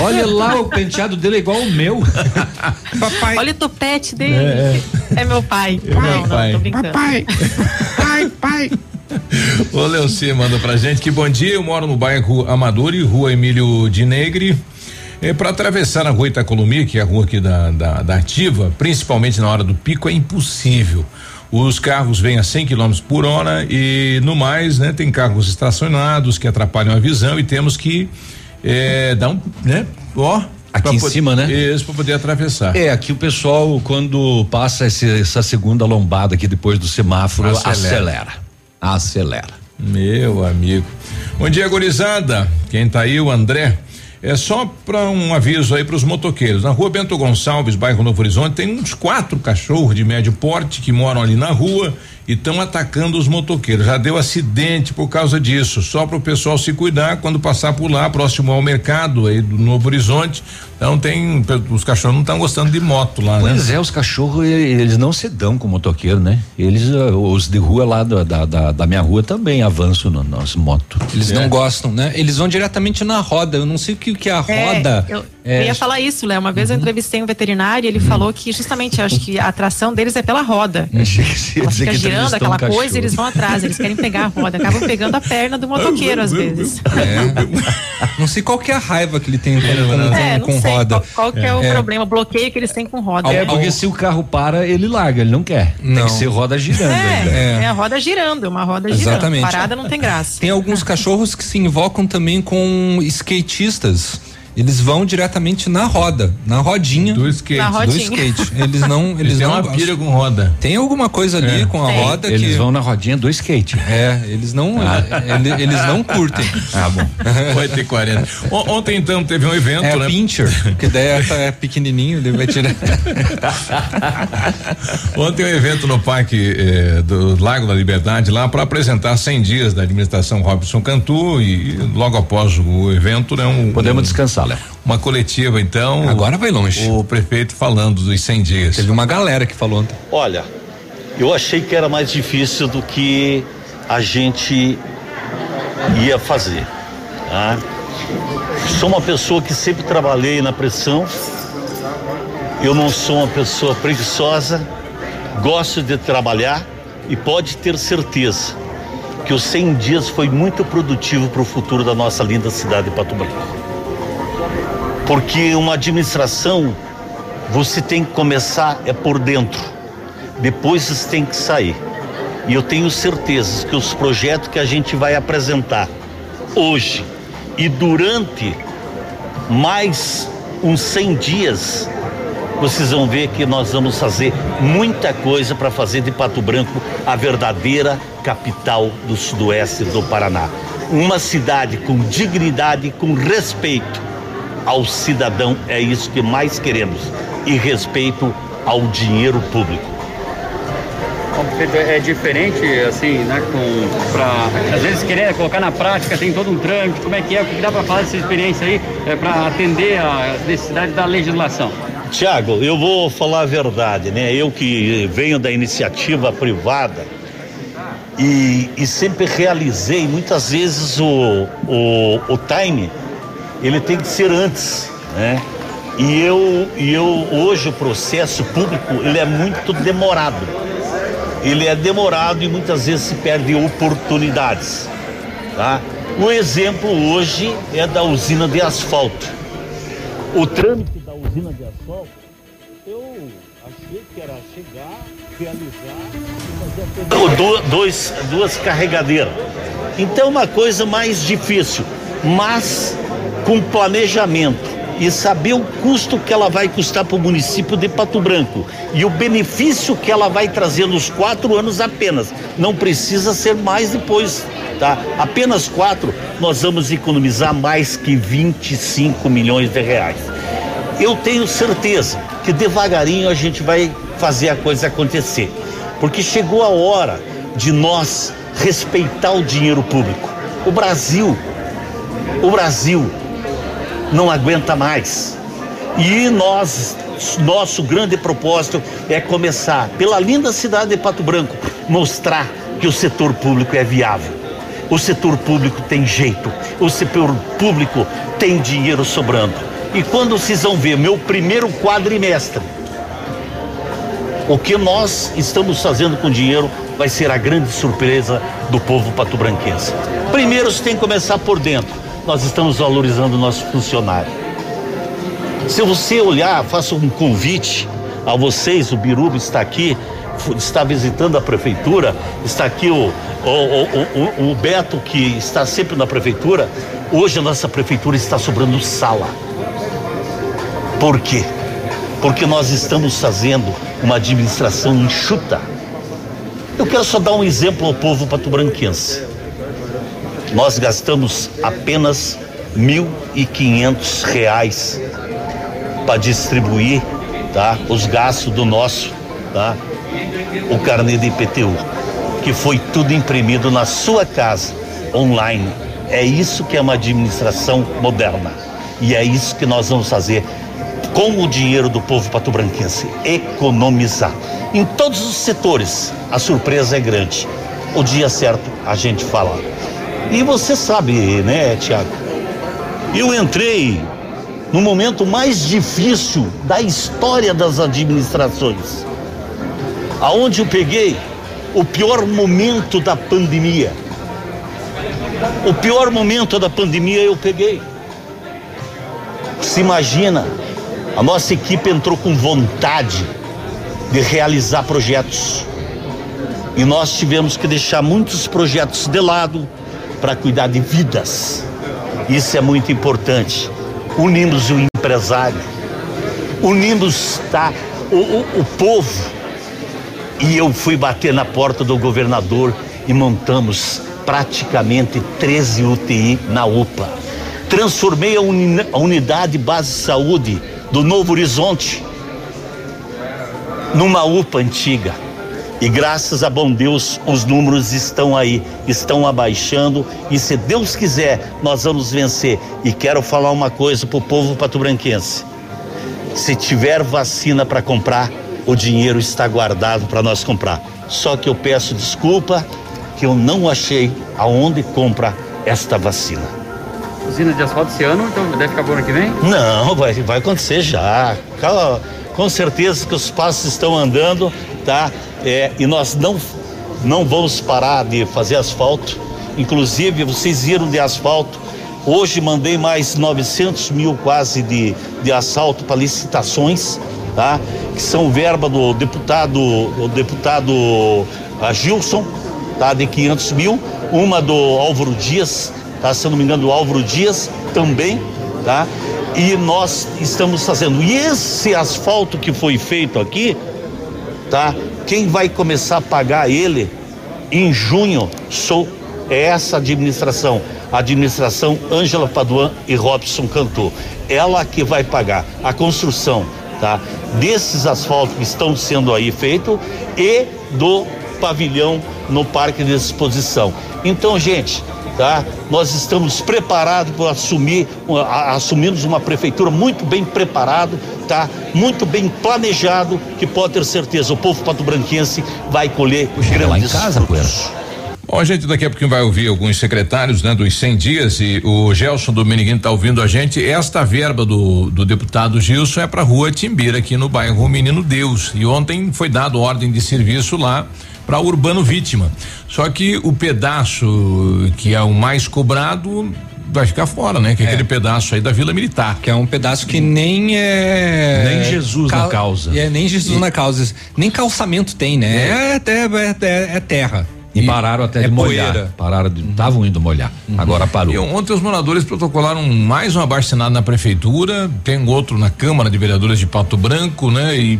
Olha lá, o penteado dele é igual o meu. <laughs> Papai. Olha o topete dele. É, É, meu pai. É meu não, pai. não, tô brincando. Pai, pai. O Leoci manda pra gente que bom dia, eu moro no bairro Amadori, rua Emílio de Negre. É, para atravessar a rua Itacolomi, que é a rua aqui da, da, da Ativa, principalmente na hora do pico, é impossível. Os carros vêm a 100 km por hora e no mais, né, tem carros estacionados que atrapalham a visão e temos que é, dar um, né, ó. Aqui pra em po- cima, né? Isso, para poder atravessar. É, aqui o pessoal, quando passa esse- essa segunda lombada aqui depois do semáforo, Acelera. acelera. Acelera. Meu amigo. Bom dia, gurizada. Quem tá aí, o André. É só para um aviso aí para os motoqueiros. Na rua Bento Gonçalves, bairro Novo Horizonte, tem uns quatro cachorros de médio porte que moram ali na rua e estão atacando os motoqueiros. Já deu acidente por causa disso. Só para o pessoal se cuidar quando passar por lá, próximo ao mercado aí do Novo Horizonte. Então tem. Os cachorros não estão gostando de moto lá, né? Pois é, os cachorros, e- eles não se dão com o motoqueiro, né? Eles, ah, os de rua lá da, da, da- da minha rua também avançam na nossa moto. Eles É. não gostam, né? Eles vão diretamente na roda. Eu não sei o que, que é a É, roda. eu, é, eu ia falar isso, Léo. Uma vez Uhum. eu entrevistei um veterinário e ele falou que justamente acho que a atração deles é pela roda. Achei que você ia Ela dizer fica que girando aquela um coisa e eles vão atrás, eles querem pegar a roda, acabam pegando a perna do motoqueiro às vezes. É. <laughs> Não sei qual que é a raiva que ele tem quando É, tem não com sei roda. qual, qual que é, o problema, o bloqueio que eles têm com roda. É, porque se o carro para, ele larga, ele não quer. Tem Não. que ser roda girando. É, é a roda girando, uma roda girando. Exatamente. Parada não tem graça. Tem alguns <laughs> cachorros que se invocam também com skatistas. Eles vão diretamente na roda, na rodinha do skate. Na Do skate. <laughs> Eles não, eles Tem não uma gostam. pilha com roda. Tem alguma coisa ali É. com a Tem. roda Eles que vão na rodinha do skate. é, eles não, ele- eles não curtem. Ah, bom. <laughs> 8 e 40 O- Ontem, então, teve um evento, É né? a pincher, que daí <laughs> é, é pequenininho, ele vai tirar. Ontem um evento no Parque eh, do Lago da Liberdade lá para apresentar 100 dias da administração Robson Cantu e logo após o evento, né? Um, Podemos descansar, Léo. Uma coletiva, então. Agora vai longe. O prefeito falando dos 100 dias. Teve uma galera que falou ontem. Olha, eu achei que era mais difícil do que a gente ia fazer. tá? Sou uma pessoa que sempre trabalhei na pressão. Eu não sou uma pessoa preguiçosa, gosto de trabalhar e pode ter certeza que os 100 dias foi muito produtivo para o futuro da nossa linda cidade de Pato Branco. Porque uma administração você tem que começar é por dentro. Depois você tem que sair. E eu tenho certeza que os projetos que a gente vai apresentar hoje e durante mais uns 100 dias, vocês vão ver que nós vamos fazer muita coisa para fazer de Pato Branco a verdadeira capital do sudoeste do Paraná. Uma cidade com dignidade, com respeito ao cidadão, é isso que mais queremos. E respeito ao dinheiro público. É diferente, assim, né, com, pra, às vezes querer colocar na prática, tem todo um trâmite, como é que é, o que dá para falar dessa experiência aí, é, para atender a necessidade da legislação? Tiago, eu vou falar a verdade, né? Eu que venho da iniciativa privada e, e sempre realizei, muitas vezes o, o, o time, ele tem que ser antes, né? E eu, e eu hoje o processo público ele é muito demorado. Ele é demorado e muitas vezes se perde oportunidades. Tá? Um exemplo hoje é da usina de asfalto. O trâmite da usina de asfalto, eu achei que era chegar, realizar e fazer dois, duas carregadeiras. Então uma coisa mais difícil, mas com planejamento e saber o custo que ela vai custar para o município de Pato Branco e o benefício que ela vai trazer nos quatro anos apenas. Não precisa ser mais depois, tá? Apenas quatro, nós vamos economizar mais que 25 milhões de reais. Eu tenho certeza que devagarinho a gente vai fazer a coisa acontecer, porque chegou a hora de nós respeitar o dinheiro público. O Brasil, o Brasil não aguenta mais. E nós, nosso grande propósito é começar pela linda cidade de Pato Branco, mostrar que o setor público é viável. O setor público tem jeito, o setor público tem dinheiro sobrando. E quando vocês vão ver meu primeiro quadrimestre, o que nós estamos fazendo com dinheiro vai ser a grande surpresa do povo patobranquense. Primeiro, você tem que começar por dentro. Nós estamos valorizando o nosso funcionário. Se você olhar, faço um convite a vocês, o Biruba está aqui, está visitando a prefeitura, está aqui o, o, o, o, o Beto, que está sempre na prefeitura. Hoje a nossa prefeitura está sobrando sala. Por quê? Porque nós estamos fazendo uma administração enxuta. Eu quero só dar um exemplo ao povo patobranquense. Nós gastamos apenas 1.500 reais para distribuir tá, os gastos do nosso, tá, o carnê de IPTU, que foi tudo imprimido na sua casa, online. É isso que é uma administração moderna. E é isso que nós vamos fazer com o dinheiro do povo patobranquense, economizar. Em todos os setores, a surpresa é grande. O dia certo a gente fala. E você sabe, né, Tiago? Eu entrei no momento mais difícil da história das administrações. Aonde eu peguei o pior momento da pandemia. O pior momento da pandemia eu peguei. Se imagina, a nossa equipe entrou com vontade de realizar projetos. E nós tivemos que deixar muitos projetos de lado para cuidar de vidas. Isso é muito importante. Unimos o empresário, unimos tá, o, o, o povo. E eu fui bater na porta do governador e montamos praticamente 13 UTI na UPA. Transformei a, uni- a unidade base de saúde do Novo Horizonte numa UPA antiga. E graças a bom Deus, os números estão aí, estão abaixando. E se Deus quiser, nós vamos vencer. E quero falar uma coisa para o povo patobranquense: se tiver vacina para comprar, o dinheiro está guardado para nós comprar. Só que eu peço desculpa que eu não achei aonde compra esta vacina. Usina de asfalto esse ano, então deve ficar bom ano que vem? Não, vai, vai acontecer já. Com certeza que os passos estão andando, tá? É, e nós não, não vamos parar de fazer asfalto. Inclusive, vocês viram de asfalto. Hoje mandei mais 900 mil quase de, de asfalto para licitações, tá? Que são verba do deputado, do deputado ah, Gilson, tá? De 500 mil. Uma do Álvaro Dias, tá? Se eu não me engano, do Álvaro Dias também, tá? E nós estamos fazendo. E esse asfalto que foi feito aqui, Quem vai começar a pagar ele em junho sou é essa administração, a administração Ângela Paduan e Robson Cantor. Ela que vai pagar a construção, tá? Desses asfaltos que estão sendo aí feitos e do pavilhão no Parque de Exposição. Então, gente, tá? Nós estamos preparados para assumir, assumimos uma prefeitura muito bem preparado, tá? Muito bem planejado, que pode ter certeza o povo patobranquense vai colher grandes frutos. Bom, a gente daqui a pouquinho vai ouvir alguns secretários, né, dos 100 dias e o Gelson Dominiguinho está ouvindo a gente. Esta verba do, do deputado Gilson é para a rua Timbira, aqui no bairro Menino Deus. E ontem foi dado ordem de serviço lá para Urbano Vítima. Só que o pedaço que é o mais cobrado vai ficar fora, né? Que é, aquele pedaço aí da Vila Militar. Que é um pedaço que nem é. Nem Jesus na causa. É, nem Jesus na causa. Nem calçamento tem, né? É, até é, é, é terra. E, pararam até é de molhar. poeira. Pararam de. Estavam indo molhar. Agora parou. E ontem os moradores protocolaram mais um abaixo-assinado na prefeitura, tem outro na Câmara de Vereadores de Pato Branco, né? E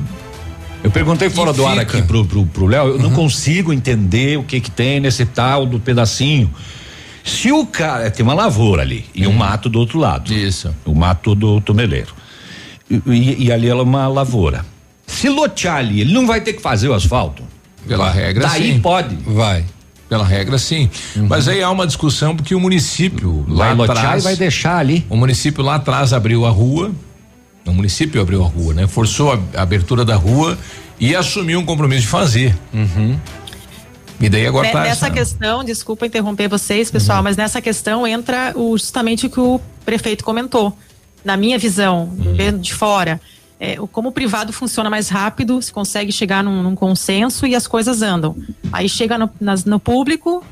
Eu perguntei fora E do ar fica. aqui pro, pro, pro Léo, eu não consigo entender o que que tem nesse tal do pedacinho. Se o cara tem uma lavoura ali e um mato do outro lado. Isso. O mato do tumeleiro. E, e- e ali é uma lavoura. Se lotear ali, ele não vai ter que fazer o asfalto. Pela regra, Daí sim. pode. Vai. Pela regra, sim. Mas aí há uma discussão porque o município lá Vai lotear atrás vai deixar ali. O município lá atrás abriu a rua. O município abriu a rua, né? Forçou a a abertura da rua e assumiu um compromisso de fazer. E daí agora Ne- tá Nessa essa- questão, desculpa interromper vocês, pessoal, Uhum. mas nessa questão entra o, justamente o que o prefeito comentou. Na minha visão, Uhum. vendo de fora, é, como o privado funciona mais rápido, se consegue chegar num, num consenso e as coisas andam. Aí chega no, nas- no público,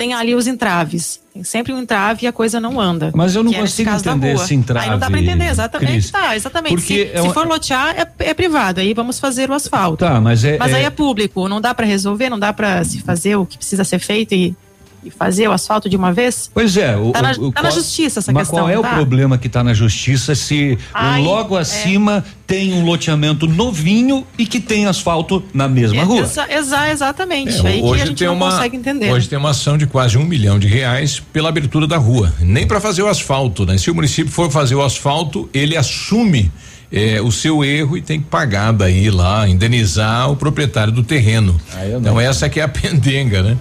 tem ali os entraves. Tem sempre um entrave e a coisa não anda. Mas eu não é consigo da entender esse entrave, Aí não dá pra entender, exatamente. Cris. Tá, exatamente. Porque se é se for lotear, é, é privado. Aí vamos fazer o asfalto. Tá, mas é- Mas aí é- é público, não dá pra resolver, não dá pra se fazer o que precisa ser feito e, e fazer o asfalto de uma vez? Pois é, o, Tá na- o- o tá na qual- justiça essa mas questão, qual é o tá? problema que está na justiça se Ai, logo é. acima tem um loteamento novinho e que tem asfalto na mesma rua? Exa- exa- exatamente. É, aí que a gente tem não uma, consegue entender. Hoje tem uma ação de quase um milhão de reais pela abertura da rua. Nem para fazer o asfalto, né? Se o município for fazer o asfalto, ele assume eh, o seu erro e tem que pagar daí lá, indenizar o proprietário do terreno. Então essa que é a <laughs> pendenga, né?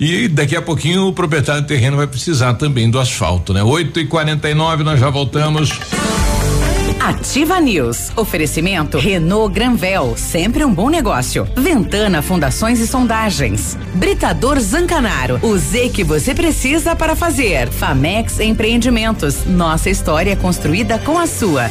E daqui a pouquinho o proprietário do terreno vai precisar também do asfalto, né? 8 e 49 nós já voltamos. Ativa News. Oferecimento Renault Granvel, sempre um bom negócio. Ventana Fundações e Sondagens. Britador Zancanaro, o Z que você precisa para fazer. Famex Empreendimentos. Nossa história construída com a sua.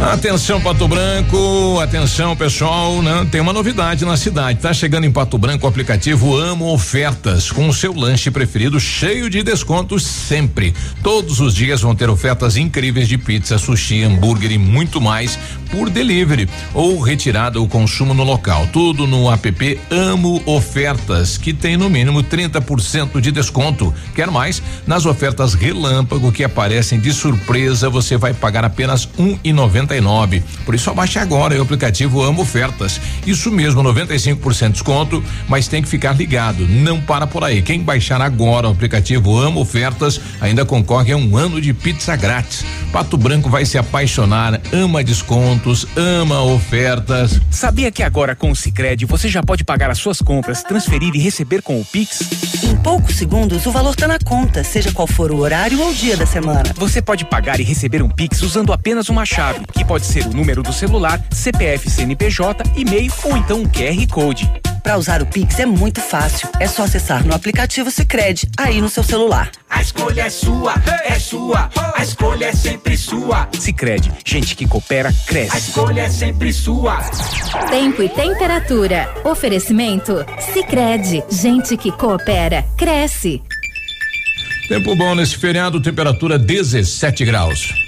Atenção Pato Branco, atenção pessoal, né? Tem uma novidade na cidade. Tá chegando em Pato Branco o aplicativo Amo Ofertas, com o seu lanche preferido cheio de descontos sempre. Todos os dias vão ter ofertas incríveis de pizza, sushi, hambúrguer e muito mais por delivery ou retirada ou consumo no local. Tudo no app Amo Ofertas, que tem no mínimo 30% de desconto. Quer mais? Nas ofertas relâmpago que aparecem de surpresa, você vai pagar apenas um e noventa e nove. Por isso abaixe agora o aplicativo Amo Ofertas. Isso mesmo, 95% de desconto, mas tem que ficar ligado. Não para por aí. Quem baixar agora o aplicativo Amo Ofertas ainda concorre a um ano de pizza grátis. Pato Branco vai se apaixonar, ama descontos, ama ofertas. Sabia que agora com o Sicredi você já pode pagar as suas compras, transferir e receber com o Pix? Em poucos segundos, o valor tá na conta, seja qual for o horário ou o dia da semana. Você pode pagar e receber um Pix usando apenas uma chave, que pode ser o número do celular, CPF, CNPJ, e-mail ou então um QR Code. Para usar o Pix é muito fácil. É só acessar no aplicativo Sicredi aí no seu celular. A escolha é sua, é sua, a escolha é sempre sua. Sicredi, gente que coopera cresce. A escolha é sempre sua. Tempo e temperatura. Oferecimento? Sicredi Gente que coopera, cresce. Tempo bom nesse feriado, temperatura 17 graus.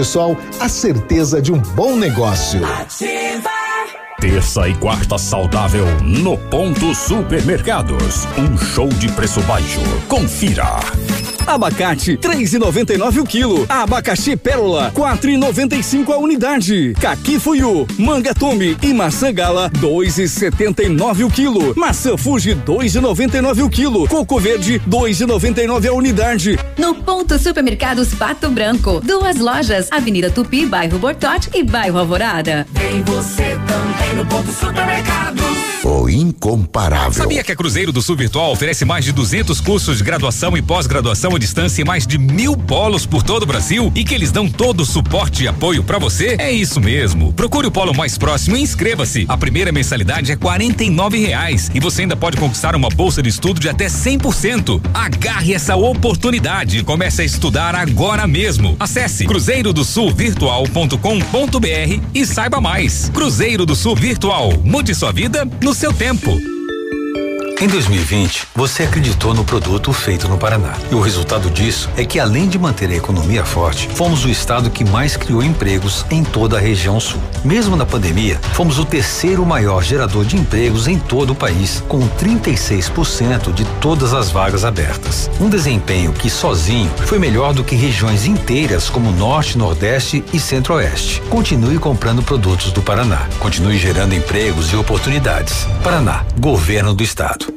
a certeza de um bom negócio. Terça e quarta saudável no Ponto Supermercados. Um show de preço baixo. Confira. Abacate, 3,99 o quilo. Abacaxi Pérola, 4,95 a unidade. Caqui Fuyu, manga tome e maçã gala, 2,79 o quilo. Maçã Fuji, 2,99 o quilo. Coco verde, 2,99 a unidade. No Ponto Supermercados Pato Branco. Duas lojas, Avenida Tupi, bairro Bortote e bairro Alvorada. Tem você também no ponto supermercado. O incomparável. Sabia que a Cruzeiro do Sul Virtual oferece mais de 200 cursos de graduação e pós-graduação à distância em mais de mil polos por todo o Brasil e que eles dão todo o suporte e apoio para você? É isso mesmo. Procure o polo mais próximo e inscreva-se. A primeira mensalidade é R$ reais e você ainda pode conquistar uma bolsa de estudo de até 100%. Agarre essa oportunidade e comece a estudar agora mesmo. Acesse cruzeirodosulvirtual.com.br e saiba mais. Cruzeiro do Sul Virtual. Mude sua vida no seu tempo. Em 2020, você acreditou no produto feito no Paraná. E o resultado disso é que, além de manter a economia forte, fomos o estado que mais criou empregos em toda a região sul. Mesmo na pandemia, fomos o terceiro maior gerador de empregos em todo o país, com 36% de todas as vagas abertas. Um desempenho que, sozinho, foi melhor do que regiões inteiras como Norte, Nordeste e Centro-Oeste. Continue comprando produtos do Paraná. Continue gerando empregos e oportunidades. Paraná, Governo do Estado.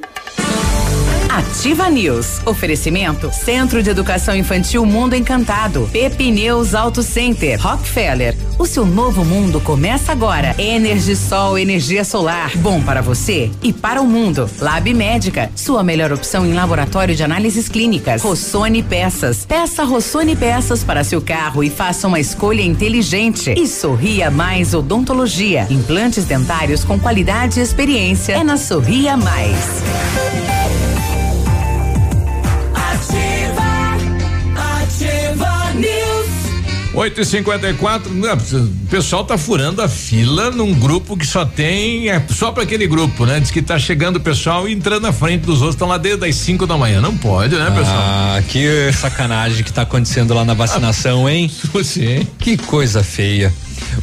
Ativa News. Oferecimento Centro de Educação Infantil Mundo Encantado. Pepineus Auto Center. Rockefeller. O seu novo mundo começa agora. Energisol, energia solar. Bom para você e para o mundo. Lab Médica. Sua melhor opção em laboratório de análises clínicas. Rossoni Peças. Peça Rossoni Peças para seu carro e faça uma escolha inteligente. E Sorria Mais Odontologia. Implantes dentários com qualidade e experiência. É na Sorria Mais. 8 e 54 não, o pessoal tá furando a fila num grupo que só tem, é só para aquele grupo, né? Diz que tá chegando o pessoal e entrando na frente dos outros, estão lá desde as 5 da manhã. Não pode, né, pessoal? Ah, que sacanagem que tá acontecendo lá na vacinação, hein? <laughs> Sim. Que coisa feia.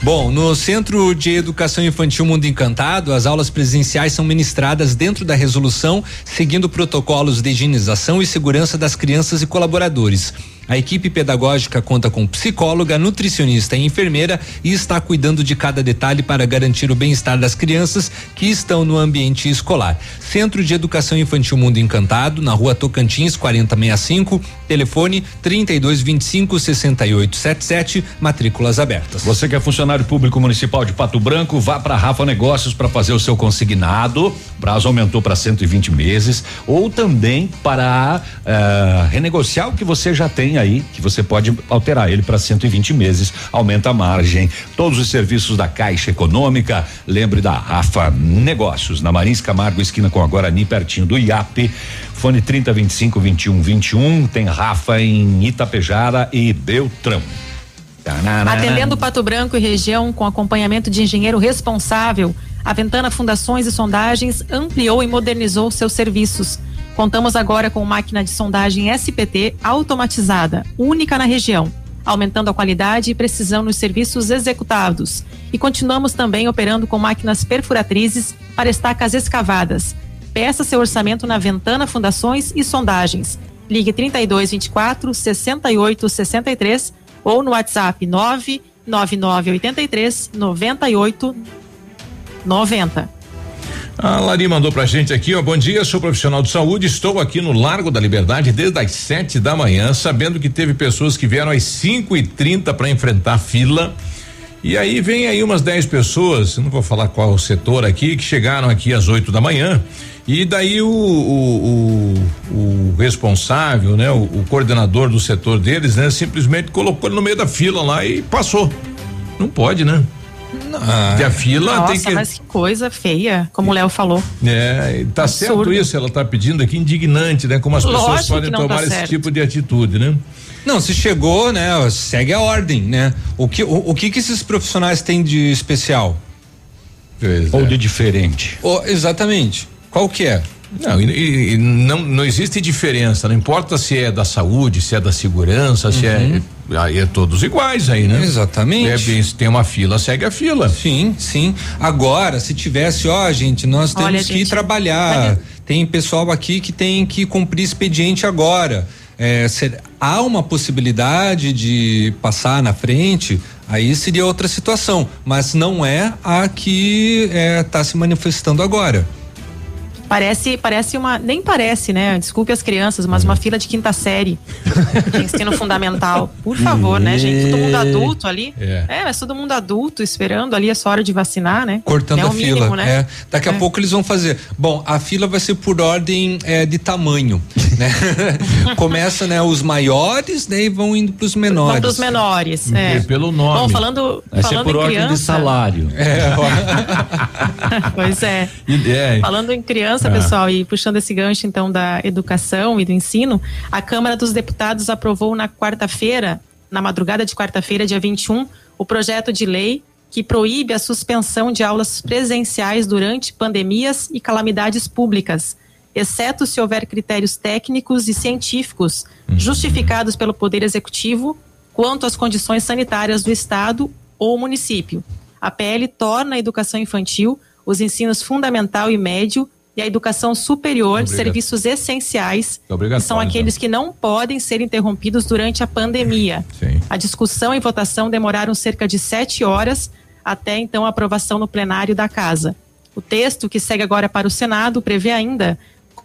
Bom, no Centro de Educação Infantil Mundo Encantado, as aulas presenciais são ministradas dentro da resolução, seguindo protocolos de higienização e segurança das crianças e colaboradores. A equipe pedagógica conta com psicóloga, nutricionista e enfermeira e está cuidando de cada detalhe para garantir o bem-estar das crianças que estão no ambiente escolar. Centro de Educação Infantil Mundo Encantado, na rua Tocantins, 4065, telefone 3225 6877, matrículas abertas. Você que é funcionário público municipal de Pato Branco, vá para Rafa Negócios para fazer o seu consignado. O prazo aumentou para 120 meses. Ou também para eh, renegociar o que você já tem aí, que você pode alterar ele para 120 meses. Aumenta a margem. Todos os serviços da Caixa Econômica. Lembre da Rafa Negócios, na Marins Camargo, esquina com a Guarani, pertinho do IAP. Fone 30 25 21 21. Tem Rafa em Itapejara e Beltrão. Atendendo Pato Branco e região com acompanhamento de engenheiro responsável, a Ventana Fundações e Sondagens ampliou e modernizou seus serviços. Contamos agora com máquina de sondagem SPT automatizada, única na região, aumentando a qualidade e precisão nos serviços executados. E continuamos também operando com máquinas perfuratrizes para estacas escavadas. Peça seu orçamento na Ventana Fundações e Sondagens. Ligue 3224 6863 ou no WhatsApp 99983 98 90. A Lari mandou pra gente aqui, ó. Bom dia, sou profissional de saúde. Estou aqui no Largo da Liberdade desde as 7 da manhã, sabendo que teve pessoas que vieram às 5 e 30 para enfrentar fila. E aí vem aí umas 10 pessoas, não vou falar qual setor aqui, que chegaram aqui às 8 da manhã E daí o, o, o, o responsável, né, o, o, coordenador do setor deles, né, simplesmente colocou ele no meio da fila lá e passou. Não pode, né? Ah, a fila nossa, tem que. mas que coisa feia, como o Léo falou. É, tá Absurdo. certo isso, ela tá pedindo aqui indignante, né? Como as Lógico pessoas podem não tá tomar esse certo. tipo de atitude, né? Não, se chegou, né? Segue a ordem, né? O que, o, o que que esses profissionais têm de especial? Ou de diferente? O- exatamente. Qual que é? Não, e, e- e não, não existe diferença, não importa se é da saúde, se é da segurança, se é. Aí é todos iguais aí, né? Exatamente. É bem, se tem uma fila, segue a fila. Sim, sim. Agora, se tivesse, ó, gente, nós temos Olha, que gente, trabalhar. Tem pessoal aqui que tem que cumprir expediente agora. É, ser- há uma possibilidade de passar na frente, aí seria outra situação, mas não é a que está se manifestando agora. Parece, parece uma. Nem parece, né? Desculpe as crianças, mas uma fila de quinta série de ensino fundamental. Por favor, né, gente? Todo mundo adulto ali. É. mas todo mundo adulto esperando ali a sua hora de vacinar, né? Cortando é a fila. mínimo, né? é. Daqui a É. pouco eles vão fazer. Bom, a fila vai ser por ordem é, de tamanho, né? <laughs> Começa, né, os maiores, né, e vão indo para os menores. Vão pros menores. É. Pelo Bom, falando, Vai ser falando por em ordem criança. de salário. É, <laughs> pois é. É. Falando em criança, Ah. pessoal, e puxando esse gancho então da educação e do ensino, a Câmara dos Deputados aprovou na quarta-feira, na madrugada de quarta-feira, dia 21, o projeto de lei que proíbe a suspensão de aulas presenciais durante pandemias e calamidades públicas, exceto se houver critérios técnicos e científicos justificados pelo Poder Executivo quanto às condições sanitárias do Estado ou município. A PL torna a educação infantil, os ensinos fundamental e médio e a educação superior Obrigado. serviços essenciais, que são aqueles que não podem ser interrompidos durante a pandemia. A discussão e votação demoraram cerca de sete horas até então a aprovação no plenário da Casa. O texto, que segue agora para o Senado, prevê ainda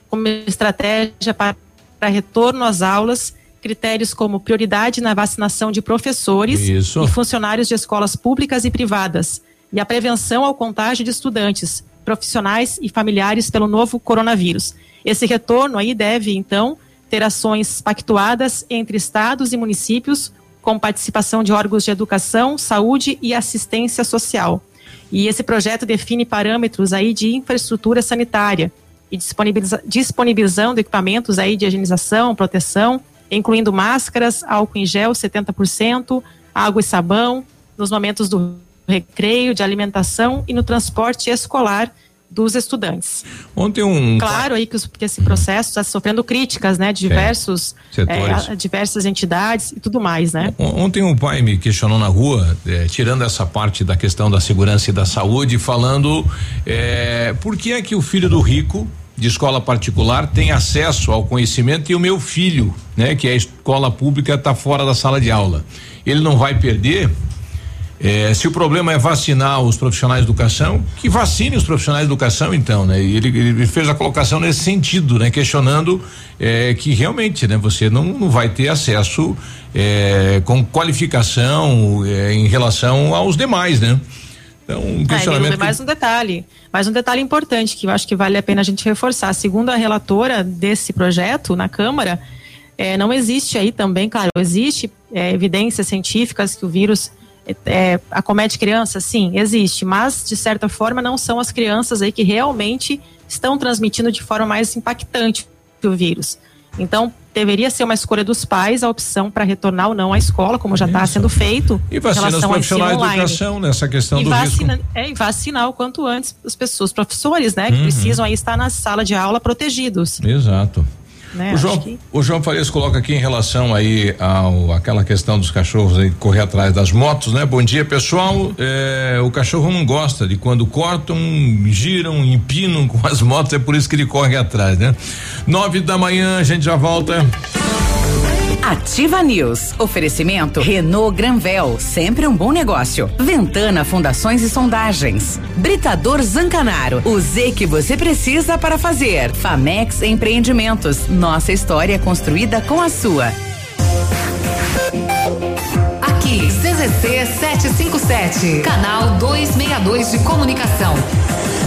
como estratégia para para retorno às aulas critérios como prioridade na vacinação de professores Isso. e funcionários de escolas públicas e privadas e a prevenção ao contágio de estudantes, profissionais e familiares pelo novo coronavírus. Esse retorno aí deve, então, ter ações pactuadas entre estados e municípios com participação de órgãos de educação, saúde e assistência social. E esse projeto define parâmetros aí de infraestrutura sanitária e disponibiliza, disponibilizando equipamentos aí de higienização, proteção, incluindo máscaras, álcool em gel 70%, água e sabão, nos momentos do recreio, de alimentação e no transporte escolar dos estudantes. Ontem um. Claro aí que, os- que esse processo está sofrendo críticas, né, de diversos eh, a- diversas entidades e tudo mais, né? On- Ontem um pai me questionou na rua, eh, tirando essa parte da questão da segurança e da saúde, falando eh, por que é que o filho do rico de escola particular tem acesso ao conhecimento e o meu filho, né, que é escola pública, está fora da sala de aula. Ele não vai perder. Eh, se o problema é vacinar os profissionais de educação, que vacine os profissionais de educação, então, né? E ele, ele fez a colocação nesse sentido, né? Questionando eh, que realmente, né? Você não, não vai ter acesso eh, com qualificação eh, em relação aos demais, né? Então, um Ah, questionamento. mais um detalhe, mais um detalhe importante que eu acho que vale a pena a gente reforçar. Segundo a relatora desse projeto na Câmara, eh, não existe aí também, claro, existe eh, evidências científicas que o vírus eh, acomete crianças, sim, existe, mas de certa forma não são as crianças aí que realmente estão transmitindo de forma mais impactante o vírus. Então, deveria ser uma escolha dos pais a opção para retornar ou não à escola, como já está sendo feito. E em vacina os relação ao ensino profissionais de educação nessa questão E, do vacina, risco. é, e vacinar o quanto antes as pessoas, professores, né, que Uhum. precisam aí estar na sala de aula protegidos. Exato. Né? O João, que- o João Farias coloca aqui em relação aí ao aquela questão dos cachorros aí correr atrás das motos, né? Bom dia, pessoal. É, o cachorro não gosta de quando cortam, giram, empinam com as motos, é por isso que ele corre atrás, né? Nove da manhã, a gente já volta. Ativa News. Oferecimento Renault Granvel, sempre um bom negócio. Ventana Fundações e Sondagens. Britador Zancanaro, o Z que você precisa para fazer. Famex Empreendimentos, nossa história construída com a sua. Aqui, CZC 757, canal 262 de comunicação.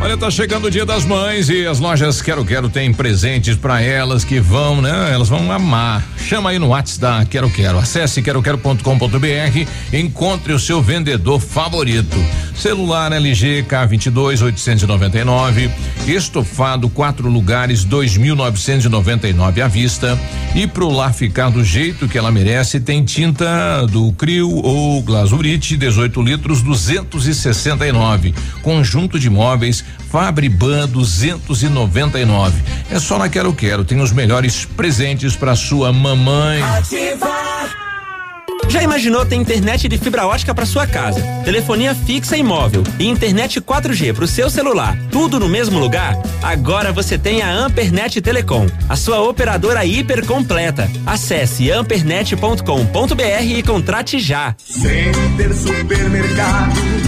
Olha, tá chegando o Dia das Mães e as lojas Quero Quero têm presentes para elas que vão, né? Elas vão amar. Chama aí no WhatsApp da Quero Quero. Acesse queroquero.com.br, encontre o seu vendedor favorito. Celular LG K22 899, estofado quatro lugares 2.999 à vista e pro lar ficar do jeito que ela merece tem tinta do Crio ou Glazurite 18 litros 269, conjunto de móveis Fabriban 299. É só na Quero Quero, tem os melhores presentes para sua mamãe. Já imaginou ter internet de fibra ótica para sua casa, telefonia fixa e móvel e internet 4G para o seu celular, tudo no mesmo lugar? Agora você tem a Ampernet Telecom, a sua operadora hiper completa. Acesse ampernet.com.br e contrate já. Center Supermercados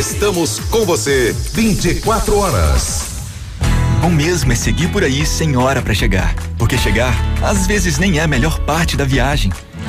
Estamos com você 24 horas. Bom mesmo é seguir por aí sem hora para chegar. Porque chegar, às vezes, nem é a melhor parte da viagem.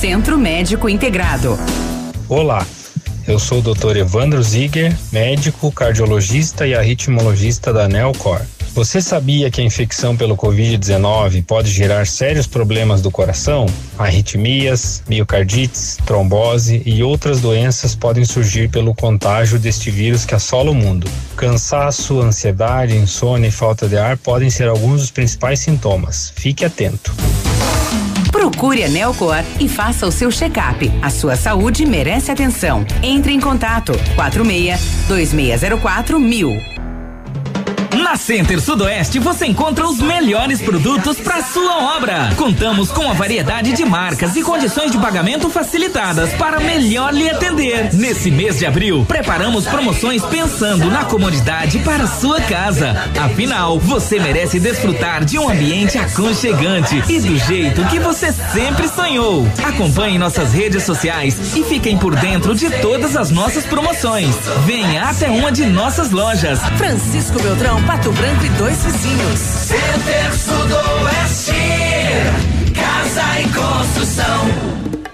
Centro Médico Integrado. Olá, eu sou o Dr. Evandro Ziger, médico, cardiologista e arritmologista da Neocor. Você sabia que a infecção pelo Covid-19 pode gerar sérios problemas do coração? Arritmias, miocardites, trombose e outras doenças podem surgir pelo contágio deste vírus que assola o mundo. Cansaço, ansiedade, insônia e falta de ar podem ser alguns dos principais sintomas. Fique atento. Procure a Neocor e faça o seu check-up. A sua saúde merece atenção. Entre em contato 46 2604 mil. Na Center Sudoeste você encontra os melhores produtos para sua obra. Contamos com a variedade de marcas e condições de pagamento facilitadas para melhor lhe atender. Nesse mês de abril, preparamos promoções pensando na comodidade para sua casa. Afinal, você merece desfrutar de um ambiente aconchegante e do jeito que você sempre sonhou. Acompanhe nossas redes sociais e fiquem por dentro de todas as nossas promoções. Venha até uma de nossas lojas. Francisco Beltrão, Pato Branco e dois vizinhos. Center Sudoeste, casa e construção.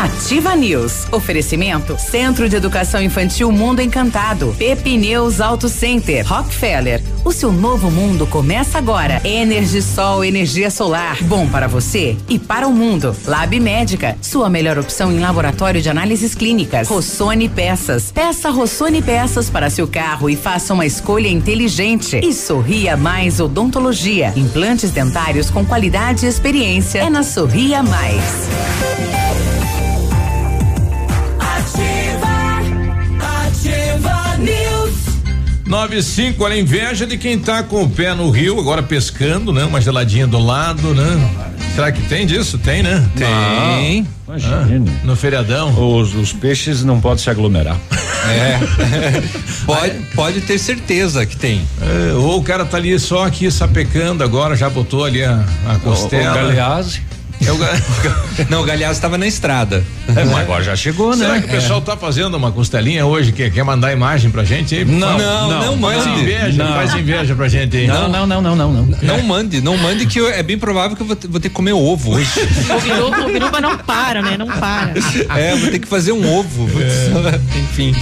Ativa News. Oferecimento Centro de Educação Infantil Mundo Encantado. Pepineus Auto Center. Rockefeller. O seu novo mundo começa agora. Energisol, energia solar. Bom para você e para o mundo. Lab Médica. Sua melhor opção em laboratório de análises clínicas. Rossoni Peças. Peça Rossoni Peças para seu carro e faça uma escolha inteligente. E Sorria Mais Odontologia. Implantes dentários com qualidade e experiência. É na Sorria Mais. 95, olha, inveja de quem tá com o pé no rio, agora pescando, né? Uma geladinha do lado, né? Será que tem disso? Tem, né? Tem. Imagina. no feriadão. Os, os peixes não podem se aglomerar. É. <laughs> pode, pode ter certeza que tem. É, ou o cara tá ali só aqui sapecando agora, já botou ali a, a costela. o galeazzi. <laughs> Não, o Galhaço estava na estrada. É, mas agora já chegou, né? Será que o pessoal tá fazendo uma costelinha hoje? Quer, quer mandar imagem pra gente aí? Não, não, não Faz mande. inveja, Não. faz inveja pra gente aí. Não, não, não, não, não, não. Não mande, não mande que eu- é bem provável que eu vou ter, vou ter que comer ovo hoje. O Biruba, o Biruba não para, né? Não para. É, vou ter que fazer um ovo. <laughs> Enfim.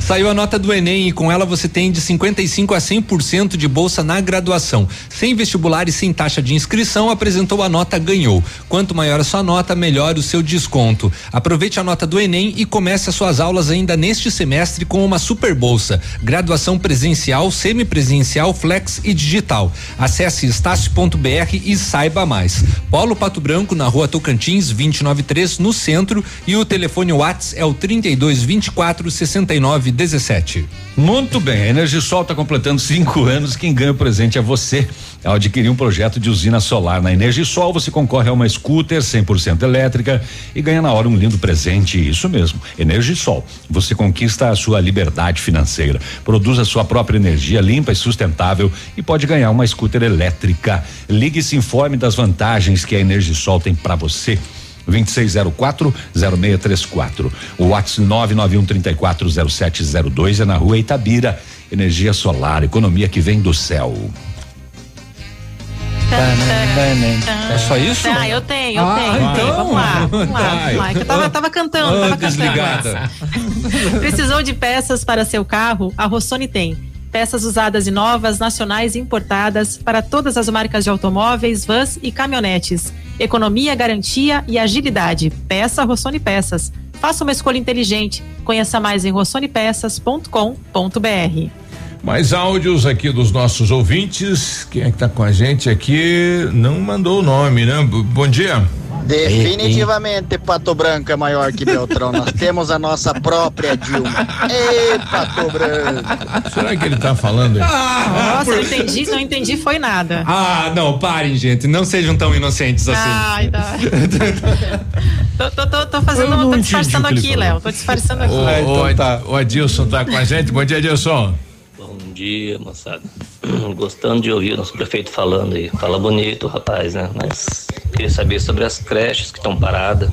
Saiu a nota do Enem e com ela você tem de 55 a 100% de bolsa na graduação. Sem vestibular e sem taxa de inscrição, apresentou a nota ganhou. Quanto maior a sua nota, melhor o seu desconto. Aproveite a nota do Enem e comece as suas aulas ainda neste semestre com uma super bolsa. Graduação presencial, semipresencial, flex e digital. Acesse estácio.br e saiba mais. Polo Pato Branco na rua Tocantins 293 no centro e o telefone Whats é o 32 24 69 17. Muito bem, a Energisol está completando cinco anos. Quem ganha o presente é você. Ao adquirir um projeto de usina solar na Energisol, você concorre a uma scooter 100% elétrica e ganha na hora um lindo presente. Isso mesmo, Energisol. Você conquista a sua liberdade financeira, produz a sua própria energia limpa e sustentável e pode ganhar uma scooter elétrica. Ligue e se informe das vantagens que a Energisol tem para você. 2604-0634. O WhatsApp 991340702 é na rua Itabira. Energia solar, economia que vem do céu. É só isso? Ah, eu tenho, eu Ah, tenho. então. Vamos lá, vamos lá, Vai. vamos lá. Eu tava, tava cantando, Ah, tava cantando. desligada. <laughs> Precisou de peças para seu carro? A Rossoni tem. Peças usadas e novas, nacionais e importadas para todas as marcas de automóveis, vans e caminhonetes. Economia, garantia e agilidade. Peça Rossoni Peças. Faça uma escolha inteligente. Conheça mais em rossonepeças.com.br. Mais áudios aqui dos nossos ouvintes. Quem é que tá com a gente aqui? Não mandou o nome, né? B- Bom dia. Definitivamente Pato Branco é maior que Beltrão. Nós <laughs> temos a nossa própria Dilma. Ê, Pato Branco. Será que ele tá falando aí? Nossa, eu entendi, não entendi foi nada. Ah, não, parem, gente. Não sejam tão inocentes assim. Ai, tá. <laughs> tô, tô, tô, tô fazendo, tô disfarçando aqui. Léo. Tô disfarçando aqui. O, o, Ad- o Adilson tá com a gente. Bom dia, Adilson. Dia, moçada. <clears throat> Gostando de ouvir o nosso prefeito falando aí. Fala bonito, rapaz, né? Mas queria saber sobre as creches que estão paradas.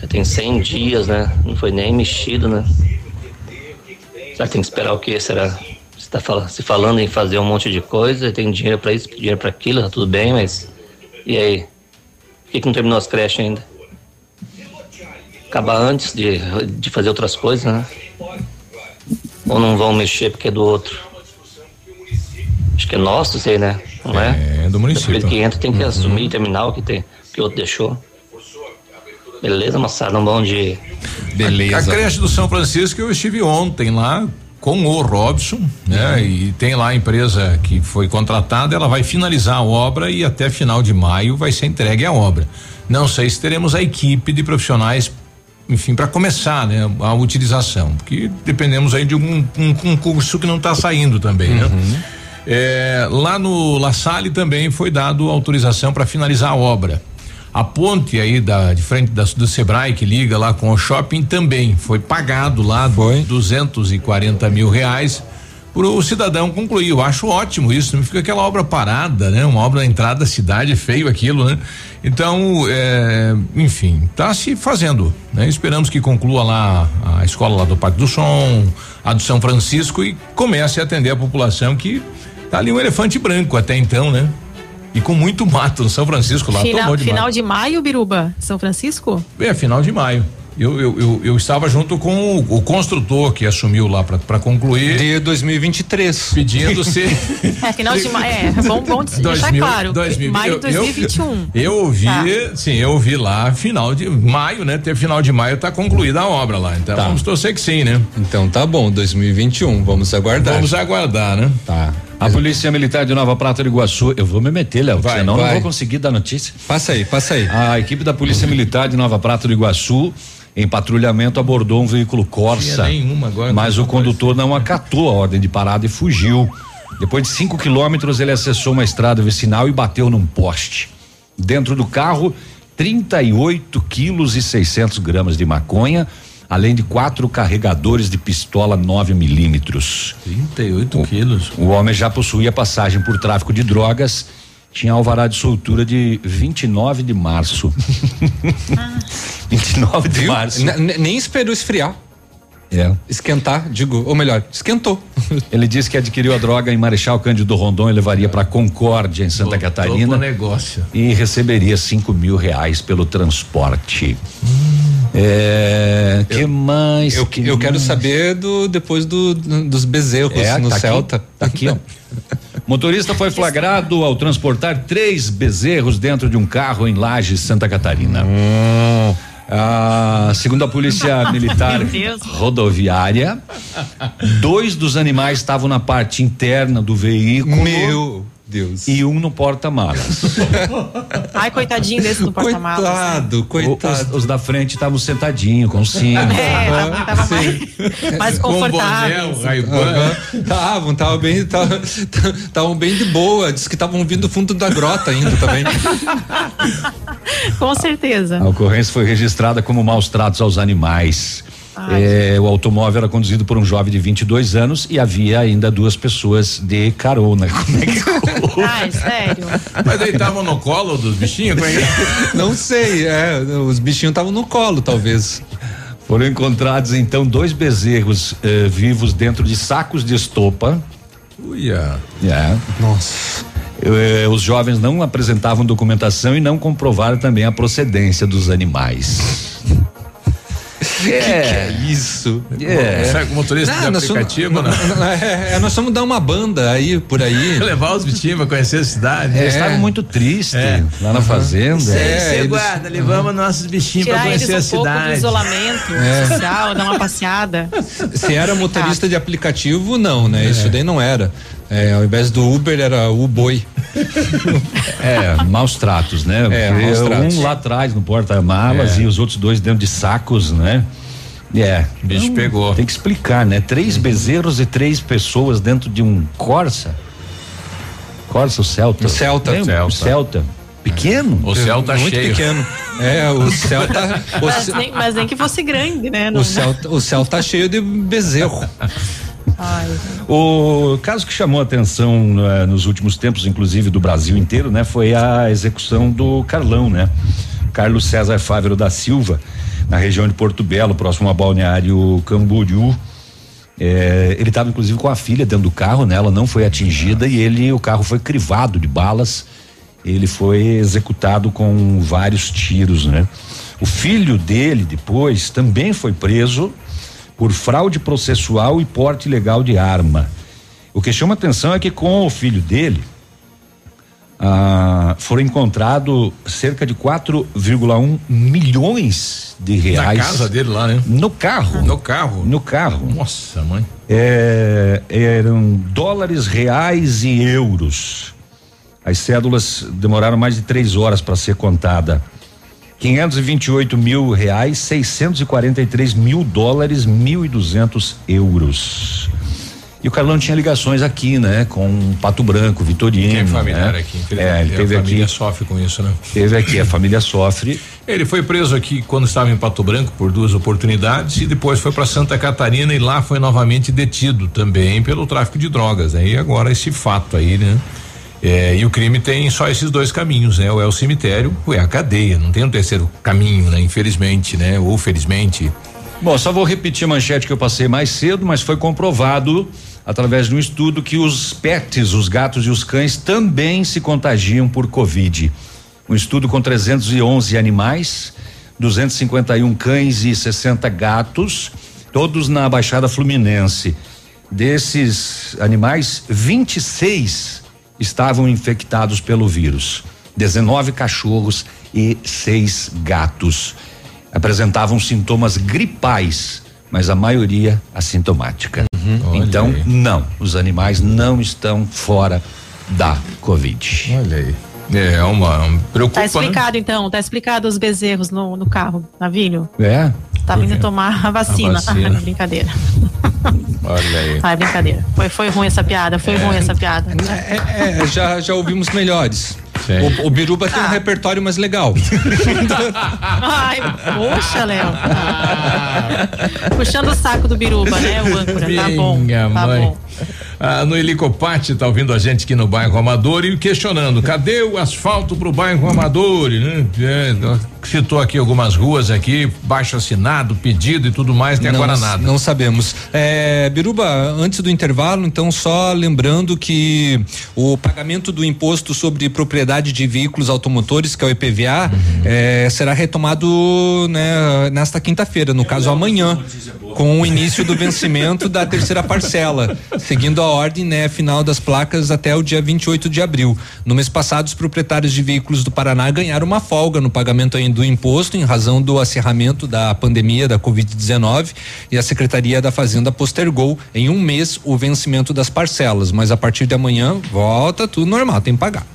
Já tem 100 dias, né? Não foi nem mexido, né? Será que tem que esperar o quê? Será? Você tá fala- se falando em fazer um monte de coisa, tem dinheiro pra isso, dinheiro pra aquilo, tá tudo bem, mas. E aí? Por que, que não terminou as creches ainda? Acabar antes de, de fazer outras coisas, né? Ou não vão mexer porque é do outro? Acho que é nosso, sei, né? Não é? É, do município. Depois que entra tem que assumir e terminar o que, tem, que o outro deixou. Beleza, moçada? Um bom dia. A creche do São Francisco eu estive ontem lá com o Robson, né? E tem lá a empresa que foi contratada, ela vai finalizar a obra e até final de maio vai ser entregue a obra. Não sei se teremos a equipe de profissionais, enfim, para começar, né? A utilização, porque dependemos aí de um, um concurso que não está saindo também, né? É, lá no La Salle também foi dado autorização para finalizar a obra. A ponte aí da, de frente da, do Sebrae que liga lá com o shopping também foi pagado lá foi. 240 mil reais para o cidadão concluir. Eu acho ótimo isso, não fica aquela obra parada, né? Uma obra na entrada da cidade, feio aquilo, né? Então, é, enfim, tá se fazendo, né? Esperamos que conclua lá a escola lá do Parque do Som, a do São Francisco e comece a atender a população que tá ali um elefante branco até então, né? E com muito mato no São Francisco lá, Final, tomou de final mato. de maio, Biruba? São Francisco? É, final de maio. Eu, eu, eu, eu estava junto com o, o construtor que assumiu lá para concluir. De 2023. Pedindo se. <laughs> É, final de maio. É, bom, bom deixar 2000, claro. 2000, maio de eu- eu- 2021. Eu ouvi, Tá. sim, eu ouvi lá final de maio, né? Ter final de maio tá concluída a obra lá. Então vamos torcer que sim, né? Então tá bom, 2021, vamos aguardar. Vamos aguardar, né? Tá. A Polícia Militar de Nova Prata do Iguaçu, eu vou me meter, Léo, Vai, senão vai. não vou conseguir dar notícia. Passa aí, passa aí. A equipe da Polícia Militar de Nova Prata do Iguaçu, em patrulhamento, abordou um veículo Corsa. Agora, mas o condutor não acatou a ordem de parada e fugiu. Depois de cinco quilômetros, ele acessou uma estrada vicinal e bateu num poste. Dentro do carro, 38 quilos e 600 gramas de maconha, além de quatro carregadores de pistola 9 milímetros. 38 quilos. O homem já possuía passagem por tráfico de drogas tinha alvará de soltura de 29 de março. <laughs> 29 de Viu? março. N- nem esperou esfriar. É. Esquentar, digo, ou melhor, esquentou. <laughs> Ele disse que adquiriu a droga em Marechal Cândido Rondon e levaria para Concórdia, em Santa Catarina. pro negócio. E receberia cinco mil reais pelo transporte. É, que mais? Eu, que eu quero mais? saber do depois do, do- dos bezerros É, no tá aqui, Celta. tá aqui, ó. <laughs> Motorista foi flagrado ao transportar três bezerros dentro de um carro em Lages, Santa Catarina. Ah, segundo a polícia <laughs> militar rodoviária, dois dos animais estavam na parte interna do veículo. Meu Deus. E um no porta-malas. <laughs> Ai, coitadinho desse do porta-malas. Coitado, coitado. Os, os da frente estavam sentadinhos, com cinto. É, tava, tava mais, mais confortável. Estavam, estavam bem, estavam bem de boa. Diz que estavam vindo do fundo da grota ainda também. <laughs> Com certeza. A ocorrência foi registrada como maus tratos aos animais. É, o automóvel era conduzido por um jovem de 22 anos e havia ainda duas pessoas de carona. <laughs> Como é que Ai, sério. Mas daí estavam no colo dos bichinhos? Como é que- <laughs> Não sei, é, os bichinhos estavam no colo, talvez. Foram encontrados então dois bezerros eh, vivos dentro de sacos de estopa. Uia. É. Nossa. Eh, os jovens não apresentavam documentação e não comprovaram também a procedência dos animais. Que que é isso? É. Será que o motorista de nós somos- aplicativo, não, não? não, é, é, nós vamos dar uma banda aí, por aí. <laughs> Levar os bichinhos pra conhecer a cidade. Eles estavam muito tristes lá na fazenda. É, eles- guarda, levamos nossos bichinhos pra Tirar eles conhecer um a pouco do cidade. isolamento <laughs> É. social, dar uma passeada. Se era motorista de aplicativo, não, né? Isso daí não era. É, ao invés do Uber, era o boi. <laughs> É, maus tratos, né? É, maus tratos. Um lá atrás no porta-malas É. e os outros dois dentro de sacos, né? É. O bicho pegou. Tem que explicar, né? Três bezerros e três pessoas dentro de um Corsa. Corsa, o Celta. O Celta. É, o Celta. Celta. Pequeno. O céu tá Muito cheio. pequeno. É, o céu tá. O, Mas nem, mas nem que fosse grande, né? Não- o céu, o céu tá cheio de bezerro. <laughs> O caso que chamou a atenção eh, nos últimos tempos, inclusive do Brasil inteiro, né, foi a execução do Carlão, né? Carlos César Fávero da Silva, na região de Porto Belo, próximo a Balneário Camboriú. Eh, ele estava inclusive com a filha dentro do carro, né? Ela não foi atingida e ele, o carro foi crivado de balas. Ele foi executado com vários tiros, né? O filho dele depois também foi preso por fraude processual e porte ilegal de arma. O que chama atenção é que com o filho dele ah, foram encontrados cerca de 4,1 milhões de Na reais casa dele lá, né? no carro. No carro. No carro. Nossa, mãe. É, eram dólares, reais e euros. As cédulas demoraram mais de três horas para ser contada. 528 mil reais, 643 mil dólares, 1.200 euros. E o Carlão tinha ligações aqui, né? Com Pato Branco, Vitorino. Quem é familiar né? aqui, É, ele a teve família aqui. sofre com isso, né? Teve aqui, a família sofre. Ele foi preso aqui quando estava em Pato Branco por duas oportunidades e depois foi para Santa Catarina e lá foi novamente detido também pelo tráfico de drogas. Aí agora esse fato aí, né? É, e o crime tem só esses dois caminhos, né? Ou é o cemitério ou é a cadeia. Não tem um terceiro caminho, né? Infelizmente, né? Ou felizmente. Bom, só vou repetir a manchete que eu passei mais cedo, mas foi comprovado através de um estudo que os pets, os gatos e os cães também se contagiam por Covid. Um estudo com 311 animais, 251 cães e 60 gatos, todos na Baixada Fluminense. Desses animais, 26 estavam infectados pelo vírus. 19 cachorros e seis gatos apresentavam sintomas gripais, mas a maioria assintomática. Então, aí. não, os animais não estão fora da Covid. Olha aí. É uma um, preocupa, Tá explicado então, tá explicado os bezerros no, no carro, Navilho. É? Tá vindo tomar a vacina. vacina. <laughs> brincadeira. Olha aí. Ai, brincadeira. Foi, foi ruim essa piada, foi ruim essa piada. É, é, já, já ouvimos melhores. O, o Biruba tem um repertório mais legal. <laughs> Ai, poxa, Léo. Puxando o saco do biruba, né, o âncora. Tá bom, Minha tá mãe. bom. Ah, no Helicopate tá ouvindo a gente aqui no bairro Amador e questionando, cadê o asfalto pro bairro Amador, né? É, citou aqui algumas ruas aqui, baixo assinado, pedido e tudo mais, até não, agora nada. Não sabemos. É, Biruba, antes do intervalo, então só lembrando que o pagamento do imposto sobre propriedade de veículos automotores, que é o IPVA, Uhum. é, será retomado né, nesta quinta-feira, no caso amanhã, com o início do vencimento da terceira parcela, seguindo a ordem né, final das placas até o dia 28 de abril. No mês passado, os proprietários de veículos do Paraná ganharam uma folga no pagamento ainda do imposto em razão do acerramento da pandemia da Covid-19 e a Secretaria da Fazenda postergou em um mês o vencimento das parcelas, mas a partir de amanhã volta tudo normal, tem que pagar.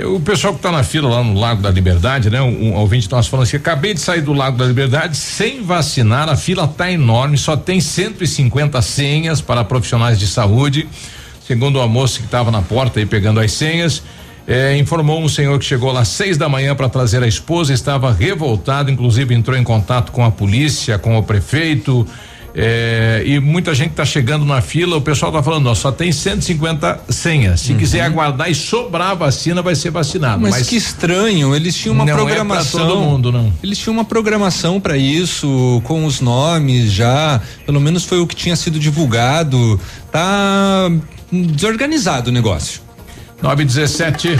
O pessoal que está na fila lá no Lago da Liberdade, né? Um, um ouvinte nós falando assim: acabei de sair do Lago da Liberdade sem vacinar, a fila tá enorme, só tem 150 senhas para profissionais de saúde. Segundo a moça que estava na porta aí pegando as senhas, eh, informou um senhor que chegou lá às seis da manhã para trazer a esposa, estava revoltado, inclusive entrou em contato com a polícia, com o prefeito. eh, e muita gente está chegando na fila, o pessoal está falando, ó, só tem 150 senhas. Se quiser aguardar e sobrar a vacina, vai ser vacinado. Mas, Mas, que estranho, eles tinham uma Não é programação. todo mundo, não. Eles tinham uma programação para isso, com os nomes já, pelo menos foi o que tinha sido divulgado. Tá desorganizado o negócio. 917.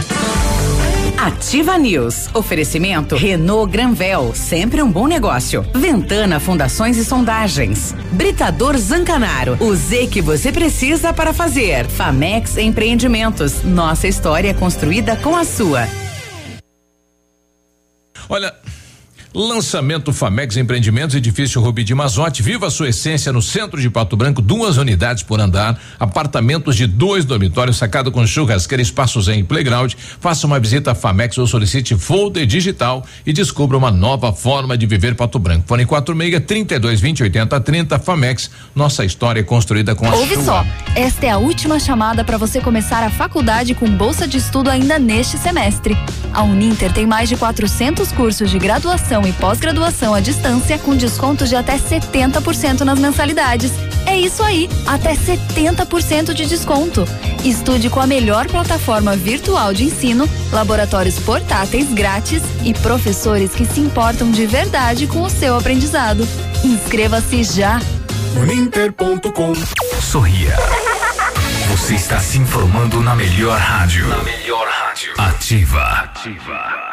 Ativa News. Oferecimento Renault Granvel, sempre um bom negócio. Ventana Fundações e Sondagens. Britador Zancanaro, o Z que você precisa para fazer. Famex Empreendimentos. Nossa história é construída com a sua. Olha, lançamento Famex Empreendimentos, edifício Rubi de Mazote, viva a sua essência no centro de Pato Branco, duas unidades por andar, apartamentos de dois dormitórios, sacado com churrasqueira, espaços em playground. Faça uma visita à Famex ou solicite folder digital e descubra uma nova forma de viver Pato Branco. Fone 46 32 20 80 30 Famex, nossa história é construída com a Ouve sua. só, esta é a última chamada para você começar a faculdade com bolsa de estudo ainda neste semestre. A Uninter tem mais de 400 cursos de graduação e pós-graduação à distância com desconto de até 70% nas mensalidades. É isso aí, até 70% de desconto. Estude com a melhor plataforma virtual de ensino, laboratórios portáteis grátis e professores que se importam de verdade com o seu aprendizado. Inscreva-se já. Uninter.com Sorria. Você está se informando na melhor rádio. Na melhor rádio. Ativa.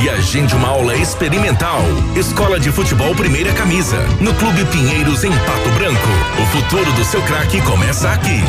e agende uma aula experimental. Escola de Futebol Primeira Camisa, no Clube Pinheiros, em Pato Branco. O futuro do seu craque começa aqui.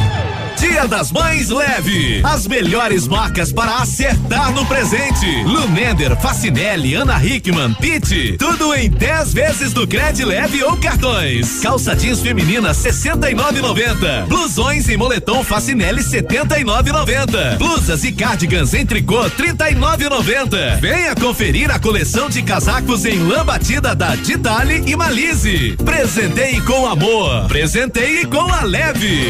Dia das Mães Leve. As melhores marcas para acertar no presente. Lumender, Facinelli, Ana Hickman, Pitt. Tudo em 10 vezes do Cred Leve ou cartões. Calça jeans feminina 69,90. Blusões e moletom Facinelli 79,90. Blusas e cardigans em tricô 39,90. Venha conferir a coleção de casacos em lã batida da Ditali e Malize. Presenteie com amor. Presenteie com a Leve.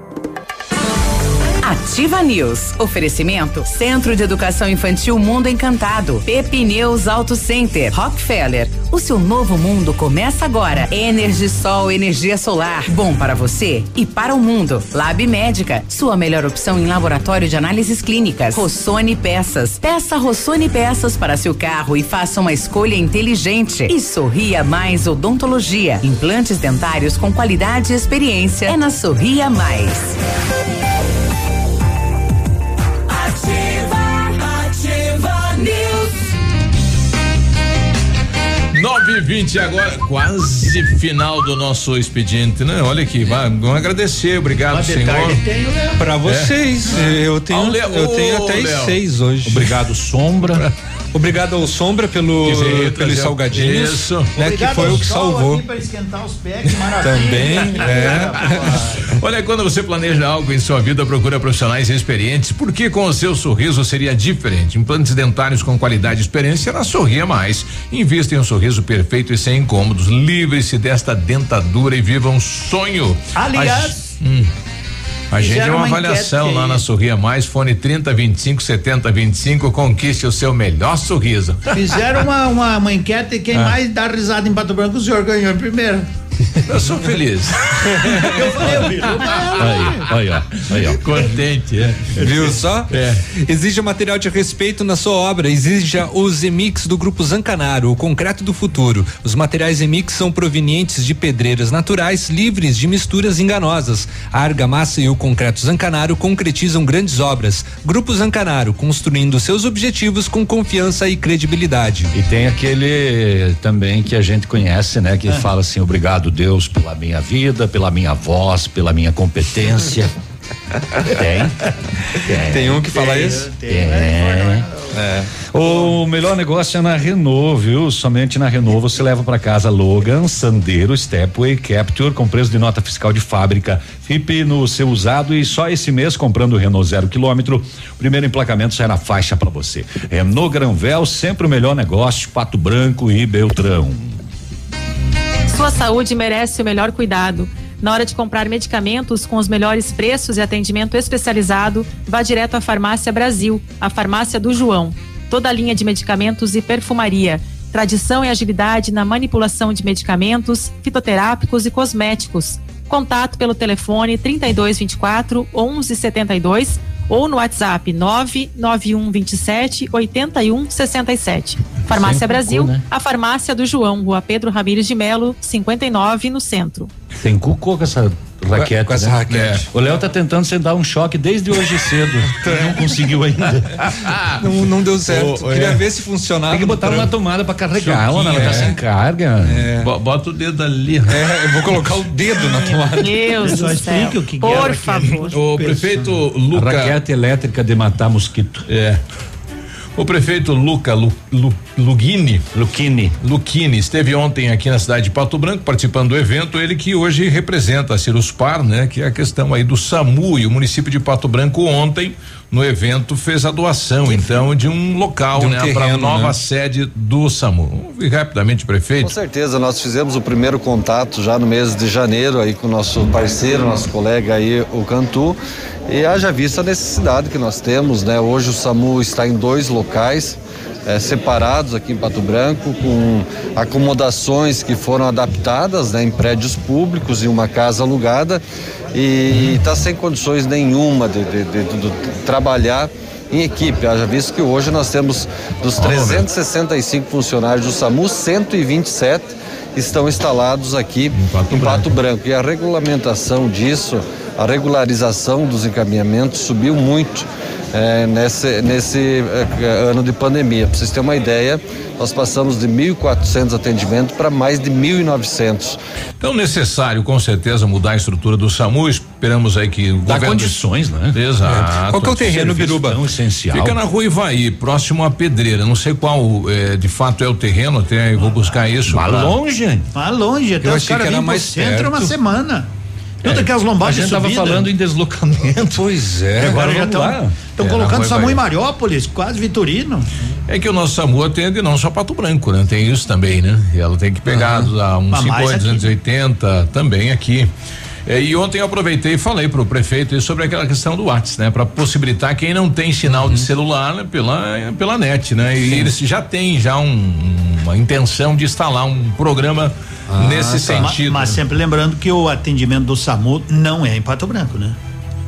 Ativa News. Oferecimento Centro de Educação Infantil Mundo Encantado. Pepineus Auto Center. Rockefeller. O seu novo mundo começa agora. Energisol, energia solar. Bom para você e para o mundo. Lab Médica. Sua melhor opção em laboratório de análises clínicas. Rossoni Peças. Peça Rossoni Peças para seu carro e faça uma escolha inteligente. E Sorria Mais Odontologia. Implantes dentários com qualidade e experiência. É na Sorria Mais. 9h20 agora, quase final do nosso expediente, né? Olha aqui, vamos agradecer, obrigado, Mas senhor. o Léo. Pra vocês, É. eu tenho, Léo- eu tenho até Léo. seis hoje. Obrigado, Sombra. Obrigado ao Sombra pelo, Que veio pelos salgadinhos, Isso. né, que foi ao o que sol salvou. aqui pra esquentar os pés. Também, <laughs> é. <laughs> Olha, quando você planeja algo em sua vida, procura profissionais experientes, porque com o seu sorriso seria diferente. Implantes dentários com qualidade e experiência na Sorria Mais. Invista em um sorriso perfeito e sem incômodos. Livre-se desta dentadura e viva um sonho. Aliás, A, hum. Agende fizeram uma uma avaliação lá na Sorria Mais, fone 30 25 70 25, conquiste o seu melhor sorriso. Fizeram uma, uma, uma enquete e quem Ah. mais dá risada em Pato Branco, o senhor ganhou em primeiro. Eu sou feliz. Eu falei, eu vi. Aí, aí, ó. Aí, ó. Contente, é. Viu só? É. Exija material de respeito na sua obra. Exija os Emix do Grupo Zancanaro, o concreto do futuro. Os materiais Emix são provenientes de pedreiras naturais, livres de misturas enganosas. A argamassa e o concreto Zancanaro concretizam grandes obras. Grupo Zancanaro, construindo seus objetivos com confiança e credibilidade. E tem aquele também que a gente conhece, né? Que fala assim, obrigado Deus pela minha vida, pela minha voz, pela minha competência. <laughs> tem. Tem. Tem um que fala isso? Tem. É. O melhor negócio é na Renault, viu? Somente na Renault você leva para casa Logan, Sandero, Stepway, Capture com preço de nota fiscal de fábrica. FIP no seu usado e só esse mês comprando o Renault zero quilômetro. O primeiro emplacamento sai na faixa para você. Renault Granvel, sempre o melhor negócio, Pato Branco e Beltrão. Sua saúde merece o melhor cuidado. Na hora de comprar medicamentos com os melhores preços e atendimento especializado, vá direto à Farmácia Brasil, a farmácia do João. Toda a linha de medicamentos e perfumaria. Tradição e agilidade na manipulação de medicamentos, fitoterápicos e cosméticos. Contato pelo telefone 3224 1172 ou no WhatsApp 99127 8167. Farmácia Sem Brasil, cocô, né? a farmácia do João, Rua Pedro Ramires de Melo, 59, no centro. Tem cucô com essa raquete. com essa né? raquete. O Léo tá tentando você dar um choque desde hoje cedo. <laughs> não conseguiu ainda. <laughs> Não, não deu certo. Ô, Queria é. ver se funcionava. Tem que botar uma tomada pra carregar. Ela, ela Choquinho, tá é. sem carga. Bo- Bota o dedo ali. É, eu vou colocar o dedo na tomada. Deus do céu. explique o que é Por raquete. favor. O prefeito A Luca. raquete elétrica de matar mosquito. É. O prefeito Luca Lu, Lu, Lugini, Luquini. Luquini esteve ontem aqui na cidade de Pato Branco participando do evento, ele que hoje representa a Ciruspar, né? Que é a questão aí do SAMU e o município de Pato Branco ontem no evento fez a doação então de um local, De um né, para terreno, nova né? sede do SAMU. Vamos ouvir rapidamente, Com prefeito. certeza, nós fizemos o primeiro contato já no mês de janeiro aí com o nosso parceiro, nosso colega aí, o Cantu. E haja vista a necessidade que nós temos, né? Hoje o SAMU está em dois locais. Eh, separados aqui em Pato Branco, com acomodações que foram adaptadas né, em prédios públicos e uma casa alugada, e está sem condições nenhuma de, de- de- de- trabalhar em equipe. Haja visto que hoje nós temos dos 365 funcionários do SAMU, 127 estão instalados aqui em Pato, Branco. E a regulamentação disso, a regularização dos encaminhamentos subiu muito eh, nesse, nesse eh, ano de pandemia. Para vocês terem uma ideia, nós passamos de 1.400 atendimentos para mais de 1.900. Então necessário com certeza mudar a estrutura do SAMU, esperamos aí que o Dá governo condições, né? Exato. Qual que é o terreno, Biruba? Tão essencial. Fica na rua Ivaí, próximo à pedreira. Não sei qual eh, de fato é o terreno, até eu vou buscar isso. Mas pra- longe. Tá longe, até Eu os caras que era vêm pro mais centro uma perto. semana. Tudo aquelas A lombadas de gente tava subida. falando em deslocamento. Pois é. Agora já estão estão É, na colocando SAMU Ivaí. em Mariópolis, quase Vitorino. É que o nosso SAMU atende não só Pato Branco, né? Tem isso também, né? E ela tem que pegar a um mais 50, 280 também aqui. É, e ontem eu aproveitei e falei pro prefeito aí sobre aquela questão do WhatsApp, né? Para possibilitar quem não tem sinal Uhum. de celular né? pela, pela net, né? E eles já têm já um- uma intenção de instalar um programa Ah, nesse tá. Sentido. Mas, sempre lembrando que o atendimento do SAMU não é em Pato Branco, né?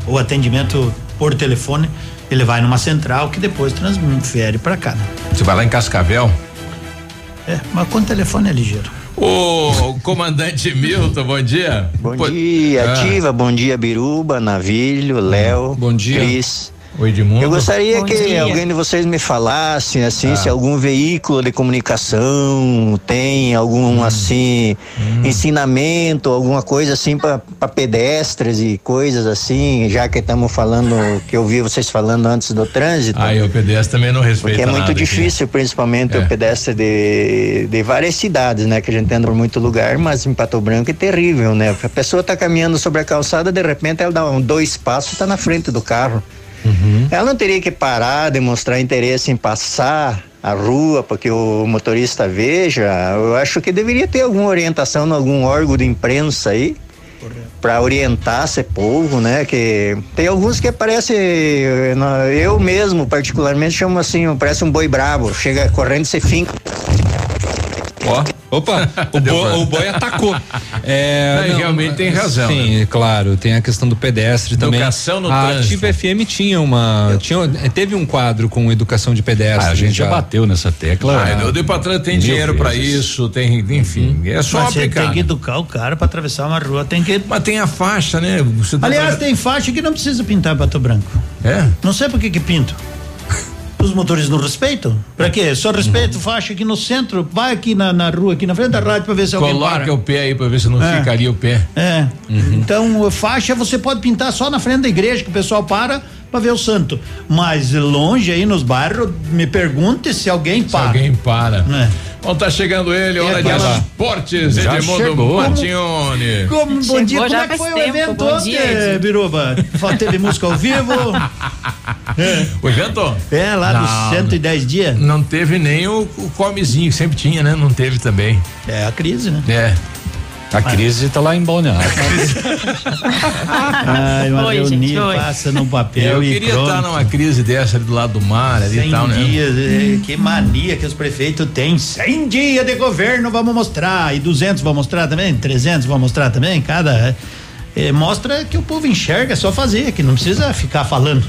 O atendimento por telefone, ele vai numa central que depois transfere para cá. Né? Você vai lá em Cascavel? É, mas com o telefone é ligeiro. Ô, comandante Milton, bom dia. Bom Pô- dia, Ah. Ativa, bom dia, Biruba, Navilho, Léo, Bom dia. Cris. O Edmundo. Eu gostaria Bom que dia. alguém de vocês me falasse, assim, Ah. se algum veículo de comunicação tem algum, Hum. assim, ensinamento, alguma coisa assim para pedestres e coisas assim, já que estamos falando, que eu vi vocês falando antes do trânsito. Aí o pedestre também não respeita Porque é muito nada aqui. difícil, principalmente É. o pedestre de, de várias cidades, né? Que a gente anda por muito lugar, mas em Pato Branco é terrível, né? A pessoa tá caminhando sobre a calçada, de repente ela dá um, dois passos e tá na frente do carro. Ela não teria que parar, demonstrar interesse em passar a rua para que o motorista veja. Eu acho que deveria ter alguma orientação em algum órgão de imprensa aí para orientar esse povo, né? Que tem alguns que parece eh, eu mesmo particularmente chamo assim, parece um boi bravo, chega correndo e você finca. Ó, opa, <laughs> o, boi, o boi atacou. É, Não, realmente tem razão, né? Sim, claro, tem a questão do pedestre também. Educação no a trânsito. Ativa FM tinha uma, tinha, teve um quadro com educação de pedestre. Ah, a gente já bateu nessa tecla. Ah, o Depatran tem dinheiro pra vezes. isso, tem, enfim, é só Mas aplicar. tem que educar o cara pra atravessar uma rua, tem que. Mas tem a faixa, né? Você tá Aliás, tem faixa que não precisa pintar Pato Branco. É? Não sei por que que pinto. Os motores não respeitam? Pra quê? Só respeito faixa aqui no centro, vai aqui na, na rua, aqui na frente da rádio pra ver se alguém Coloca para. o pé aí pra ver se não É. ficaria o pé. É. Então, faixa você pode pintar só na frente da igreja, que o pessoal para pra ver o santo. Mas longe aí nos bairros, me pergunte se alguém Se para. alguém para. É. Bom, tá chegando ele, hora É, de esportes, Já Edmundo chegou. Martione. Como, bom dia, como é que foi o tempo, evento bom ontem, Edi. Biruba? Teve música ao vivo? <laughs> O evento? É, lá Não, dos 110 dias? Não teve nem o, o comezinho, que sempre tinha, né? Não teve também. É a crise, né? É. A crise tá lá em Balneário. Ai, Foi, reunir, gente, foi. passa no papel Eu e queria pronto. estar numa crise dessa ali do lado do mar ali 100 e tal, né? dias, é, que mania que os prefeitos têm. 100 dias de governo, vamos mostrar. E 200 vão mostrar também? 300 vão mostrar também? Cada. é, mostra que o povo enxerga, é só fazer, que não precisa ficar falando.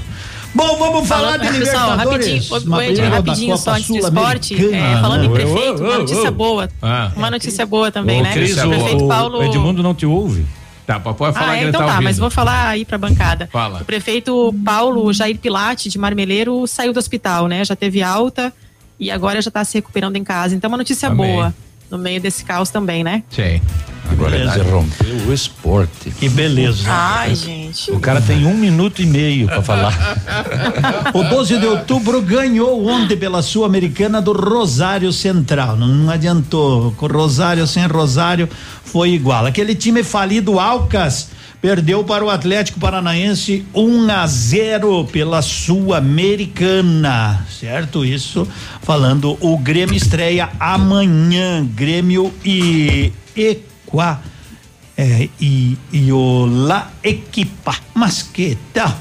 Bom, vamos falar de Falando- pessoal, Libertadores. rapidinho, da rapidinho Copa só antes do esporte, é, falando em prefeito, uma notícia boa. Ah. Uma notícia boa também, né? Cris, o prefeito o, Paulo. o Edmundo não te ouve. Tá, pode falar ah, é, então tá tá, ouvindo. mas vou falar aí pra bancada. Fala. O prefeito Paulo Jair Pilate de Marmeleiro saiu do hospital, né? Já teve alta e agora já tá se recuperando em casa. Então, uma notícia Amém. boa no meio desse caos também, né? Sim. Agora beleza. interrompeu o esporte. Que beleza. Ai, gente. O cara tem um minuto e meio pra falar. <laughs> O 12 de outubro ganhou ontem pela Sul-Americana do Rosário Central. Não, não adiantou. Com Rosário sem Rosário foi igual. Aquele time falido Alcas perdeu para o Atlético Paranaense 1 a 0 pela Sul-Americana. Certo? Isso falando o Grêmio estreia amanhã. Grêmio e Equa é, e, e o La Equipa. Mas que tal?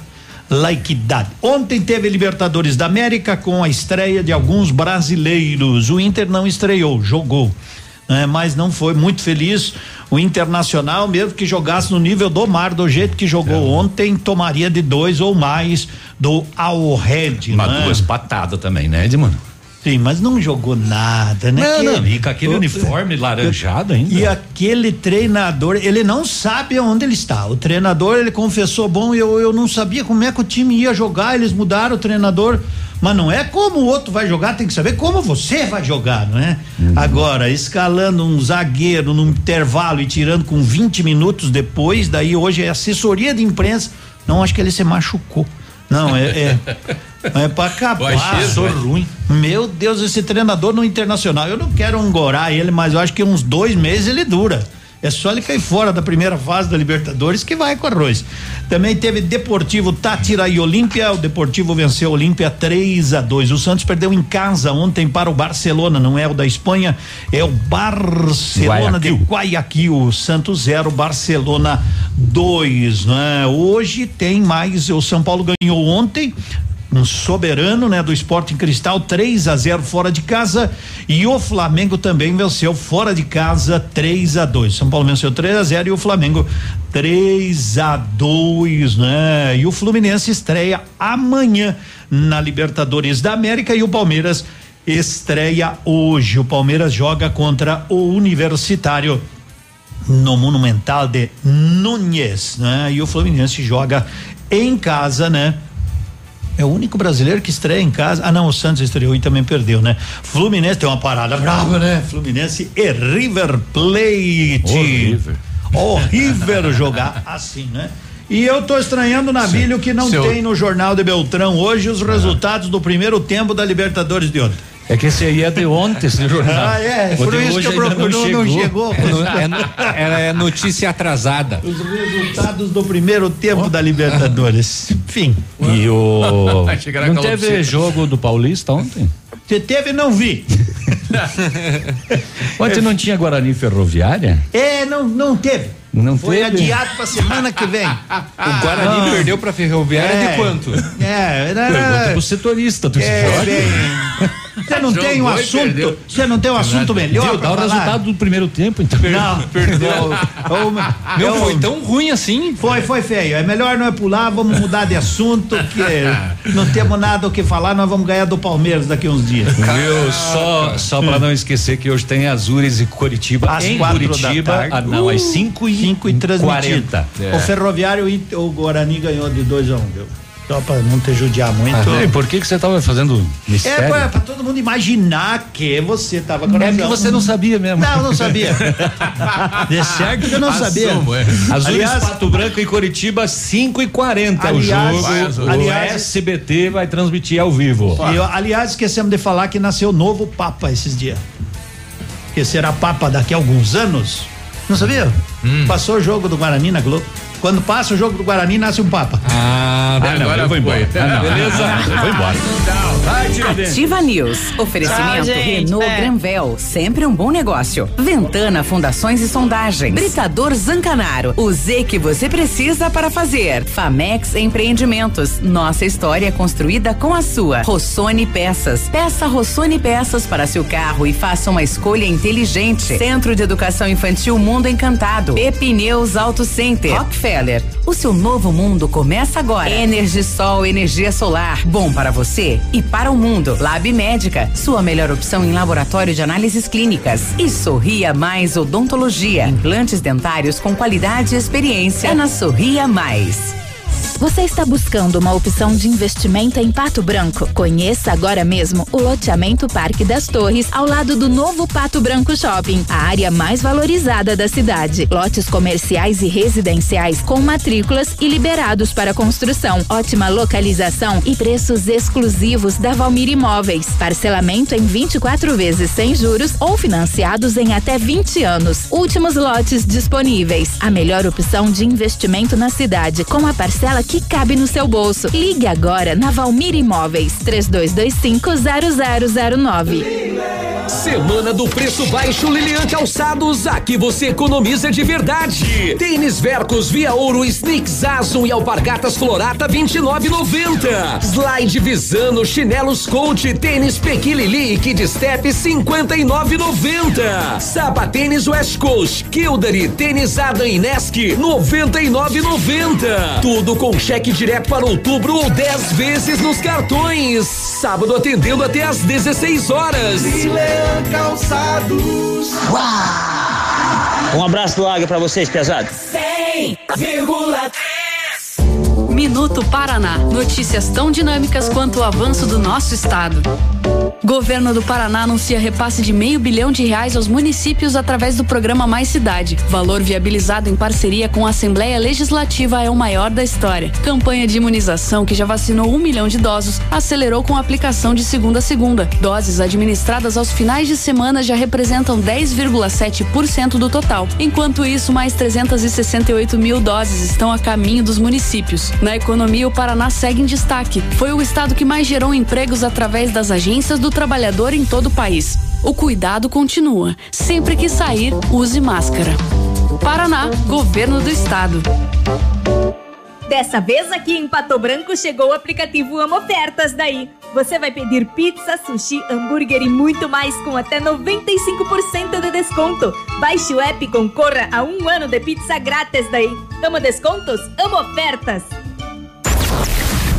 La Equidade. Ontem teve Libertadores da América com a estreia de alguns brasileiros. O Inter não estreou, jogou. Né? mas não foi muito feliz. O Internacional, mesmo que jogasse no nível do mar, do jeito que jogou ontem, tomaria de dois ou mais do Al Red. Mas né? duas patadas também, né, Edmundo? Sim, mas não jogou nada, né? Não, não, e com aquele o- uniforme laranjado ainda. E aquele treinador, ele não sabe onde ele está. O treinador, ele confessou, bom, eu, eu não sabia como é que o time ia jogar, eles mudaram o treinador. Mas não é como o outro vai jogar, tem que saber como você vai jogar, não é? Agora, escalando um zagueiro num intervalo e tirando com 20 minutos depois, daí hoje é assessoria de imprensa. Não, acho que ele se machucou. Não, é. é <laughs> é pra acabar. É. ruim. Meu Deus, esse treinador no internacional. Eu não quero angorar ele, mas eu acho que uns dois meses ele dura. É só ele cair fora da primeira fase da Libertadores que vai com arroz. Também teve Deportivo Tátira e Olímpia. O Deportivo venceu a Olímpia 3 a 2. O Santos perdeu em casa ontem para o Barcelona, não é o da Espanha, é o Barcelona de Guayaquil. Santos 0, Barcelona 2, né? Hoje tem mais. O São Paulo ganhou ontem um soberano, né, do Esporte em Cristal, 3 a 0 fora de casa, e o Flamengo também venceu fora de casa 3 a 2. São Paulo venceu 3 a 0 e o Flamengo 3 a 2, né? E o Fluminense estreia amanhã na Libertadores da América e o Palmeiras estreia hoje. O Palmeiras joga contra o Universitário no Monumental de Núñez, né? E o Fluminense joga em casa, né? É o único brasileiro que estreia em casa. Ah, não, o Santos estreou e também perdeu, né? Fluminense tem uma parada brava, né? Fluminense e River Plate. Horrível. Horrível jogar assim, né? E eu tô estranhando o Navilho que não Seu- tem no Jornal de Beltrão hoje os resultados do primeiro tempo da Libertadores de ontem. É que esse aí é de ontem, esse jornal. Ah, é, O por isso que eu ainda procuro, não chegou. É, no- é no- é notícia atrasada. Os resultados do primeiro tempo da Libertadores. Enfim. E o. <laughs> Não teve jogo do Paulista ontem? Você teve e não vi. <laughs> Ontem não tinha Guarani Ferroviária? É, não, não teve. Não Foi teve? adiado pra semana que vem. O Guarani Ah. perdeu pra Ferroviária É. de quanto? É, era. Pergunta pro setorista do É, esporte. bem. <laughs> Você não tem um assunto. Você não tem um assunto melhor. Viu? pra Dá o resultado do primeiro tempo, então. Não, perdeu. <laughs> Meu, foi tão ruim assim? Foi, foi feio. É melhor não é pular, vamos mudar de assunto, que <laughs> não temos nada o que falar, nós vamos ganhar do Palmeiras daqui uns dias. Viu? Só, só pra não esquecer que hoje tem Azures e Curitiba Às em Curitiba. tarde. Ah, não, às 5 e, 5 e transmitido. 40. O Ferroviário e o Guarani ganhou de 2 a 1 um, viu? Só pra não te judiar muito. Ah, e por que que você tava fazendo É mistério? pra, pra todo mundo imaginar que você tava com É razão. que você não sabia mesmo. Não, não sabia. <laughs> De certo que eu não sabia. É. Azures Aliás- Pato Branco e Curitiba 5 e 40 Aliás- o jogo. Vai, Azul. o aliás- SBT vai transmitir ao vivo. E, eu, aliás, esquecemos de falar que nasceu novo Papa esses dias. Que será Papa daqui a alguns anos. Não sabia? Hum. Passou o jogo do Guarani na Globo. Quando passa o jogo do Guarani, nasce um Papa. Ah, Ah, não, eu vou embora. Ah, não. Beleza. Eu vou embora. Vai, Tiradentes. Ativa News. Oferecimento Tchau, gente. Renault É. Granvel. Sempre um bom negócio. Ventana Fundações e Sondagens. Britador Zancanaro. O Z que você precisa para fazer. Famex Empreendimentos. Nossa história é construída com a sua. Rossoni Peças. Peça Rossoni Peças para seu carro e faça uma escolha inteligente. Centro de Educação Infantil Mundo Encantado. Pepineus Auto Center. Rockefeller. O seu novo mundo começa agora. Energisol, energia solar. Bom para você e para o mundo. Lab Médica, sua melhor opção em laboratório de análises clínicas. E Sorria Mais Odontologia. Implantes dentários com qualidade e experiência. É na Sorria Mais. Você está buscando uma opção de investimento em Pato Branco? Conheça agora mesmo o loteamento Parque das Torres, ao lado do novo Pato Branco Shopping, a área mais valorizada da cidade. Lotes comerciais e residenciais com matrículas e liberados para construção. Ótima localização e preços exclusivos da Valmir Imóveis. Parcelamento em 24 vezes sem juros ou financiados em até 20 anos. Últimos lotes disponíveis. A melhor opção de investimento na cidade, com a parcela que cabe no seu bolso. Ligue agora na Valmir Imóveis 32250009. Semana do preço baixo Lilian Calçados, aqui você economiza de verdade. Tênis Vercos Via Ouro, Sneaks Azul e Alpargatas Florata 29,90. Slide Visano, chinelos Coach, tênis Pequilili e Kid Step 59,90. Sapatênis West Coast, Kildare, tênis Adam Inesk 99,90. Tudo com cheque direto para outubro ou 10 vezes nos cartões. Sábado atendendo até às 16 horas. Calçados. Um abraço do Águia pra vocês, pesado. 100,3. Minuto Paraná. Notícias tão dinâmicas quanto o avanço do nosso estado. Governo do Paraná anuncia repasse de meio bilhão de reais aos municípios através do programa Mais Cidade. Valor viabilizado em parceria com a Assembleia Legislativa é o maior da história. Campanha de imunização que já vacinou um milhão de idosos acelerou com a aplicação de segunda a segunda. Doses administradas aos finais de semana já representam 10,7% do total. Enquanto isso, mais 368 mil doses estão a caminho dos municípios. Na economia, o Paraná segue em destaque. Foi o estado que mais gerou empregos através das agências do trabalhador em todo o país. O cuidado continua. Sempre que sair, use máscara. Paraná, Governo do Estado. Dessa vez aqui em Pato Branco chegou o aplicativo Amo Ofertas daí. Você vai pedir pizza, sushi, hambúrguer e muito mais com até 95% de desconto. Baixe o app e concorra a um ano de pizza grátis daí. Amo descontos? Amo ofertas!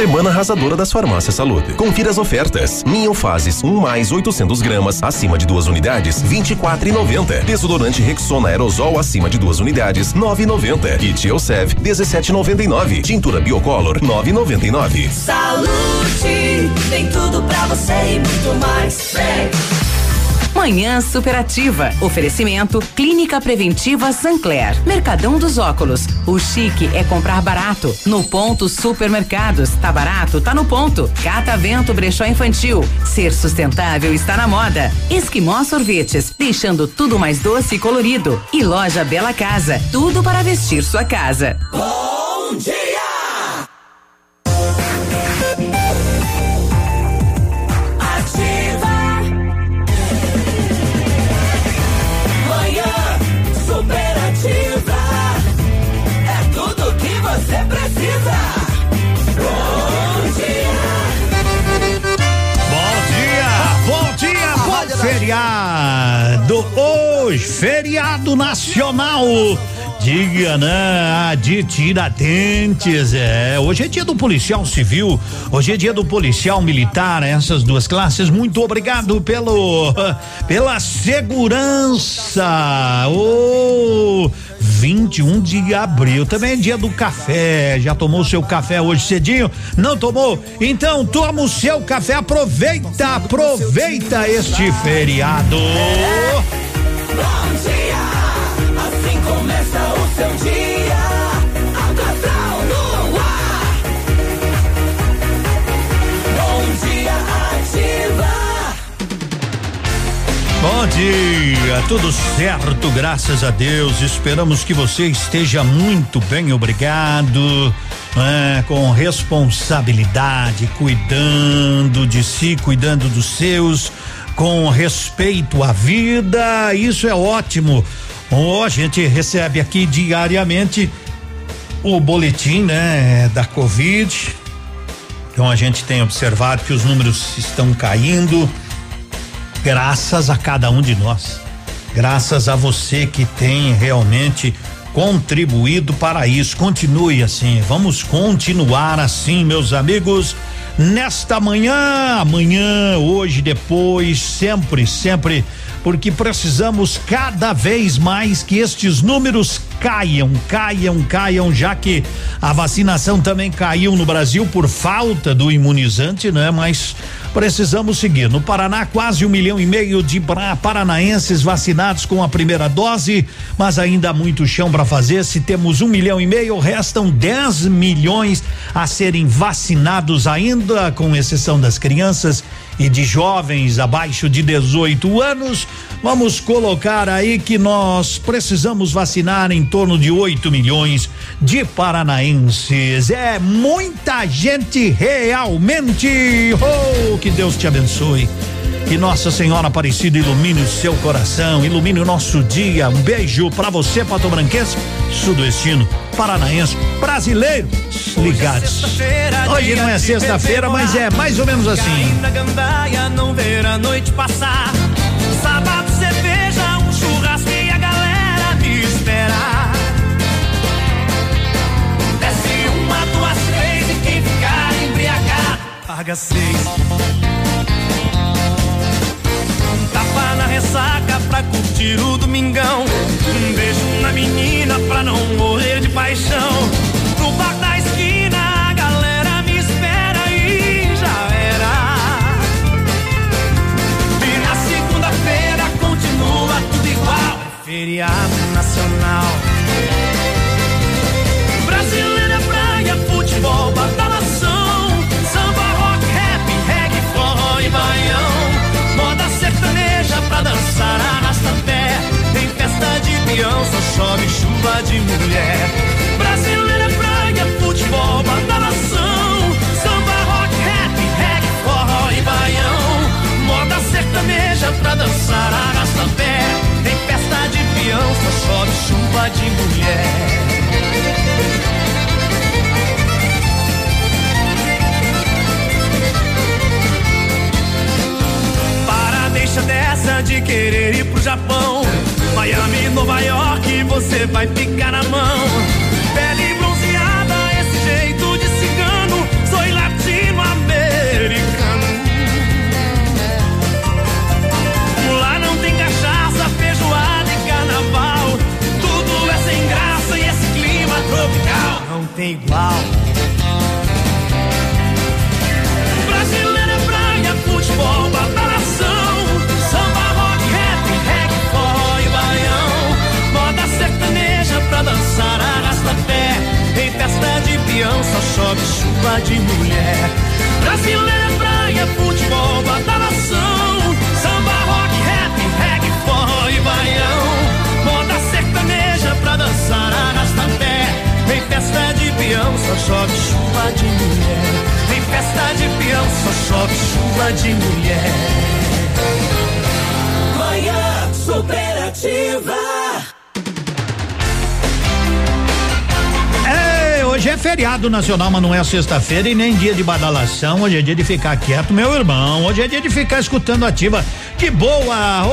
Semana arrasadora das farmácias Saúde. Confira as ofertas. Miofases 1 mais 800 gramas acima de duas unidades 24,90. Desodorante Rexona aerosol acima de duas unidades 9,90. Kit Elsev 17,99. Tintura Biocolor 9,99. Saúde, tem tudo pra você e muito mais. Vem. Manhã Superativa. Oferecimento Clínica Preventiva Sancler. Mercadão dos Óculos. O chique é comprar barato. No ponto Supermercados. Tá barato? Tá no ponto. Catavento Brechó Infantil. Ser sustentável está na moda. Esquimó Sorvetes. Deixando tudo mais doce e colorido. E Loja Bela Casa. Tudo para vestir sua casa. Bom dia! Hoje, feriado nacional. Diga, né? De Tiradentes, é. Hoje é dia do policial civil, hoje é dia do policial militar, essas duas classes. Muito obrigado pelo pela segurança. Oh, 21 de abril, também é dia do café. Já tomou seu café hoje cedinho? Não tomou? Então toma o seu café, aproveita, aproveita este feriado. Bom dia. Assim começa o seu dia. Atração no ar. Bom dia, ativa. Bom dia, tudo certo, graças a Deus. Esperamos que você esteja muito bem, obrigado. né, com responsabilidade, cuidando de si, cuidando dos seus, com respeito à vida. Isso é ótimo. Oh, a gente recebe aqui diariamente o boletim, né, da Covid. Então a gente tem observado que os números estão caindo graças a cada um de nós. Graças a você que tem realmente contribuído para isso. Continue assim. Vamos continuar assim, meus amigos. Nesta manhã, amanhã, hoje, depois, sempre, sempre, porque precisamos cada vez mais que estes números caiam, caiam, caiam, já que a vacinação também caiu no Brasil por falta do imunizante, né? Mas precisamos seguir. No Paraná, quase um milhão e meio de paranaenses vacinados com a primeira dose, mas ainda há muito chão para fazer. Se temos um milhão e meio, restam 10 milhões a serem vacinados ainda, com exceção das crianças e de jovens abaixo de 18 anos. Vamos colocar aí que nós precisamos vacinar em torno de 8 milhões de paranaenses. É muita gente realmente. Oh, que Deus te abençoe. Que Nossa Senhora Aparecida ilumine o seu coração, ilumine o nosso dia. Um beijo pra você, patobranquense, sudoestino, paranaense, brasileiro, ligados. Hoje não é sexta-feira, mas é mais ou menos assim. Gandaia não ver a noite passar. Sábado, cerveja, um churrasco e a galera me espera. Desce uma, duas, três e quem ficar embriagado paga seis. Tapa na ressaca pra curtir o domingão. Um beijo na menina pra não morrer de paixão. No bar da feriado nacional. Vai ficar na mão. Feriado nacional, mas não é sexta-feira e nem dia de badalação. Hoje é dia de ficar quieto, meu irmão. Hoje é dia de ficar escutando ativa. Que boa!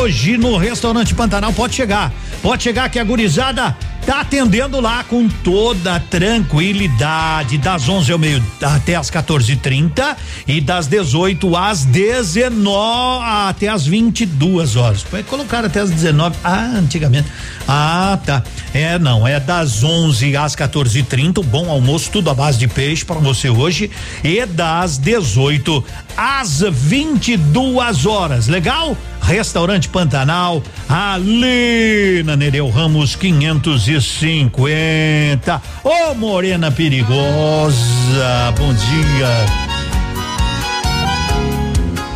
Hoje no restaurante Pantanal pode chegar. Pode chegar que a gurizada tá atendendo lá com toda tranquilidade, das 11 ao meio até as 14:30 e das 18 às 19 até as 22 horas. Foi colocar até as 19. Ah, antigamente. Ah, tá. É, não, é das 11 às 14:30, o bom almoço, tudo à base de peixe para você hoje e das 18 às 22 horas. Legal? Restaurante Pantanal, ali na Nereu Ramos 550. Ô Morena Perigosa, bom dia.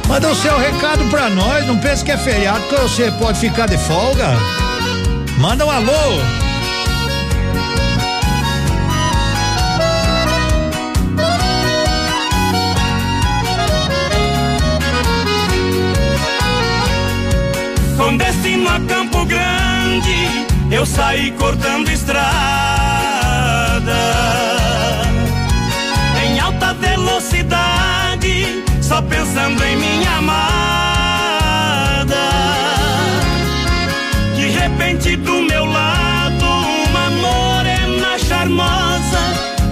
Manda o seu recado pra nós, não pense que é feriado que você pode ficar de folga. Manda um alô. Com destino a Campo Grande, eu saí cortando estrada. Em alta velocidade, só pensando em minha amada. De repente, do meu lado, uma morena charmosa.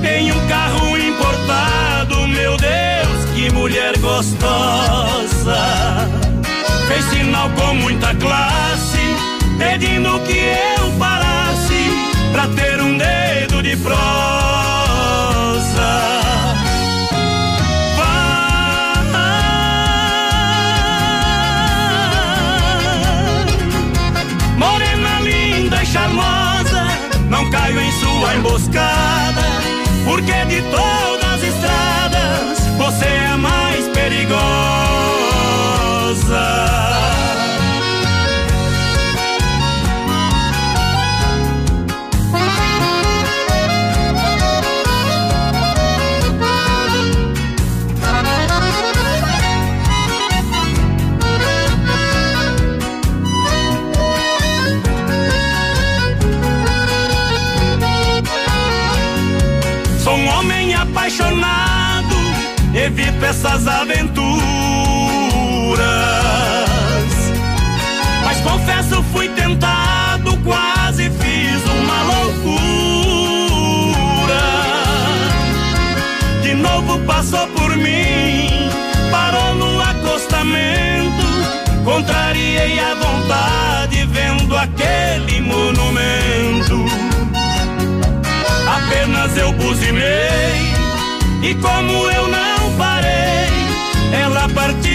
Em um carro importado, meu Deus, que mulher gostosa pedindo que eu parasse pra ter um dedo de prosa. Morena linda e charmosa, não caio em sua emboscada, porque de todas as estradas você é a mais perigosa. Evito essas aventuras. Mas confesso, fui tentado, quase fiz uma loucura. De novo passou por mim, parou no acostamento. Contrariei a vontade, vendo aquele monumento. Apenas eu buzinei e como eu não parei, ela partiu